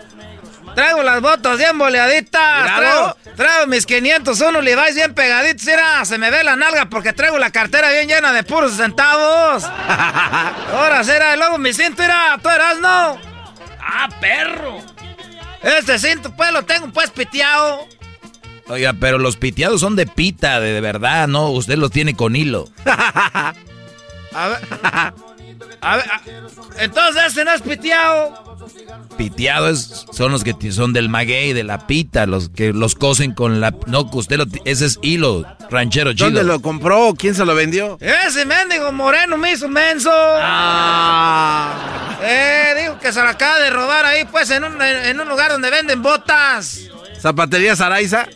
Traigo las botas bien boleaditas. Traigo, traigo, mis 501 Levi's bien pegaditos. Mira, se me ve la nalga porque traigo la cartera bien llena de puros centavos. Ahora será, y luego mi cinto, mira, tú eras, ¿no? Ah, perro. Este cinto, pues, lo tengo pues piteado. Oiga, pero los piteados son de pita, de, de verdad, ¿no? Usted los tiene con hilo. A ver. A ver. a- Entonces, ¿este no es piteado? Piteado es, son los que son del maguey, de la pita, los que los cosen con la... No, usted lo... Ese es hilo, ranchero chido. ¿Dónde lo compró? ¿Quién se lo vendió? Ese mendigo moreno me hizo menso. Ah. Eh, digo que se lo acaba de robar ahí, pues, en un, en un lugar donde venden botas. ¿Zapatería Saraiza?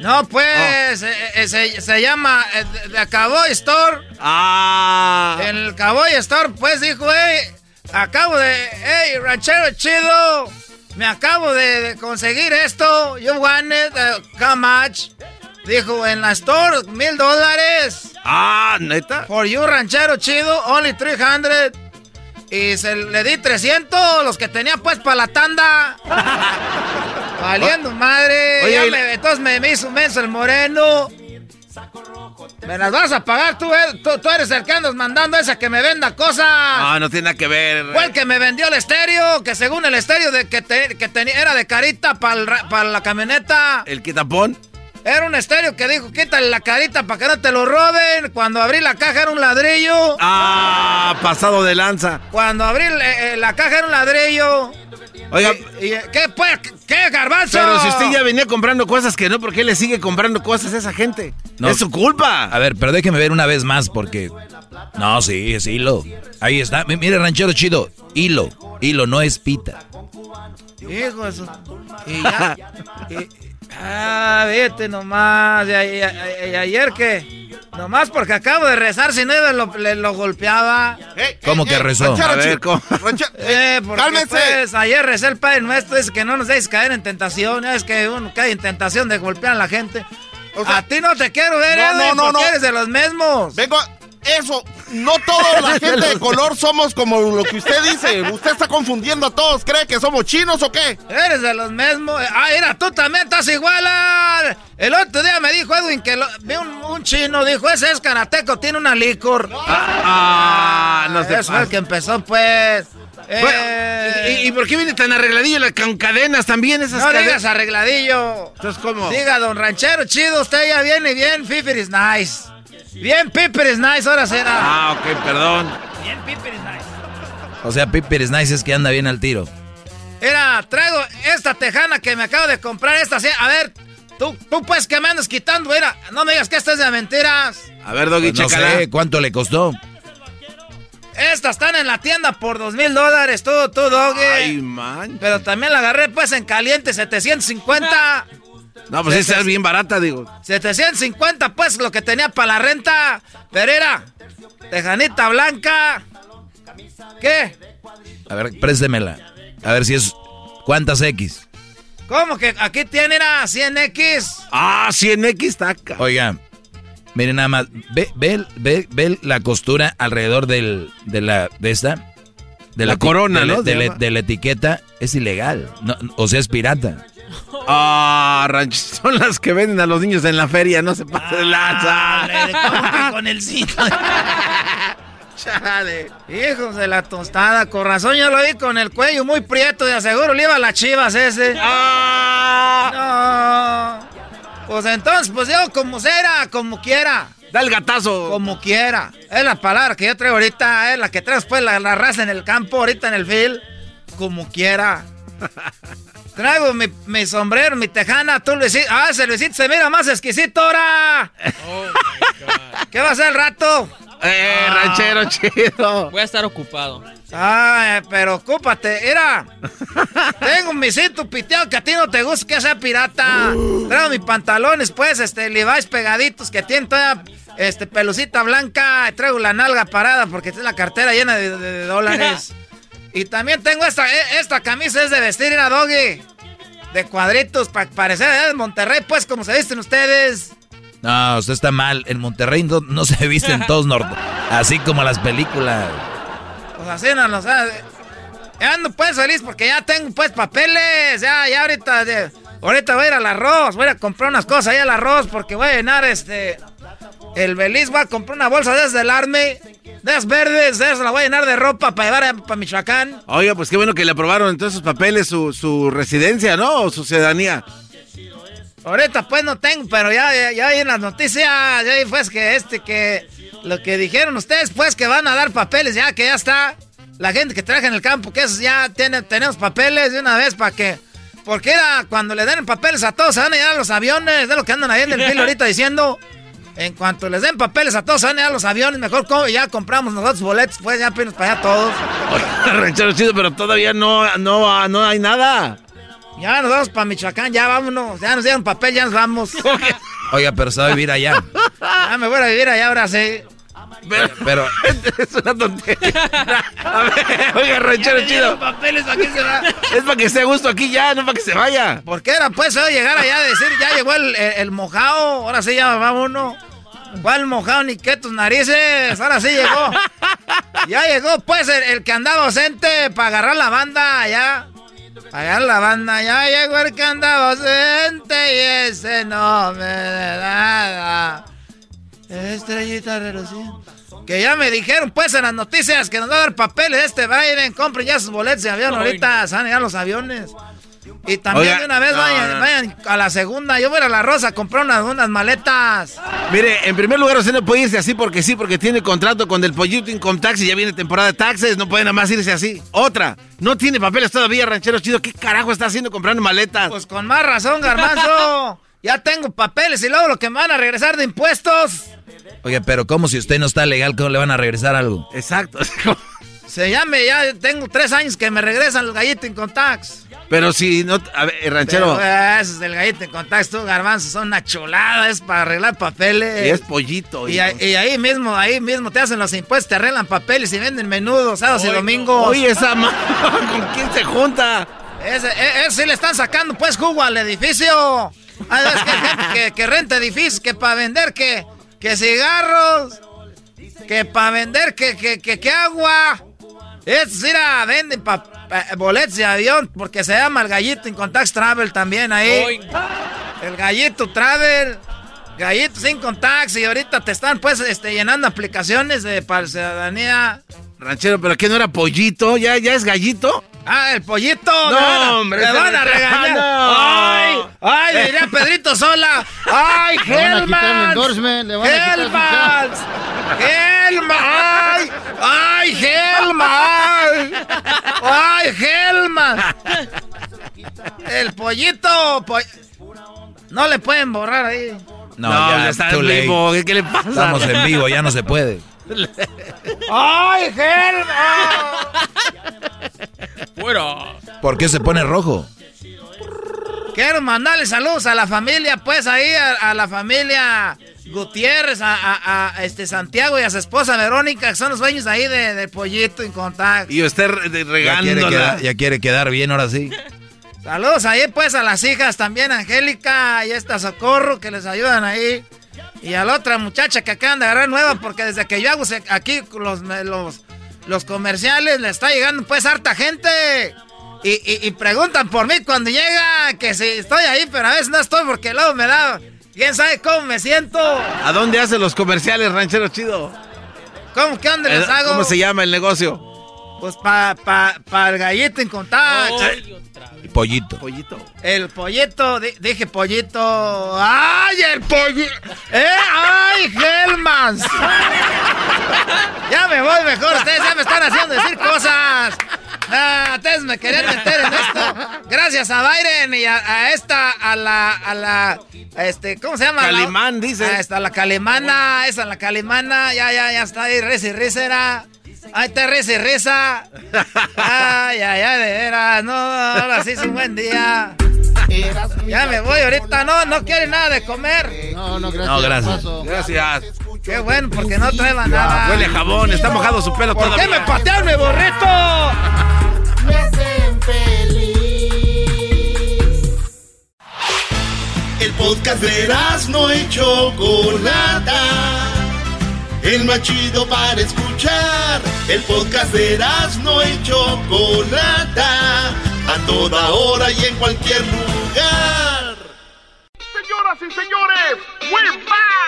No, pues, eh, eh, se, se llama eh, de- de Cowboy Store. Ah. En el Cowboy Store, pues, dijo, hey, acabo de, hey, ranchero chido, me acabo de, de conseguir esto, you want it, uh, how much? Dijo, en la store, mil dólares. Ah, ¿neta? For you, ranchero chido, only 300. Y se le di 300, los que tenía pues para la tanda. Valiendo madre. Oye, Ya y- me- entonces me, me hizo menso el moreno. Me las vas a pagar tú, eh. tú, tú eres el que andas mandando esa que me venda cosas. Ah, no tiene nada que ver. Fue el que me vendió el estéreo, que según el estéreo de que, te- que tenía era de carita para la camioneta. ¿El quitapón? Era un estéreo que dijo, quítale la carita para que no te lo roben. Cuando abrí la caja era un ladrillo. Ah, pasado de lanza. Cuando abrí eh, eh, la caja era un ladrillo. Oiga, ¿Y, y, qué pues? ¿Qué garbanzo? pero si usted ya venía comprando cosas que no, ¿por qué le sigue comprando cosas a esa gente? No. Es su culpa. A ver, pero déjeme ver una vez más porque... No, sí, es hilo. Ahí está. Mi- Mire, ranchero chido. Hilo. Hilo, no es pita. Hijo de su- Y ya. ah, vete nomás. Y, y- y- y ayer que. Nomás porque acabo de rezar, si no iba, lo, le- lo golpeaba. ¿Cómo que rezó? A ver. Eh, Cálmense. pues, ayer recé el Padre Nuestro, dice que no nos dejes caer en tentación. Es que uno cae en tentación de golpear a la gente. a ti no te quiero ver, No, Edwin, no, no, porque no. eres de los mismos. Vengo a- Eso, no toda la gente de color somos como lo que usted dice. Usted está confundiendo a todos. ¿Cree que somos chinos o qué? Eres de los mismos. Ah, mira, tú también estás igual. El otro día me dijo Edwin que lo- vi un, un chino, dijo, ese es karateco, tiene una licor. Ah, no se Eso fue el que empezó, pues. Eh, ¿Y, y por qué viene tan arregladillo la- con cadenas también esas no cadenas? digas arregladillo. Entonces, ¿cómo? Diga, don ranchero, chido, usted ya viene bien, Piper is nice. Bien, Piper is nice, ahora será. Ah, ok, perdón. Bien, Piper is nice. O sea, Piper es nice es que anda bien al tiro. Era, traigo esta tejana que me acabo de comprar, esta, sí. A ver, tú, tú pues que me andas quitando, era, no me digas que esta es de mentiras. A ver, Doggy, Pues no sé cuánto le costó. Estas están en la tienda por dos mil dólares, tú, tú, doggy. Ay, man. Pero también la agarré pues en caliente, 750. No, pues esa es bien barata, digo. 750 pues lo que tenía para la renta. Pero era, tejanita blanca. ¿Qué? A ver, préstemela. A ver si es... ¿Cuántas X? ¿Cómo que aquí tiene era 100X? Ah, 100X taca. Oiga, miren nada más. Ve, ve, ve, ve la costura alrededor del, de la... De esta. De La corona, de la- ¿no? De, la- de la etiqueta. Es ilegal. No, o sea, es pirata. Ah, ranch, son las que venden a los niños en la feria, no se pasa de lanza. Hombre, ¿cómo que con el cinto? Chale. Hijos de la tostada, con razón yo lo vi con el cuello muy prieto, de aseguro le iba a las chivas ese. Ah. No. Pues entonces, pues yo como será, como quiera. Da el gatazo. Como quiera. Es la palabra que yo traigo ahorita, es la que traes pues la, la raza en el campo, ahorita en el field. Como quiera. Traigo mi, mi sombrero, mi tejana, tú Luisito. Ah, ese Luisito se mira más exquisito ahora. ¿Qué va a hacer el rato? Eh, ranchero chido. Voy a estar ocupado. Ay, pero ocúpate, mira. Tengo mi cinto piteado que a ti no te gusta que sea pirata. Traigo mis pantalones, pues, este, Levi's pegaditos que tienen toda, este, pelucita blanca. Traigo la nalga parada porque tiene la cartera llena de, de- de dólares. Y también tengo esta, eh, esta camisa es de vestir, a doggy. De cuadritos, para parecer allá de Monterrey, pues, como se visten ustedes. No, usted está mal. En Monterrey no, no se visten todos norte. Así como las películas. Pues así no nos Ya ando pues feliz porque ya tengo pues papeles. Ya, ya ahorita, ahorita voy a ir al arroz. Voy a comprar unas cosas ahí al arroz porque voy a llenar este. El Beliz voy a comprar una bolsa de esas del Arme. De verdes, de esas la voy a llenar de ropa para llevar para Michoacán. Oiga, pues qué bueno que le aprobaron entonces sus papeles, su, su residencia, ¿no? O su ciudadanía. Ahorita pues no tengo, pero ya, ya, ya en las noticias, ya vi pues que este, que lo que dijeron ustedes pues que van a dar papeles, ya que ya está la gente que trabaja en el campo, que eso ya tiene, tenemos papeles de una vez para que, porque era cuando le den papeles a todos, se van a llevar los aviones, de lo que andan ahí en el filo ahorita diciendo. En cuanto les den papeles a todos, se van a los aviones, mejor co- ya compramos nosotros boletos, pues ya pinos para allá todos. Ranchero chido, pero todavía no, no, no hay nada. Ya nos vamos para Michoacán, ya vámonos, ya nos dieron papel, ya nos vamos. Oiga, pero se va a vivir allá. Ya me voy a vivir allá ahora sí. Pero, es una tontería. A ver, oiga, ranchero chido. papeles para se va. Es para que esté a gusto aquí ya, no para que se vaya. ¿Por qué era pues hoy llegar allá a decir, ya llegó el, el, el mojado, ahora sí ya va uno? ¿Cuál mojado ni qué tus narices? Ahora sí llegó. Ya llegó pues el, el que andaba ausente para agarrar la banda. Para agarrar la banda, ya llegó el que andaba ausente y ese no me da nada. Estrellita reluciente. Que ya me dijeron pues en las noticias que nos va a dar papeles este Biden. Compren ya sus boletos de avión ahorita. Se van a llegar los aviones. Y también Oiga, de una vez no, vayan, no. vayan a la segunda. Yo voy a ir a la Rosa a comprar unas, unas maletas. Mire, en primer lugar, usted no puede irse así porque sí, porque tiene contrato con el Pollito Income Tax y ya viene temporada de taxes. No puede nada más irse así. Otra, no tiene papeles todavía, ranchero chido. ¿Qué carajo está haciendo comprando maletas? Pues con más razón, garbanzo. ya tengo papeles y luego lo que me van a regresar de impuestos. oiga, pero ¿cómo si usted no está legal, cómo le van a regresar algo? Exacto. Se llame, ya tengo tres años que me regresan el gallito Income Tax. Pero si no, a ver, eh, ranchero, Pero, eh, esos del gallito Income Tax, tú, garbanzo, son una chulada. Es para arreglar papeles. y es pollito. Y, ahí- y ahí mismo, ahí mismo te hacen los impuestos, te arreglan papeles y venden menudos, sábados y domingos. Oye, esa ma- ¿con quién se junta? Ese, e- ese sí le están sacando pues jugo al edificio. Es que, gente que, que renta edificios, que para vender que, que cigarros, que para vender que, que, que, que agua. Es mira, venden pa- pa- boletos de avión porque se llama el gallito en Contact Travel también ahí. El gallito Travel. Gallito sin contacts y ahorita te están pues este, llenando aplicaciones de para ciudadanía. Ranchero, pero ¿qué no era pollito? ¿Ya, ya es gallito? Ah, el pollito. No, hombre, Me van a regañar. No. Ay, ay, diría Pedrito Sola. Ay, Le le su Hellmans. Hellmans. Ay, ay, Hellmans. Ay, Hellmans. El pollito. po- No le pueden borrar ahí. No, No, ya, ya está en vivo, ¿qué- qué le pasa? Estamos en vivo, ya no se puede. Ay, Hellmans. ¿Por qué se pone rojo? Quiero mandarle saludos a la familia, pues ahí, a, a la familia Gutiérrez, a, a- a, este Santiago y a su esposa Verónica, que son los dueños ahí de, de Pollito en contacto. Y usted Ya quiere, regándola. quedar, ya quiere quedar bien ahora sí. Saludos ahí, pues, a las hijas también, Angélica y esta Socorro, que les ayudan ahí. Y a la otra muchacha que acaban de agarrar nueva, porque desde que yo hago aquí los, los, los comerciales, le está llegando, pues, harta gente. Y, y- y preguntan por mí cuando llega, que si estoy ahí, pero a veces no estoy porque luego me da... ¿Quién sabe cómo me siento? ¿A dónde hace los comerciales, ranchero chido? ¿Cómo que dónde les Eh, hago? ¿Cómo se llama el negocio? Pues para pa, pa el gallito en contacto. Y pollito. Pollito. El pollito, di- dije pollito. ¡Ay, el pollito! ¡Eh! ¡Ay, Helmans! ya me voy mejor, ustedes ya me están haciendo decir cosas. Ah, ustedes me querían meter en esto. Gracias a Byron y a, a esta, a la, a la, este, ¿cómo se llama? Calimán, dice. Ah, está la calimana, esa la calimana, ya, ya, ya está ahí, reza y risera. Ahí está reza y reza. Ay, ay, ay, de veras, no, ahora sí es un buen día. Ya me voy ahorita, no, no quiere nada de comer. No, no, gracias. No, gracias. Gracias. Qué bueno, porque no traeba nada. Huele a jabón, está mojado su pelo ¿Por todavía. qué me patearon mi burrito? Me hacen feliz. El podcast de no y Chocolata. El más chido para escuchar. El podcast de no y Chocolata. A toda hora y en cualquier lugar. Señoras y señores, we're back.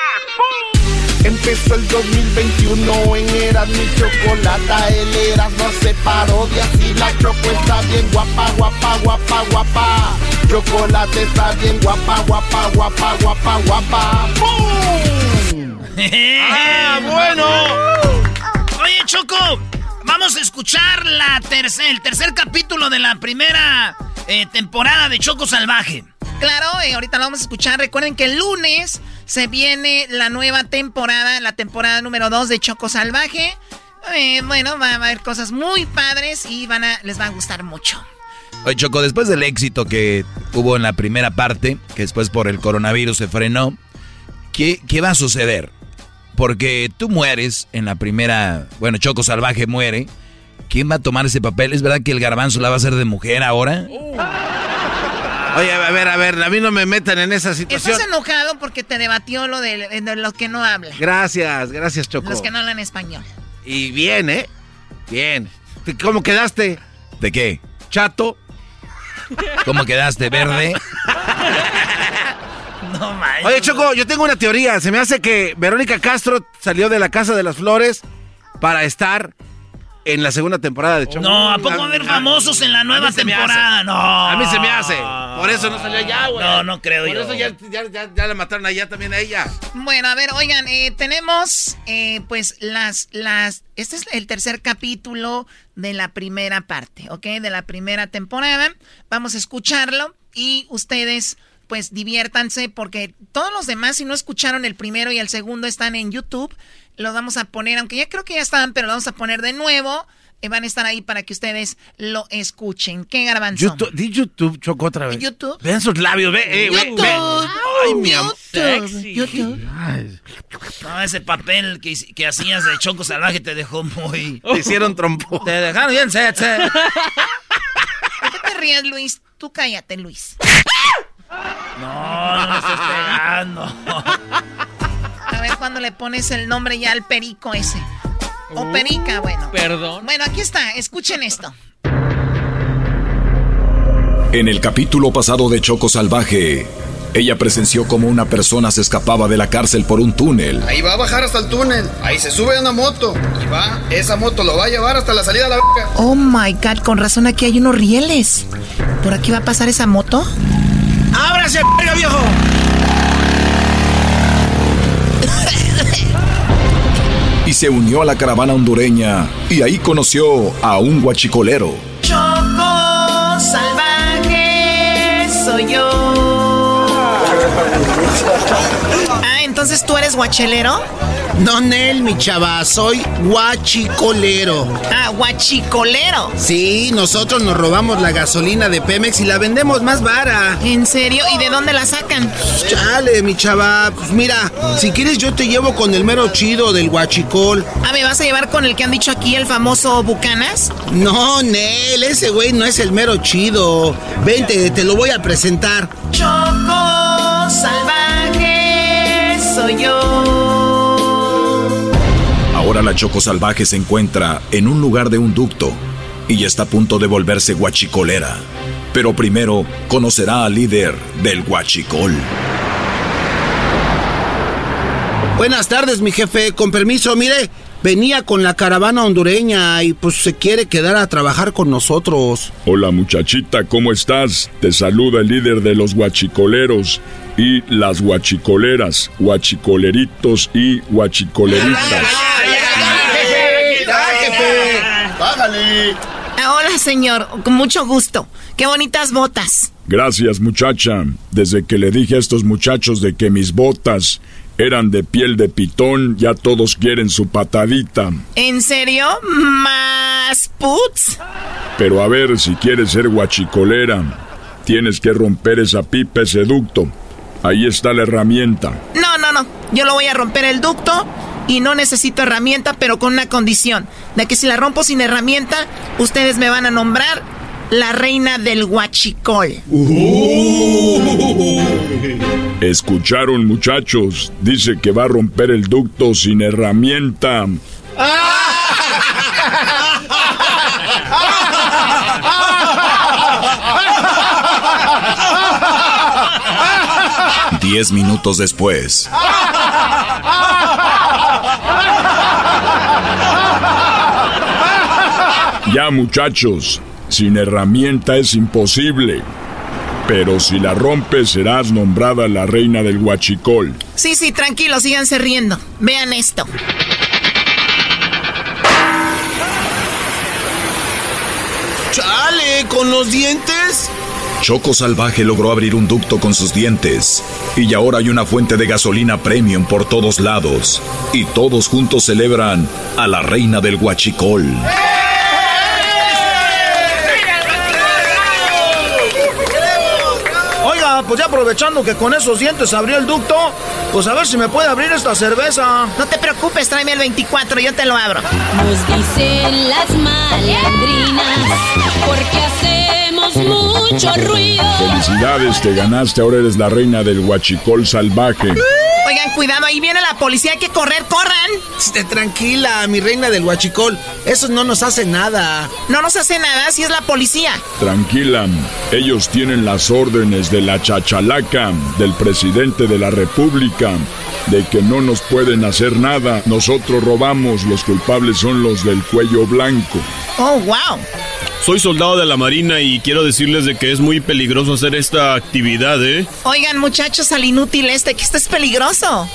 Empezó el 2021 en Eras mi chocolata. El Eras no se parodia. Si la choco está bien guapa, guapa, guapa, guapa. Chocolate está bien guapa, guapa, guapa, guapa, guapa. ¡Bum! ¡Ah, bueno! Oye, Choco, vamos a escuchar la tercer, el tercer capítulo de la primera eh, temporada de Choco Salvaje. Claro, eh, ahorita lo vamos a escuchar. Recuerden que el lunes se viene la nueva temporada, la temporada número 2 de Choco Salvaje. Eh, bueno, va a haber cosas muy padres y van a, les va a gustar mucho. Oye, Choco, después del éxito que hubo en la primera parte, que después por el coronavirus se frenó, ¿qué, qué va a suceder? Porque tú mueres en la primera, bueno, Choco Salvaje muere. ¿Quién va a tomar ese papel? ¿Es verdad que el garbanzo la va a hacer de mujer ahora? Oye, a ver, a ver, a mí no me metan en esa situación. Estás enojado porque te debatió lo de, de los que no hablan. Gracias, gracias, Choco. Los que no hablan español. Y bien, ¿eh? Bien. ¿Cómo quedaste? ¿De qué? Chato. ¿Cómo quedaste, verde? Oye, Choco, yo tengo una teoría. Se me hace que Verónica Castro salió de la Casa de las Flores para estar en la segunda temporada de Choco. No, ¿a poco va a haber famosos en la nueva temporada? No. A mí se me hace. Por eso no salió allá, güey. No, no creo Por yo. eso ya, ya, ya, ya la mataron allá también a ella. Bueno, a ver, oigan, eh, tenemos eh, pues las, las, este es el tercer capítulo de la primera parte, ¿ok? De la primera temporada. Vamos a escucharlo y ustedes pues diviértanse porque todos los demás si no escucharon el primero y el segundo están en YouTube. Los vamos a poner, aunque ya creo que ya estaban, pero lo vamos a poner de nuevo. Eh, van a estar ahí para que ustedes lo escuchen. ¿Qué garbanzo? YouTube, di YouTube, Choco, otra vez. YouTube. Vean sus labios, ve, eh, YouTube. ve. Ay, mi amor. Sexy. YouTube. No, ese papel que, que hacías de Choco Salvaje te dejó muy... Te hicieron trompo. Te dejaron bien, sexy. ¿Por qué te ríes, Luis? Tú cállate, Luis. No, no me estés pegando. A ver cuándo le pones el nombre ya al perico ese. O perica, bueno. Perdón. Bueno, aquí está, escuchen esto. En el capítulo pasado de Choco Salvaje, ella presenció como una persona se escapaba de la cárcel por un túnel. Ahí va a bajar hasta el túnel. Ahí se sube a una moto. Y va, esa moto lo va a llevar hasta la salida de la verga. Oh my god, con razón aquí hay unos rieles. ¿Por aquí va a pasar esa moto? ¡Ábrase, verga, viejo! Y se unió a la caravana hondureña y ahí conoció a un guachicolero. Entonces tú eres guachelero. No, Nel, mi chava, soy guachicolero. Ah, guachicolero. Sí, nosotros nos robamos la gasolina de Pemex y la vendemos más vara. ¿En serio? ¿Y de dónde la sacan? Chale, mi chava, pues mira, si quieres yo te llevo con el mero chido del guachicol. Ah, ¿me vas a llevar con el que han dicho aquí, el famoso Bucanas? No, Nel, ese güey no es el mero chido. Vente, te lo voy a presentar. Choco salvaje soy yo. Ahora la Choco Salvaje se encuentra en un lugar de un ducto y está a punto de volverse guachicolera. Pero primero conocerá al líder del guachicol. Buenas tardes, mi jefe. Con permiso, mire, venía con la caravana hondureña y pues se quiere quedar a trabajar con nosotros. Hola muchachita, ¿cómo estás? Te saluda el líder de los guachicoleros y las guachicoleras, guachicoleritos y guachicoleritas. ¡Bájale! Hola, señor. Con mucho gusto. Qué bonitas botas. Gracias muchacha. Desde que le dije a estos muchachos de que mis botas eran de piel de pitón, ya todos quieren su patadita. ¿En serio? ¿Más puts? Pero a ver, si quieres ser guachicolera, tienes que romper esa pipa, ese ducto. Ahí está la herramienta. No, no, no. Yo lo voy a romper el ducto y no necesito herramienta, pero con una condición. De que si la rompo sin herramienta, ustedes me van a nombrar la reina del huachicol. Uh. Escucharon muchachos, dice que va a romper el ducto sin herramienta. Diez minutos después. Ya muchachos, sin herramienta es imposible. Pero si la rompes serás nombrada la reina del huachicol. Sí, sí, tranquilo, síganse riendo. Vean esto. ¡Chale! ¿Con los dientes? Choco Salvaje logró abrir un ducto con sus dientes. Y ahora hay una fuente de gasolina premium por todos lados. Y todos juntos celebran a la reina del huachicol. Oiga, pues ya aprovechando que con esos dientes abrió el ducto, pues a ver si me puede abrir esta cerveza. No te preocupes, tráeme el 24, yo te lo abro. Nos dicen las malandrinas porque hacemos mucho ruido. Felicidades, te ganaste, ahora eres la reina del huachicol salvaje. Oigan, cuidado, ahí viene la policía, hay que correr, corran. Esté tranquila, mi reina del huachicol. Eso no nos hace nada. No nos hace nada si es la policía. Tranquila, ellos tienen las órdenes de la chachalaca, del presidente de la república, de que no nos pueden hacer nada. Nosotros robamos, los culpables son los del cuello blanco. Oh, wow. Soy soldado de la Marina y quiero decirles de que es muy peligroso hacer esta actividad, ¿eh? Oigan, muchachos, al inútil este, que esto es peligroso.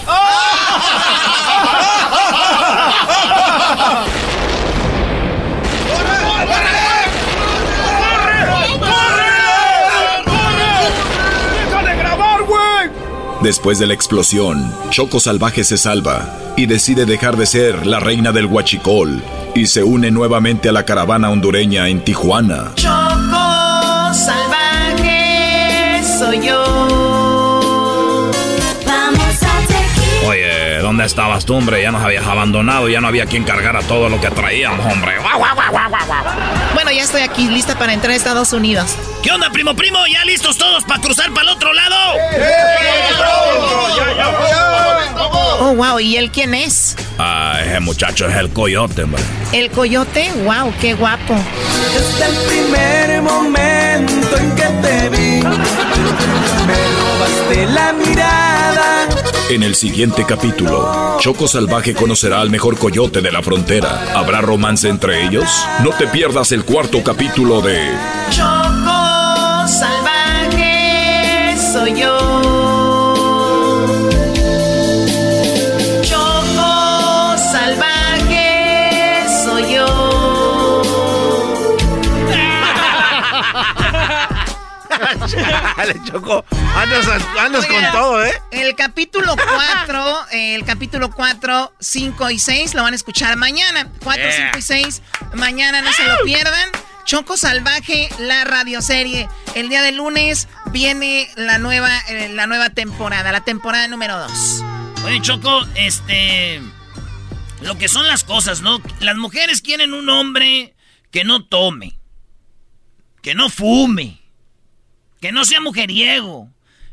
Después de la explosión, Choco Salvaje se salva y decide dejar de ser la reina del huachicol y se une nuevamente a la caravana hondureña en Tijuana. Choco salvaje soy yo. Vamos a. Oye, ¿dónde estabas tú, hombre? Ya nos habías abandonado, ya no había quien cargara todo lo que traíamos, hombre. ¡Guau, guau, guau, guau, guau, guau! Bueno, ya estoy aquí, lista para entrar a Estados Unidos. ¿Qué onda, primo, primo? ¿Ya listos todos para cruzar para el otro lado? Oh, wow, ¿y él quién es? Ah, ese muchacho es el coyote, hombre. ¿El coyote? Wow, qué guapo. Desde el primer momento en que te vi, me robaste la mirada. En el siguiente capítulo, Choco Salvaje conocerá al mejor coyote de la frontera. ¿Habrá romance entre ellos? No te pierdas el cuarto capítulo de Dale, Choco. Andas, andas con Oigan, todo, ¿eh? El capítulo 4, el capítulo 4, 5 y 6 lo van a escuchar mañana. 4, Yeah. 5 y 6, mañana no se lo pierdan. Choco Salvaje, la radioserie. El día de lunes viene la nueva, eh, la nueva temporada, la temporada número 2. Oye, Choco, este. Lo que son las cosas, ¿no? Las mujeres quieren un hombre que no tome, que no fume, que no sea mujeriego.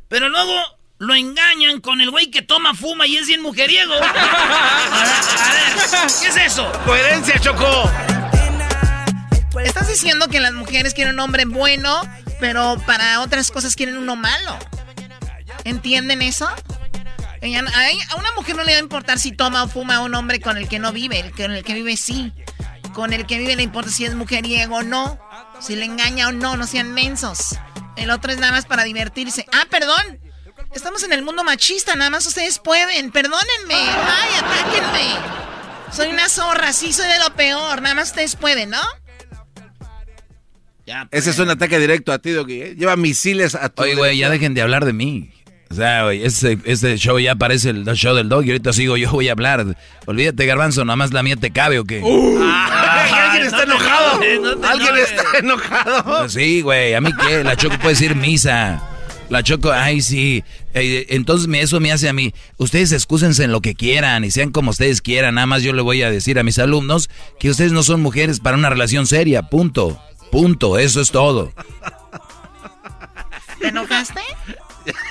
Pero luego lo engañan con el güey que toma, fuma y es bien mujeriego. A ver, a ver, ¿qué es eso? Coherencia, Choco. Estás diciendo que las mujeres quieren un hombre bueno, pero para otras cosas quieren uno malo. ¿Entienden eso? A una mujer no le va a importar si toma o fuma a un hombre con el que no vive, el con el que vive sí. Con el que vive le importa si es mujeriego o no, si le engaña o no, no sean mensos. El otro es nada más para divertirse. Ah, perdón. Estamos en el mundo machista, nada más ustedes pueden. Perdónenme. Ay, atáquenme. Soy una zorra, sí, soy de lo peor. Nada más ustedes pueden, ¿no? Ese es un ataque directo a ti, Doggy. ¿eh? Lleva misiles a tu. Oye, güey, ya dejen de hablar de mí. O sea, güey, este, este show ya parece el show del dog y ahorita sigo yo voy a hablar. Olvídate, Garbanzo, nada más la mía te cabe o qué. Ay, alguien está enojado. Alguien está enojado. Pues sí, güey, a mí qué, la Choco puede decir misa. La Choco, ay, sí. Eh, entonces eso me hace a mí. Ustedes excúsense en lo que quieran y sean como ustedes quieran. Nada más yo le voy a decir a mis alumnos que ustedes no son mujeres para una relación seria. Punto. Punto. Eso es todo. ¿Te enojaste?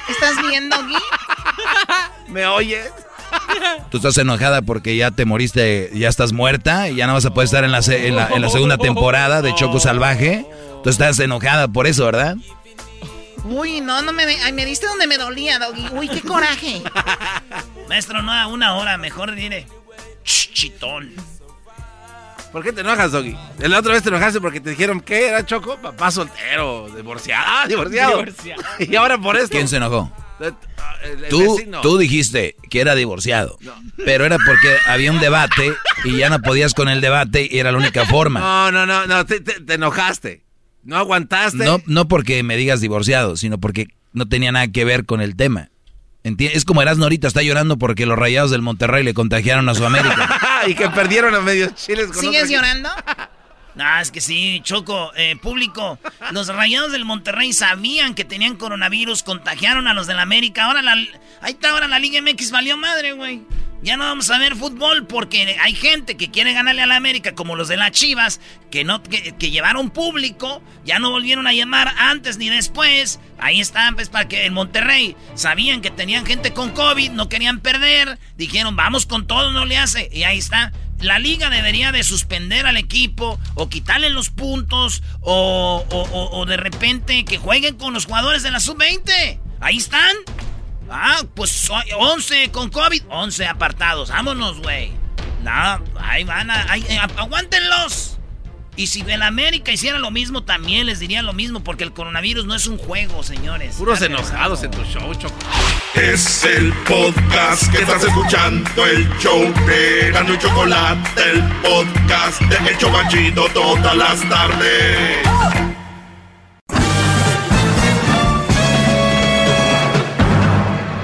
¿Estás bien, Doggy? ¿Me oyes? Tú estás enojada porque ya te moriste, ya estás muerta y ya no vas a poder estar en la, se- en la, en la segunda temporada de Choco Salvaje. Tú estás enojada por eso, ¿verdad? Uy, no, no me, ay, me diste donde me dolía, Doggy. Uy, qué coraje. Maestro, no a una hora, mejor diré. Ch, chitón. ¿Por qué te enojas, Doggy? La otra vez te enojaste porque te dijeron, ¿qué era Choco? Papá soltero, divorciado. Ah, divorciado. Divorciado. y ahora por esto. ¿Quién se enojó? El- el Tú, tú dijiste que era divorciado, pero era porque había un debate y ya no podías con el debate y era la única forma. No, no, no, no, te, te- te enojaste. No aguantaste. No, no porque me digas divorciado, sino porque no tenía nada que ver con el tema. Enti- Es como Erasmo ahorita está llorando porque los rayados del Monterrey le contagiaron a su América. y que perdieron a medios chiles con ¿Sigues llorando? No, es que sí, Choco, eh, público. Los rayados del Monterrey sabían que tenían coronavirus, contagiaron a los del América. Ahora la, ahí está, ahora la Liga MX valió madre, güey. Ya no vamos a ver fútbol porque hay gente que quiere ganarle a la América, como los de las Chivas, que no que, llevaron público, ya no volvieron a llamar antes ni después. Ahí están, pues, para que el Monterrey sabían que tenían gente con COVID, no querían perder, dijeron, vamos con todo, no le hace. Y ahí está. La liga debería de suspender al equipo o quitarle los puntos o, o- o- o de repente que jueguen con los jugadores de la sub-20. Ahí están. Ah, pues so- 11 con COVID, 11 apartados. Vámonos, güey. No, ahí van a... ahí- eh, agu- aguántenlos. Y si el América hiciera lo mismo, también les diría lo mismo, porque el coronavirus no es un juego, señores. Puros enojados en tu show, Choco. Es el podcast que estás escuchando, el show de Gano y Chocolate, el podcast de El Chobachito todas las tardes.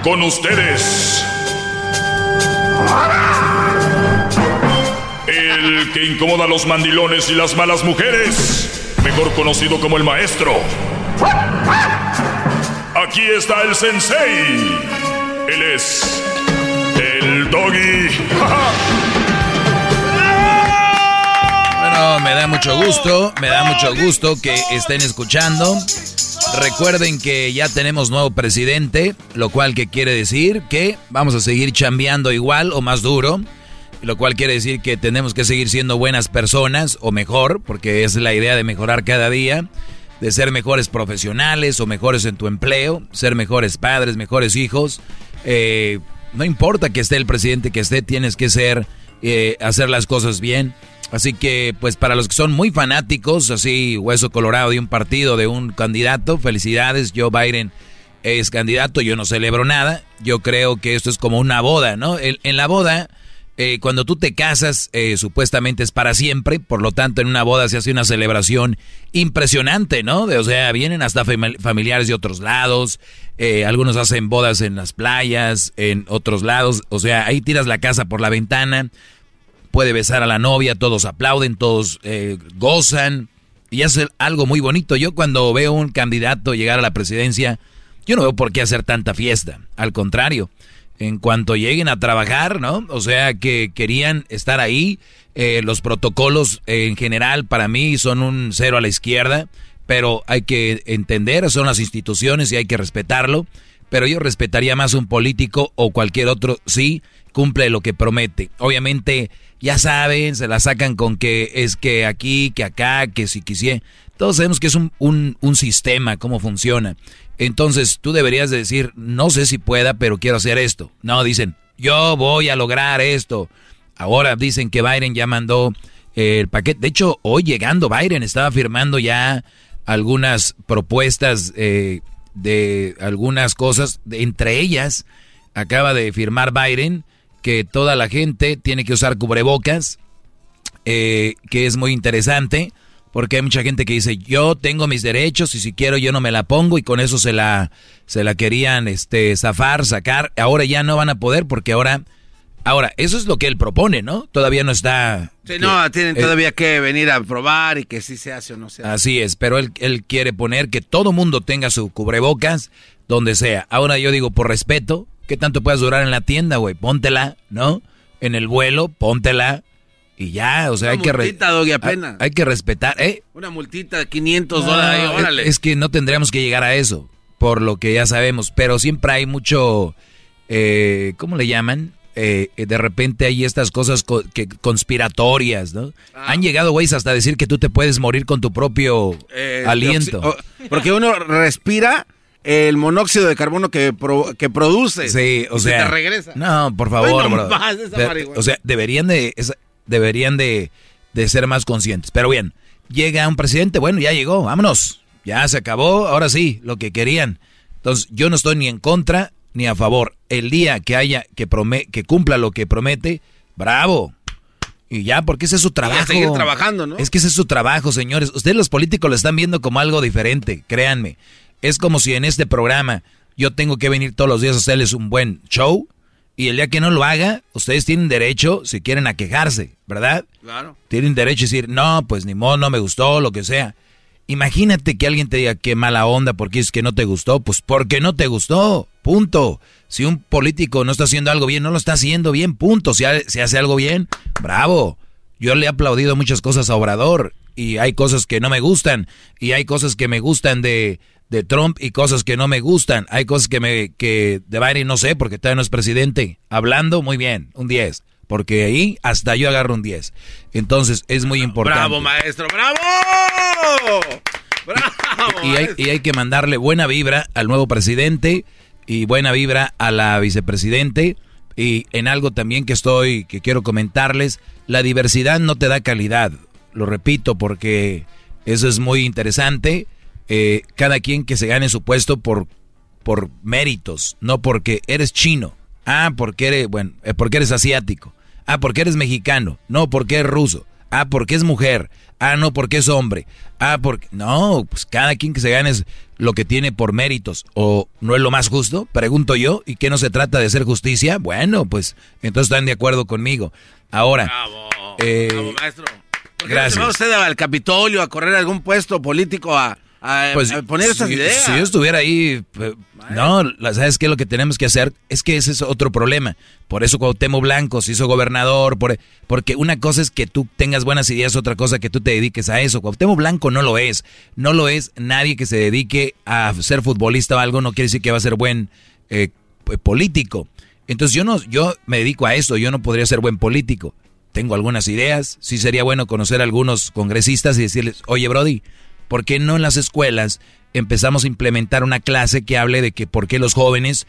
Con ustedes. El que incomoda a los mandilones y las malas mujeres. Mejor conocido como el maestro. Aquí está el sensei. Él es. El doggy. Bueno, me da mucho gusto, me da mucho gusto que estén escuchando. Recuerden que ya tenemos nuevo presidente, lo cual que quiere decir que vamos a seguir chambeando igual o más duro, lo cual quiere decir que tenemos que seguir siendo buenas personas o mejor, porque es la idea de mejorar cada día, de ser mejores profesionales o mejores en tu empleo, ser mejores padres, mejores hijos. Eh, no importa que esté el presidente que esté, tienes que ser, eh, hacer las cosas bien. Así que, pues para los que son muy fanáticos, así hueso colorado de un partido, de un candidato, felicidades, Joe Biden es candidato, yo no celebro nada, yo creo que esto es como una boda, ¿no? En, en la boda, eh, cuando tú te casas, eh, supuestamente es para siempre, por lo tanto en una boda se hace una celebración impresionante, ¿no? De- o sea, vienen hasta fami- familiares de otros lados, eh, algunos hacen bodas en las playas, en otros lados, o sea, ahí tiras la casa por la ventana, puede besar a la novia, todos aplauden, todos eh, gozan, y es algo muy bonito. Yo cuando veo un candidato llegar a la presidencia, yo no veo por qué hacer tanta fiesta, al contrario, en cuanto lleguen a trabajar, ¿no? O sea, que querían estar ahí, eh, los protocolos eh, en general para mí son un cero a la izquierda, pero hay que entender, son las instituciones y hay que respetarlo, pero yo respetaría más un político o cualquier otro, sí, cumple lo que promete. Obviamente, ya saben, se la sacan con que es que aquí, que acá, que si quisiera. Todos sabemos que es un, un, sistema, cómo funciona. Entonces, tú deberías de decir, no sé si pueda, pero quiero hacer esto. No, dicen, yo voy a lograr esto. Ahora dicen que Biden ya mandó el paquete. De hecho, hoy llegando Biden estaba firmando ya algunas propuestas eh, de algunas cosas. Entre ellas, acaba de firmar Biden que toda la gente tiene que usar cubrebocas, eh, que es muy interesante, porque hay mucha gente que dice, yo tengo mis derechos y si quiero yo no me la pongo y con eso se la, se la querían este, zafar, sacar. Ahora ya no van a poder porque ahora... Ahora, eso es lo que él propone, ¿no? Todavía no está... Sí, no, tienen eh, todavía que venir a probar y que si se hace o no se hace. Así es, pero él, él quiere poner que todo mundo tenga su cubrebocas donde sea. Ahora yo digo, por respeto, ¿qué tanto puedes durar en la tienda, güey? Póntela, ¿no? En el vuelo, póntela y ya, o sea, Una hay que... multita, Doggy, hay- apenas. Hay, que respetar, ¿eh? Una multita de 500 dólares, órale. es, es que no tendríamos que llegar a eso, por lo que ya sabemos, pero siempre hay mucho, eh, ¿cómo le llaman? Eh, de repente hay estas cosas co- que conspiratorias, ¿no? Ah. Han llegado, güeyes, hasta decir que tú te puedes morir con tu propio Eh, aliento. porque uno respira el monóxido de carbono que, pro- que produce. Sí, o y se sea. te regresa. No, por favor, Bueno, bro. más esa De- o sea, deberían de, deberían de de ser más conscientes. Pero bien, llega un presidente, bueno, ya llegó, vámonos, ya se acabó, ahora sí, lo que querían. Entonces, yo no estoy ni en contra ni a favor. El día que haya, que, que cumpla lo que promete, bravo. Y ya, porque ese es su trabajo. seguir trabajando, ¿no? Es que ese es su trabajo, señores. Ustedes los políticos lo están viendo como algo diferente, créanme. Es como si en este programa yo tengo que venir todos los días a hacerles un buen show y el día que no lo haga, ustedes tienen derecho, si quieren, a quejarse, ¿verdad? Claro. Tienen derecho a decir, no, pues ni modo, no me gustó, lo que sea. Imagínate que alguien te diga qué mala onda porque es que no te gustó, pues porque no te gustó, punto. Si un político no está haciendo algo bien, no lo está haciendo bien, punto. Si, si hace algo bien, bravo. Yo le he aplaudido muchas cosas a Obrador y hay cosas que no me gustan y hay cosas que me gustan de, de Trump y cosas que no me gustan. Hay cosas que me que de Biden no sé porque todavía no es presidente. Hablando muy bien, un 10, porque ahí hasta yo agarro un 10. Entonces, es muy importante. Bravo, maestro, bravo. Bravo. Y, hay, y hay que mandarle buena vibra al nuevo presidente y buena vibra a la vicepresidente y en algo también que estoy que quiero comentarles, la diversidad no te da calidad. Lo repito porque eso es muy interesante eh, cada quien que se gane su puesto por, por méritos, no porque eres chino. Ah, porque eres, bueno, eh, porque eres asiático. Ah, porque eres mexicano. No, porque eres ruso. Ah, porque es mujer. Ah, no, porque es hombre. Ah, porque... No, pues cada quien que se gane es lo que tiene por méritos. ¿O no es lo más justo? Pregunto yo. ¿Y qué no se trata de hacer justicia? Bueno, pues entonces están de acuerdo conmigo. Ahora... Bravo, eh, bravo maestro. ¿Por qué gracias. no se va usted al Capitolio a correr algún puesto político a, a, Pues, a poner estas si, ideas? Si yo estuviera ahí, eh, no, ¿sabes qué? Lo que tenemos que hacer es que ese es otro problema. Por eso Cuauhtémoc Blanco se hizo gobernador, por, porque una cosa es que tú tengas buenas ideas, otra cosa que tú te dediques a eso. Cuauhtémoc Blanco no lo es. No lo es nadie que se dedique a ser futbolista o algo, no quiere decir que va a ser buen eh, político. Entonces yo no, yo me dedico a eso, yo no podría ser buen político. Tengo algunas ideas, sí sería bueno conocer a algunos congresistas y decirles, oye Brody, ¿por qué no en las escuelas empezamos a implementar una clase que hable de que por qué los jóvenes,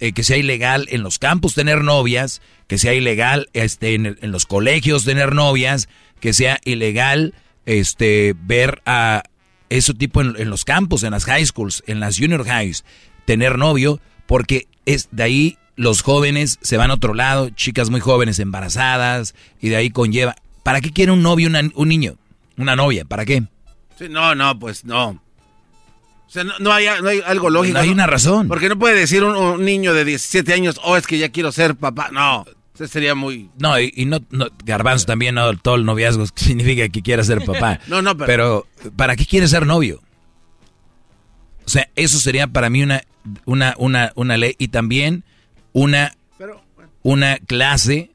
eh, que sea ilegal en los campus tener novias, que sea ilegal este, en, en los colegios tener novias, que sea ilegal este, ver a ese tipo en, los campos, en las high schools, en las junior highs, tener novio, porque es de ahí los jóvenes se van a otro lado, chicas muy jóvenes embarazadas, y de ahí conlleva. ¿Para qué quiere un novio una- un niño? Una novia, ¿para qué? Sí, no, no, pues no. O sea, no, no hay, no hay algo lógico. No hay una razón. Porque no puede decir un, un niño de 17 años, oh, es que ya quiero ser papá. No, eso sería muy... No, y, y no, garbanzo también, no, todo el noviazgo significa que quiera ser papá. No, no, pero- Pero, ¿para qué quiere ser novio? O sea, eso sería para mí una, una, una, una ley y también una, una clase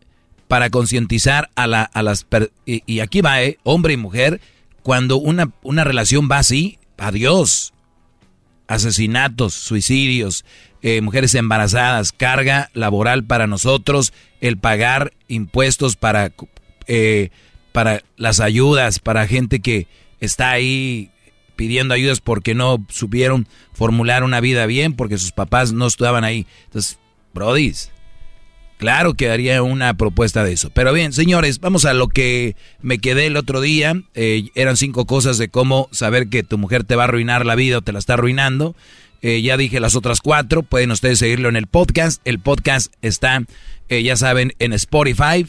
para concientizar a, la, a las... y, y aquí va, ¿eh? Hombre y mujer, cuando una, una relación va así, adiós. Asesinatos, suicidios, eh, mujeres embarazadas, carga laboral para nosotros, el pagar impuestos para, eh, para las ayudas, para gente que está ahí pidiendo ayudas porque no supieron formular una vida bien, porque sus papás no estaban ahí. Entonces, brodis, claro que haría una propuesta de eso. Pero bien, señores, vamos a lo que me quedé el otro día. Eh, eran cinco cosas de cómo saber que tu mujer te va a arruinar la vida o te la está arruinando. Eh, ya dije las otras cuatro, pueden ustedes seguirlo en el podcast. El podcast está, eh, ya saben, en Spotify.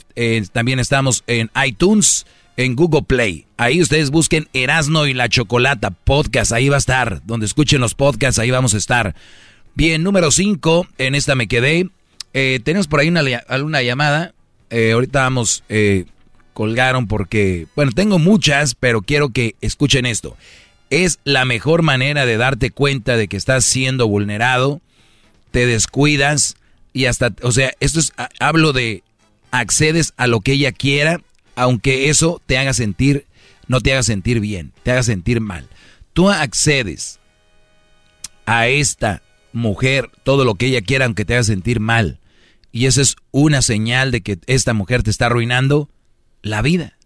También estamos en iTunes, en Google Play. Ahí ustedes busquen Erasno y la Chocolata Podcast. Ahí va a estar. Donde escuchen los podcasts, ahí vamos a estar. Bien, número cinco, en esta me quedé. Eh, tenemos por ahí una, alguna llamada. Eh, ahorita vamos, eh, colgaron porque, bueno, tengo muchas, pero quiero que escuchen esto. Es la mejor manera de darte cuenta de que estás siendo vulnerado, te descuidas y hasta, o sea, esto es, ha- hablo de accedes a lo que ella quiera, aunque eso te haga sentir, no te haga sentir bien, te haga sentir mal. Tú accedes a esta mujer todo lo que ella quiera, aunque te haga sentir mal. Y esa es una señal de que esta mujer te está arruinando la vida.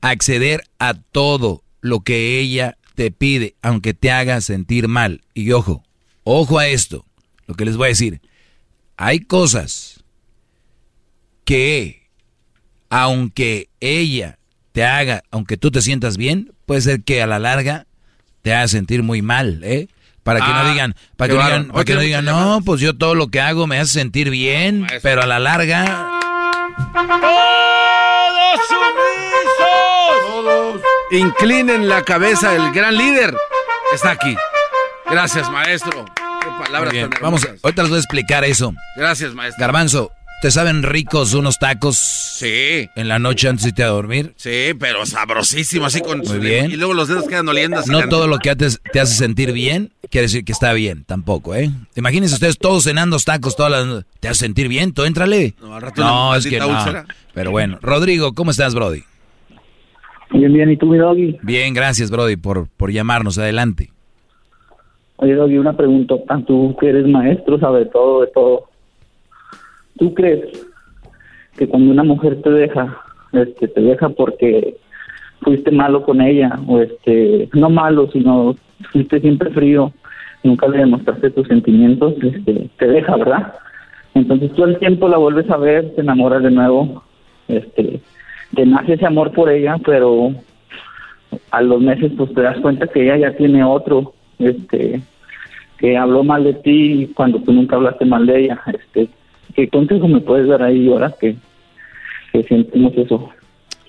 Acceder a todo lo que ella te pide, aunque te haga sentir mal. Y ojo, ojo a esto, lo que les voy a decir. Hay cosas que, aunque ella te haga, aunque tú te sientas bien, puede ser que a la larga te haga sentir muy mal, ¿eh? Para que no Ah, digan, para que, no digan, para que Oye, no digan, muchas no, pues yo todo lo que hago me hace sentir bien, pero a la larga, ¡Todos sumisos! Todos. Inclinen la cabeza, el gran líder está aquí. Gracias, maestro. Qué palabras tan vamos, ahorita les voy a explicar eso. Gracias, maestro. Garbanzo, ¿te saben ricos unos tacos? Sí. En la noche antes de irte a dormir. Sí, pero sabrosísimo, así con Muy su- bien. Y luego los dedos quedan oliendo. así No todo lo que te, te hace sentir bien quiere decir que está bien, tampoco, ¿eh? Imagínense ustedes todos cenando tacos todas las... ¿Te hace sentir bien? ¿Tú éntrale? No, al rato No, es que no. úlcera. Pero bueno, Rodrigo, ¿cómo estás, Brody? Bien, bien, ¿y tú, mi doggy? Bien, gracias, Brody, por, por llamarnos. Adelante. Oye, doggy, una pregunta. Tú que eres maestro, sabes todo de todo. ¿Tú crees que cuando una mujer te deja, este, te deja porque fuiste malo con ella, o este, no malo, sino fuiste siempre frío, nunca le demostraste tus sentimientos, este, te deja, ¿verdad? Entonces tú al tiempo la vuelves a ver, te enamoras de nuevo, este, te nace ese amor por ella, pero a los meses pues te das cuenta que ella ya tiene otro, este, que habló mal de ti cuando tú nunca hablaste mal de ella, este, ¿qué consejo me puedes dar ahí ahora que, que sentimos eso?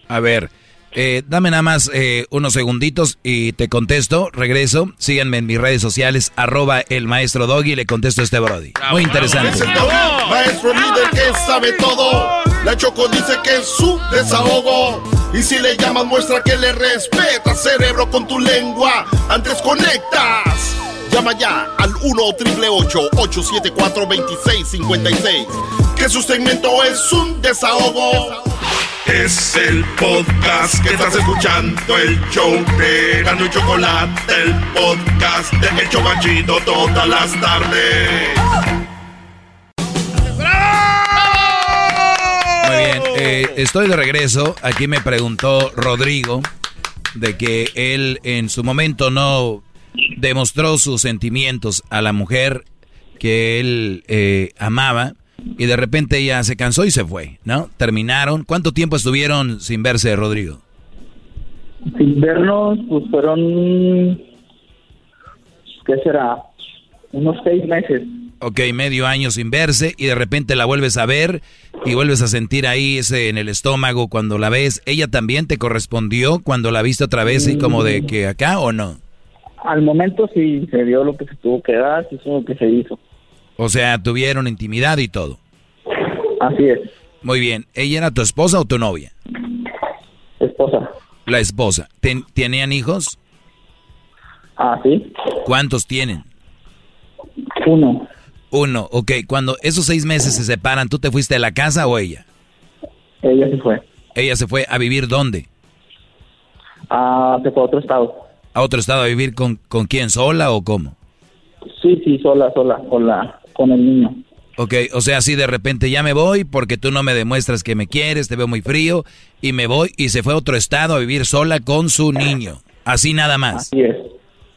A ver, eh, dame nada más eh, unos segunditos y te contesto. Regreso. Síganme en mis redes sociales, arroba el maestro Doggy, y le contesto a este Brody. Muy interesante. Doggy, maestro líder que sabe todo. La Choco dice que es su desahogo. Y si le llamas, muestra que le respeta, cerebro, con tu lengua. Antes conectas. Llama ya al 1-888-874-2656. Que su segmento es un desahogo. Es el podcast que estás escuchando, el show de Gano y Chocolate, el podcast de El Chobachito todas las tardes. Muy bien, eh, estoy de regreso. Aquí me preguntó Rodrigo de que él en su momento no demostró sus sentimientos a la mujer que él eh, amaba y de repente ella se cansó y se fue, ¿no? Terminaron. ¿Cuánto tiempo estuvieron sin verse, Rodrigo? Sin vernos, pues fueron, ¿qué será? Unos seis meses. Ok, medio año sin verse y de repente la vuelves a ver y vuelves a sentir ahí ese en el estómago cuando la ves. ¿Ella también te correspondió cuando la viste otra vez y como de que acá o no? Al momento sí se dio lo que se tuvo que dar, se hizo lo que se hizo. O sea, tuvieron intimidad y todo. Así es. Muy bien. ¿Ella era tu esposa o tu novia? Esposa. La esposa. ¿Ten- ¿Tenían hijos? Ah, sí. ¿Cuántos tienen? Uno. Uno. Ok, cuando esos seis meses se separan, ¿tú te fuiste de la casa o ella? Ella se fue. ¿Ella se fue a vivir dónde? Ah, se fue a otro estado. ¿A otro estado a vivir con, con quién? ¿Sola o cómo? Sí, sí, sola, sola, con la, con el niño. Ok, o sea, así de repente ya me voy porque tú no me demuestras que me quieres, te veo muy frío y me voy y se fue a otro estado a vivir sola con su niño. Así nada más. Así es.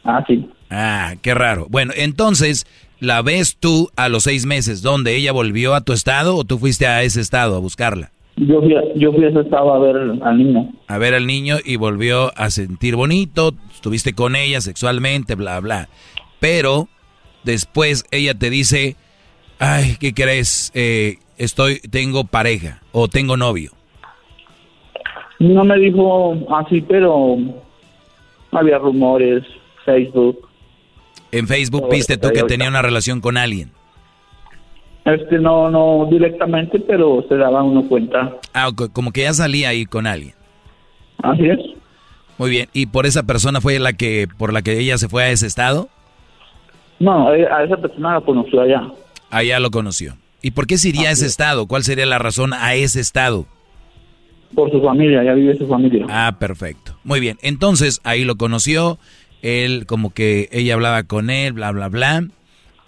Así. Ah, qué raro. Bueno, entonces, ¿la ves tú a los seis meses donde ella volvió a tu estado o tú fuiste a ese estado a buscarla? Yo fui, a, yo fui a ese estado a ver al niño. A ver al niño y volvió a sentir bonito, estuviste con ella sexualmente, bla, bla. Pero después ella te dice, ay, ¿qué crees? Eh, estoy, tengo pareja o tengo novio. No me dijo así, pero había rumores, Facebook. En Facebook viste tú que tenía una relación con alguien. Este no, no directamente, pero se daba uno cuenta. Ah, co- como que ya salía ahí con alguien. Así es. Muy bien. ¿Y por esa persona fue la que, por la que ella se fue a ese estado? No, eh, a esa persona la conoció allá. Allá lo conoció. ¿Y por qué se iría a ese estado? ¿Cuál sería la razón a ese estado? Por su familia, ya vive su familia. Ah, perfecto. Muy bien. Entonces, ahí lo conoció. Él, como que ella hablaba con él, bla, bla, bla.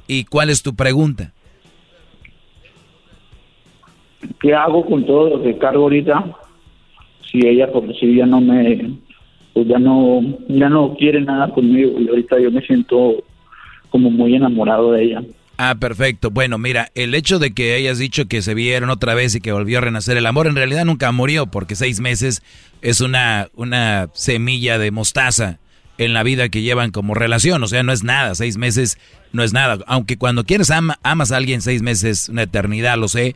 ¿Y cuál es tu pregunta? ¿Qué hago con todo lo que cargo ahorita? Si ella, porque si ya no me, pues ya no, ya no quiere nada conmigo y ahorita yo me siento como muy enamorado de ella. Ah, perfecto. Bueno, mira, el hecho de que hayas dicho que se vieron otra vez y que volvió a renacer el amor, en realidad nunca murió, porque seis meses es una, una semilla de mostaza en la vida que llevan como relación. O sea, no es nada. Seis meses no es nada. Aunque cuando quieres amas a alguien seis meses, una eternidad, lo sé.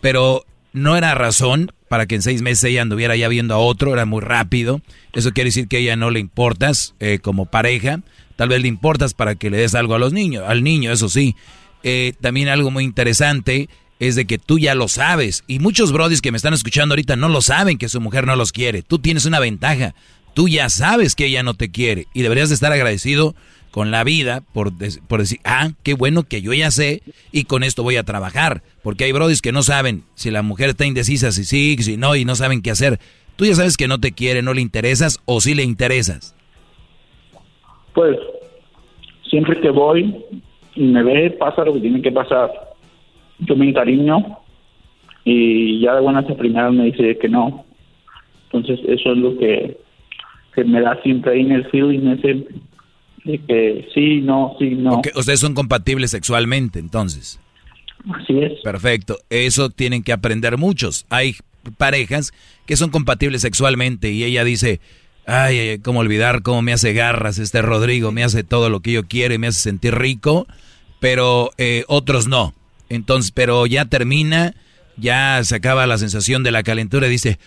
Pero no era razón para que en seis meses ella anduviera ya viendo a otro. Era muy rápido. Eso quiere decir que a ella no le importas eh, como pareja. Tal vez le importas para que le des algo a los niños, al niño, eso sí. Eh, también algo muy interesante es de que tú ya lo sabes. Y muchos brodis que me están escuchando ahorita no lo saben que su mujer no los quiere. Tú tienes una ventaja. Tú ya sabes que ella no te quiere. Y deberías de estar agradecido con la vida por, por decir, ah, qué bueno que yo ya sé y con esto voy a trabajar. Porque hay brodis que no saben si la mujer está indecisa, si sí, si no, y no saben qué hacer. Tú ya sabes que no te quiere, no le interesas o sí le interesas. Pues siempre que voy me ve, pasa lo que tiene que pasar. Yo me encariño y ya de buenas a primeras me dice que no. Entonces eso es lo que, que me da siempre ahí en el feeling ese de que sí, no, sí, no. Ustedes son compatibles sexualmente, entonces. Así es. Perfecto. Eso tienen que aprender muchos. Hay parejas que son compatibles sexualmente y ella dice, Ay, cómo olvidar cómo me hace garras este Rodrigo, me hace todo lo que yo quiero y me hace sentir rico, pero eh, otros no. Entonces, pero ya termina, ya se acaba la sensación de la calentura y dice,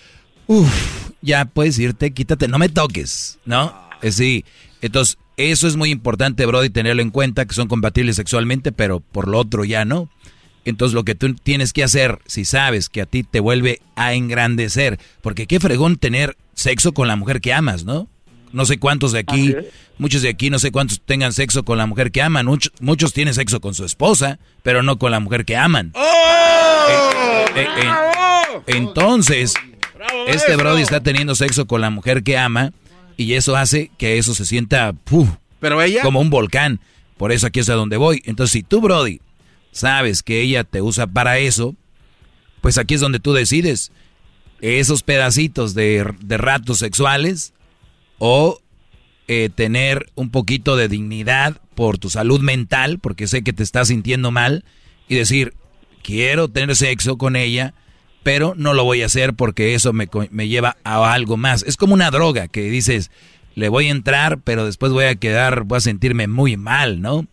uff, ya puedes irte, quítate, no me toques, ¿no? Eh, sí, entonces eso es muy importante, Brody, tenerlo en cuenta, que son compatibles sexualmente, pero por lo otro ya no. Entonces lo que tú tienes que hacer, si sabes que a ti te vuelve a engrandecer, porque qué fregón tener sexo con la mujer que amas, ¿no? No sé cuántos de aquí, muchos de aquí, no sé cuántos tengan sexo con la mujer que aman. Muchos, tienen sexo con su esposa, pero no con la mujer que aman. ¡Oh! Eh, eh, eh, entonces, este Brody está teniendo sexo con la mujer que ama y eso hace que eso se sienta pero ella como un volcán. Por eso aquí es a donde voy. Entonces, si tú, Brody, sabes que ella te usa para eso, pues aquí es donde tú decides esos pedacitos de, ratos sexuales o eh, tener un poquito de dignidad por tu salud mental, porque sé que te estás sintiendo mal, y decir, quiero tener sexo con ella, pero no lo voy a hacer porque eso me, me lleva a algo más. Es como una droga que dices, le voy a entrar, pero después voy a quedar, voy a sentirme muy mal, ¿no?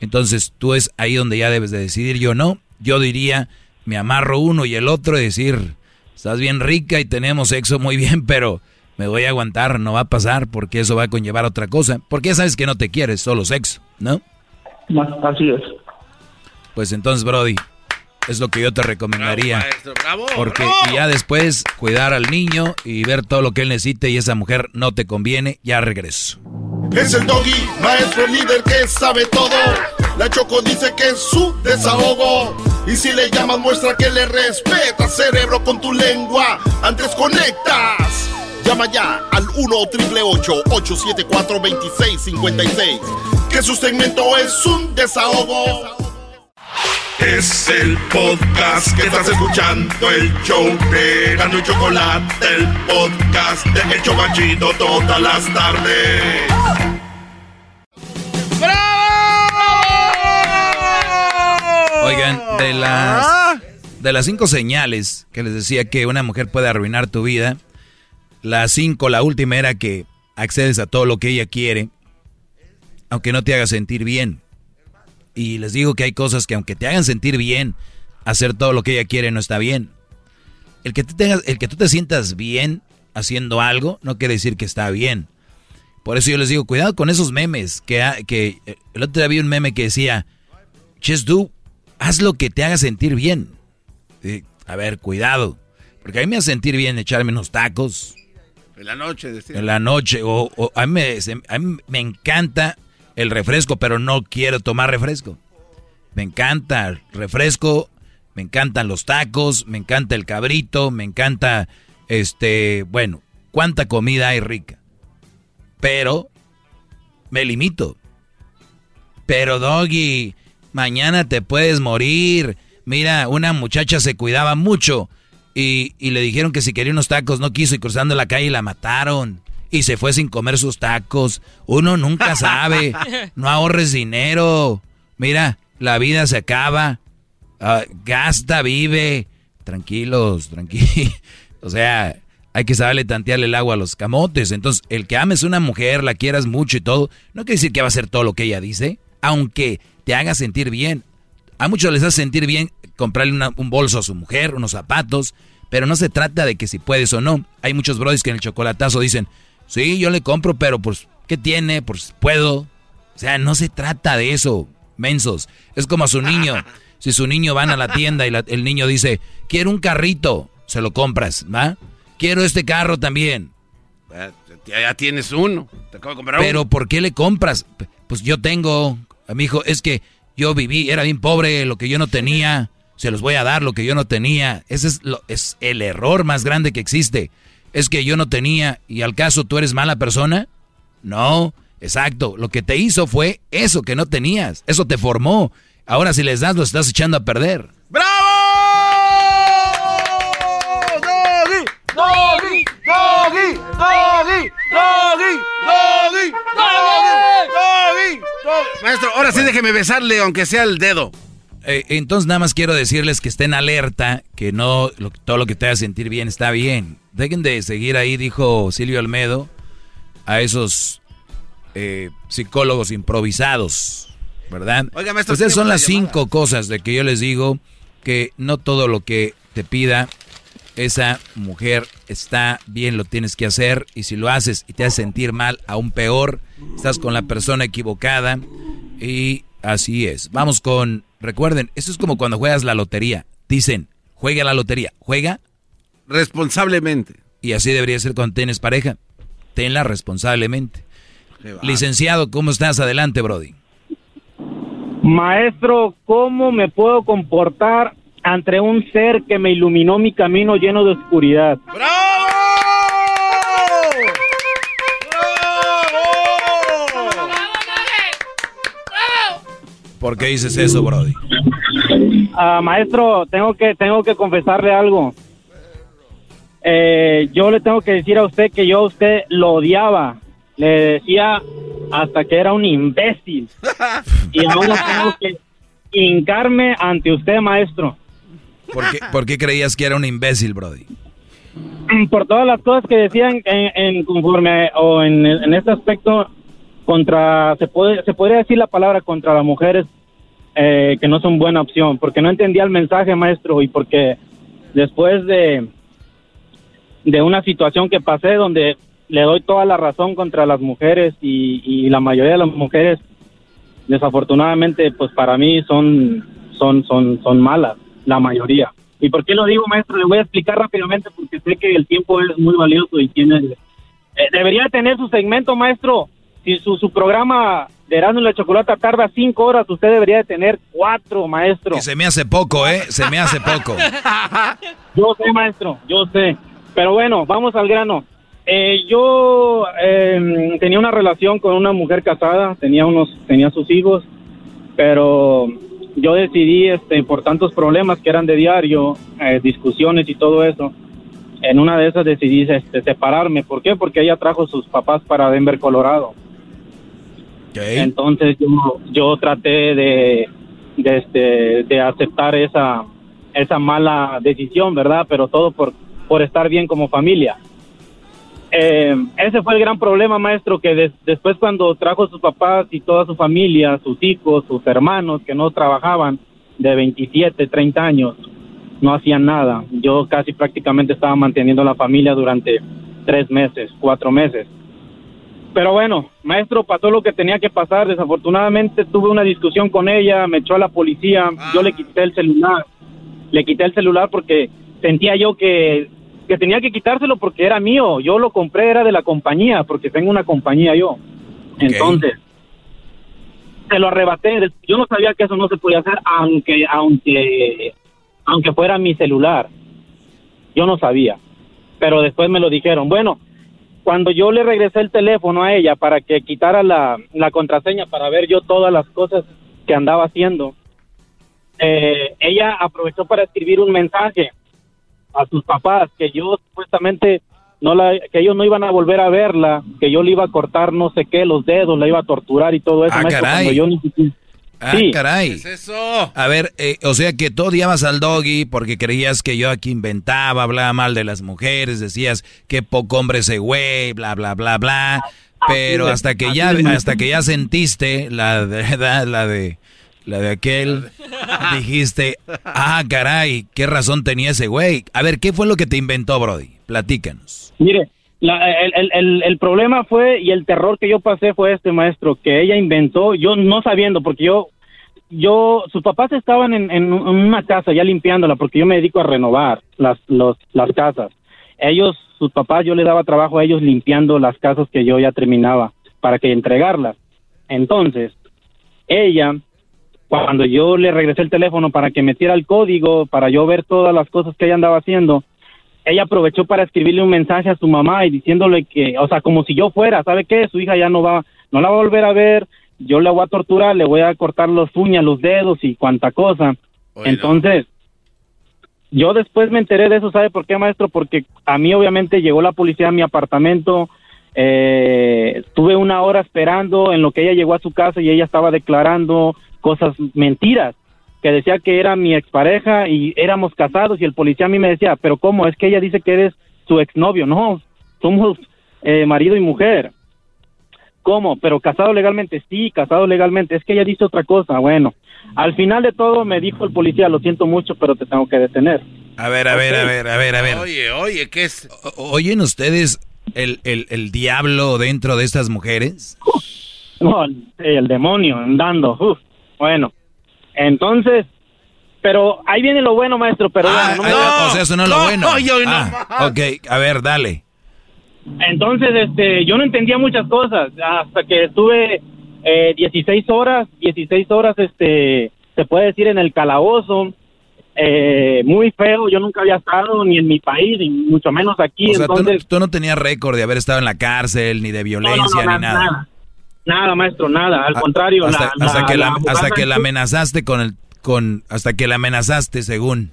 Entonces tú es ahí donde ya debes de decidir, yo no. Yo diría, me amarro uno y el otro y decir, estás bien rica y tenemos sexo muy bien, pero me voy a aguantar, no va a pasar porque eso va a conllevar otra cosa. Porque ya sabes que no te quieres, solo sexo, ¿no? Así es. Pues entonces, Brody, es lo que yo te recomendaría. porque ya después cuidar al niño y ver todo lo que él necesite y esa mujer no te conviene, ya regreso. Es el doggy, maestro líder que sabe todo. La Choco dice que es su desahogo. Y si le llamas, muestra que le respeta, cerebro, con tu lengua. Antes conectas. Llama ya al 1-888-874-2656. Que su segmento es un desahogo. Es el podcast que estás escuchando, el show de Gano y Chocolate, el podcast de El Chocachito todas las tardes. Oigan, de las, de las cinco señales que les decía que una mujer puede arruinar tu vida, la cinco, la última era que accedes a todo lo que ella quiere, aunque no te haga sentir bien. Y les digo que hay cosas que aunque te hagan sentir bien, hacer todo lo que ella quiere no está bien. El que, tú tengas, el que tú te sientas bien haciendo algo no quiere decir que está bien. Por eso yo les digo, cuidado con esos memes. Que, que el otro día vi un meme que decía, just do, haz lo que te haga sentir bien. a ver, cuidado. Porque a mí me hace sentir bien echarme unos tacos. En la noche, decía. En la noche. O, a, mí a, mí me, encanta el refresco, pero no quiero tomar refresco. Me encanta el refresco, me encantan los tacos, me encanta el cabrito, me encanta, este, bueno, cuánta comida hay rica. Pero me limito. Pero Doggy, mañana te puedes morir. Mira, una muchacha se cuidaba mucho y, y le dijeron que si quería unos tacos no quiso y cruzando la calle la mataron y se fue sin comer sus tacos. Uno nunca sabe. No ahorres dinero. Mira, la vida se acaba, ah, gasta, vive, tranquilos, tranquilos. o sea, hay que saberle tantearle el agua a los camotes. Entonces, el que ames una mujer, la quieras mucho y todo, no quiere decir que va a hacer todo lo que ella dice, aunque te haga sentir bien. A muchos les hace sentir bien comprarle un bolso a su mujer, unos zapatos, pero no se trata de que si puedes o no. Hay muchos brodis que en el chocolatazo dicen, sí, yo le compro, pero pues, ¿qué tiene? Pues puedo. O sea, no se trata de eso, mensos. Es como a su niño. Si su niño van a la tienda y el niño dice, quiero un carrito, se lo compras, ¿va? Quiero este carro también. Ya, tienes uno. Te acabo de comprar Pero ¿por qué le compras? Pues yo tengo, mi hijo, es que yo viví, era bien pobre, lo que yo no tenía, se los voy a dar lo que yo no tenía. Ese es, lo, es el error más grande que existe. Es que yo no tenía y al caso tú eres mala persona. No, exacto. Lo que te hizo fue eso que no tenías. Eso te formó. Ahora si les das, lo estás echando a perder. ¡Bravo! ¡Doggy! ¡Doggy! ¡Doggy! ¡Doggy! ¡Doggy! ¡Doggy! ¡Doggy! Maestro, ahora sí déjeme besarle, aunque sea el dedo. Eh, entonces nada más quiero decirles que estén alerta, que no todo lo que te haga sentir bien está bien. Dejen de seguir ahí, dijo Silvio Almedo, a esos eh, psicólogos improvisados, ¿verdad? Oiga, maestro, Ustedes son las cinco cosas de que yo les digo que no todo lo que te pida esa mujer está bien, lo tienes que hacer y si lo haces y te hace sentir mal, aún peor, estás con la persona equivocada y así es. Vamos con, recuerden, esto es como cuando juegas la lotería. Dicen, juega la lotería, juega responsablemente. Y así debería ser cuando tienes pareja. Tenla responsablemente. Licenciado, ¿cómo estás? Adelante, Brody. Maestro, ¿cómo me puedo comportar ante un ser que me iluminó mi camino lleno de oscuridad. ¡Bravo! ¿Por qué dices eso, Brody? Ah, maestro, tengo que, tengo que confesarle algo. Eh, yo le tengo que decir a usted que yo a usted lo odiaba. Le decía hasta que era un imbécil. y ahora tengo que hincarme ante usted, maestro. ¿Por qué, creías que era un imbécil, Brody? Por todas las cosas que decían en, conforme o en, este aspecto contra, se puede, se podría decir la palabra contra las mujeres eh, que no son buena opción, porque no entendía el mensaje, maestro, y porque después de, de una situación que pasé donde le doy toda la razón contra las mujeres y, y la mayoría de las mujeres desafortunadamente pues para mí son son son son malas la mayoría. ¿Y por qué lo digo, maestro? Le voy a explicar rápidamente porque sé que el tiempo es muy valioso y tiene... Eh, debería tener su segmento, maestro. Si su, su programa de Erasmo y la Chocolata tarda cinco horas, usted debería de tener cuatro, maestro. Y se me hace poco, ¿eh? Se me hace poco. yo sé, maestro, yo sé. Pero bueno, vamos al grano. Eh, yo eh, tenía una relación con una mujer casada, tenía unos, tenía sus hijos, pero yo decidí, este, por tantos problemas que eran de diario, eh, discusiones y todo eso, en una de esas decidí este, separarme. ¿Por qué? Porque ella trajo sus papás para Denver, Colorado. Entonces yo, yo traté de, de, este, de aceptar esa, esa mala decisión, ¿verdad? Pero todo por, por estar bien como familia. Eh, ese fue el gran problema, maestro, que después cuando trajo a sus papás y toda su familia, sus hijos, sus hermanos que no trabajaban de 27, 30 años, no hacían nada. Yo casi prácticamente estaba manteniendo la familia durante tres meses, cuatro meses. Pero bueno, maestro, pasó lo que tenía que pasar. Desafortunadamente tuve una discusión con ella, me echó a la policía, yo le quité el celular. Le quité el celular porque sentía yo que que tenía que quitárselo porque era mío. Yo lo compré, era de la compañía, porque tengo una compañía yo. Entonces, se lo arrebaté. Yo no sabía que eso no se podía hacer, aunque, aunque, aunque fuera mi celular. Yo no sabía. Pero después me lo dijeron. Bueno, cuando yo le regresé el teléfono a ella para que quitara la, la contraseña para ver yo todas las cosas que andaba haciendo, eh, ella aprovechó para escribir un mensaje a sus papás que yo supuestamente no la, que ellos no iban a volver a verla, que yo le iba a cortar no sé qué, los dedos, la iba a torturar y todo eso. Ah, caray. Yo Ah, caray. ¿Qué es eso? A ver, eh, o sea que tú odiabas al doggy porque creías que yo aquí inventaba, hablaba mal de las mujeres, decías que poco hombre ese güey, bla, bla, bla, bla. Pero hasta que ya, hasta que ya sentiste la de, la de, la de aquel, dijiste, ah, caray, qué razón tenía ese güey. A ver, ¿qué fue lo que te inventó, Brody? Platícanos. Mire, el, el, el, problema fue y el terror que yo pasé fue este maestro que ella inventó, yo no sabiendo, porque yo yo, sus papás estaban en, en, una casa ya limpiándola porque yo me dedico a renovar las, los, las casas. Ellos, sus papás, yo les daba trabajo a ellos limpiando las casas que yo ya terminaba para que entregarlas. Entonces, ella, cuando yo le regresé el teléfono para que metiera el código, para yo ver todas las cosas que ella andaba haciendo, ella aprovechó para escribirle un mensaje a su mamá y diciéndole que, o sea, como si yo fuera, ¿sabe qué? Su hija ya no va, no la va a volver a ver, yo la voy a torturar, le voy a cortar los uñas, los dedos y cuanta cosa. Entonces, yo después me enteré de eso, ¿sabe por qué, maestro? Porque a mí obviamente llegó la policía a mi apartamento, eh, tuve una hora esperando en lo que ella llegó a su casa y ella estaba declarando cosas mentiras, que decía que era mi expareja y éramos casados y el policía a mí me decía, pero ¿cómo? Es que ella dice que eres su exnovio, no, somos eh, marido y mujer. ¿Cómo? Pero casado legalmente, sí, casado legalmente. Es que ella dice otra cosa. Bueno, al final de todo me dijo el policía, lo siento mucho, pero te tengo que detener. A ver, a ver, a ver, a ver, a ver. Oye, oye, ¿qué es? ¿Oyen ustedes el, el, el diablo dentro de estas mujeres? No, el demonio andando. Uf. Bueno, entonces, pero ahí viene lo bueno, maestro, pero ah, no, O sea, eso no es lo bueno. Ah, ok, a ver, dale. Entonces, este, yo no entendía muchas cosas hasta que estuve eh, 16 horas, 16 horas, este, se puede decir en el calabozo, eh, muy feo. Yo nunca había estado ni en mi país, ni mucho menos aquí. entonces, tú, no, tenías récord de haber estado en la cárcel, ni de violencia, ni nada. nada. Maestro, nada. Al ah, contrario, hasta, que la, hasta que la amenazaste con el, con, hasta que la amenazaste, según.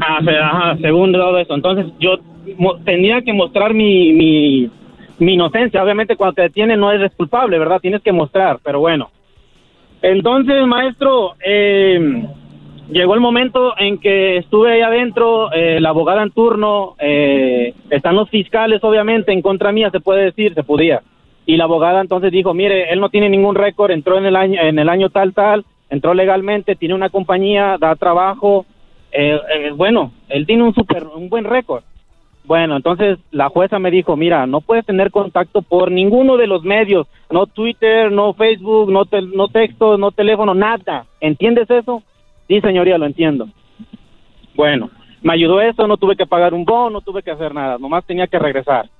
Ah, según todo eso. Entonces yo tenía que mostrar mi, mi, inocencia. Obviamente cuando te detienen no eres culpable, ¿verdad? Tienes que mostrar, pero bueno. Entonces, maestro, eh, llegó el momento en que estuve ahí adentro, eh, la abogada en turno, eh, están los fiscales, obviamente, en contra mía, se puede decir, se podía. Y la abogada entonces dijo, mire, él no tiene ningún récord, entró en el año, en el año tal, tal, entró legalmente, tiene una compañía, da trabajo, eh, eh, bueno, él tiene un super, un buen récord. Bueno, entonces la jueza me dijo, mira, no puedes tener contacto por ninguno de los medios, no Twitter, no Facebook, no, no texto, no teléfono, nada. ¿Entiendes eso? Sí, señoría, lo entiendo. Bueno, me ayudó eso, no tuve que pagar un bono, no tuve que hacer nada, nomás tenía que regresar.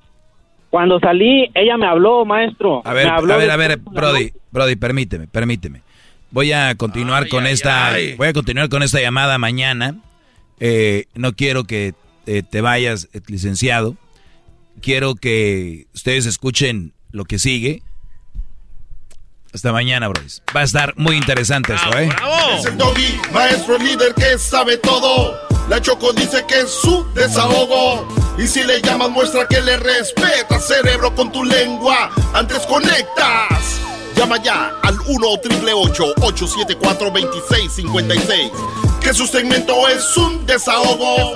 Cuando salí, ella me habló, maestro. A ver, me habló a ver, a ver, Brody, Brody, permíteme, permíteme. Voy a continuar con esta, voy a continuar con esta llamada mañana. Eh, no quiero que eh, te vayas, eh, licenciado. Quiero que ustedes escuchen lo que sigue. Hasta mañana, bros. Va a estar muy interesante esto, ¿eh? Es el doggy, maestro líder que sabe todo. La Choco dice que es su desahogo. Y si le llamas, muestra que le respeta, cerebro, con tu lengua. Antes conectas. Llama ya al 1-888-874-2656. Que su segmento es un desahogo.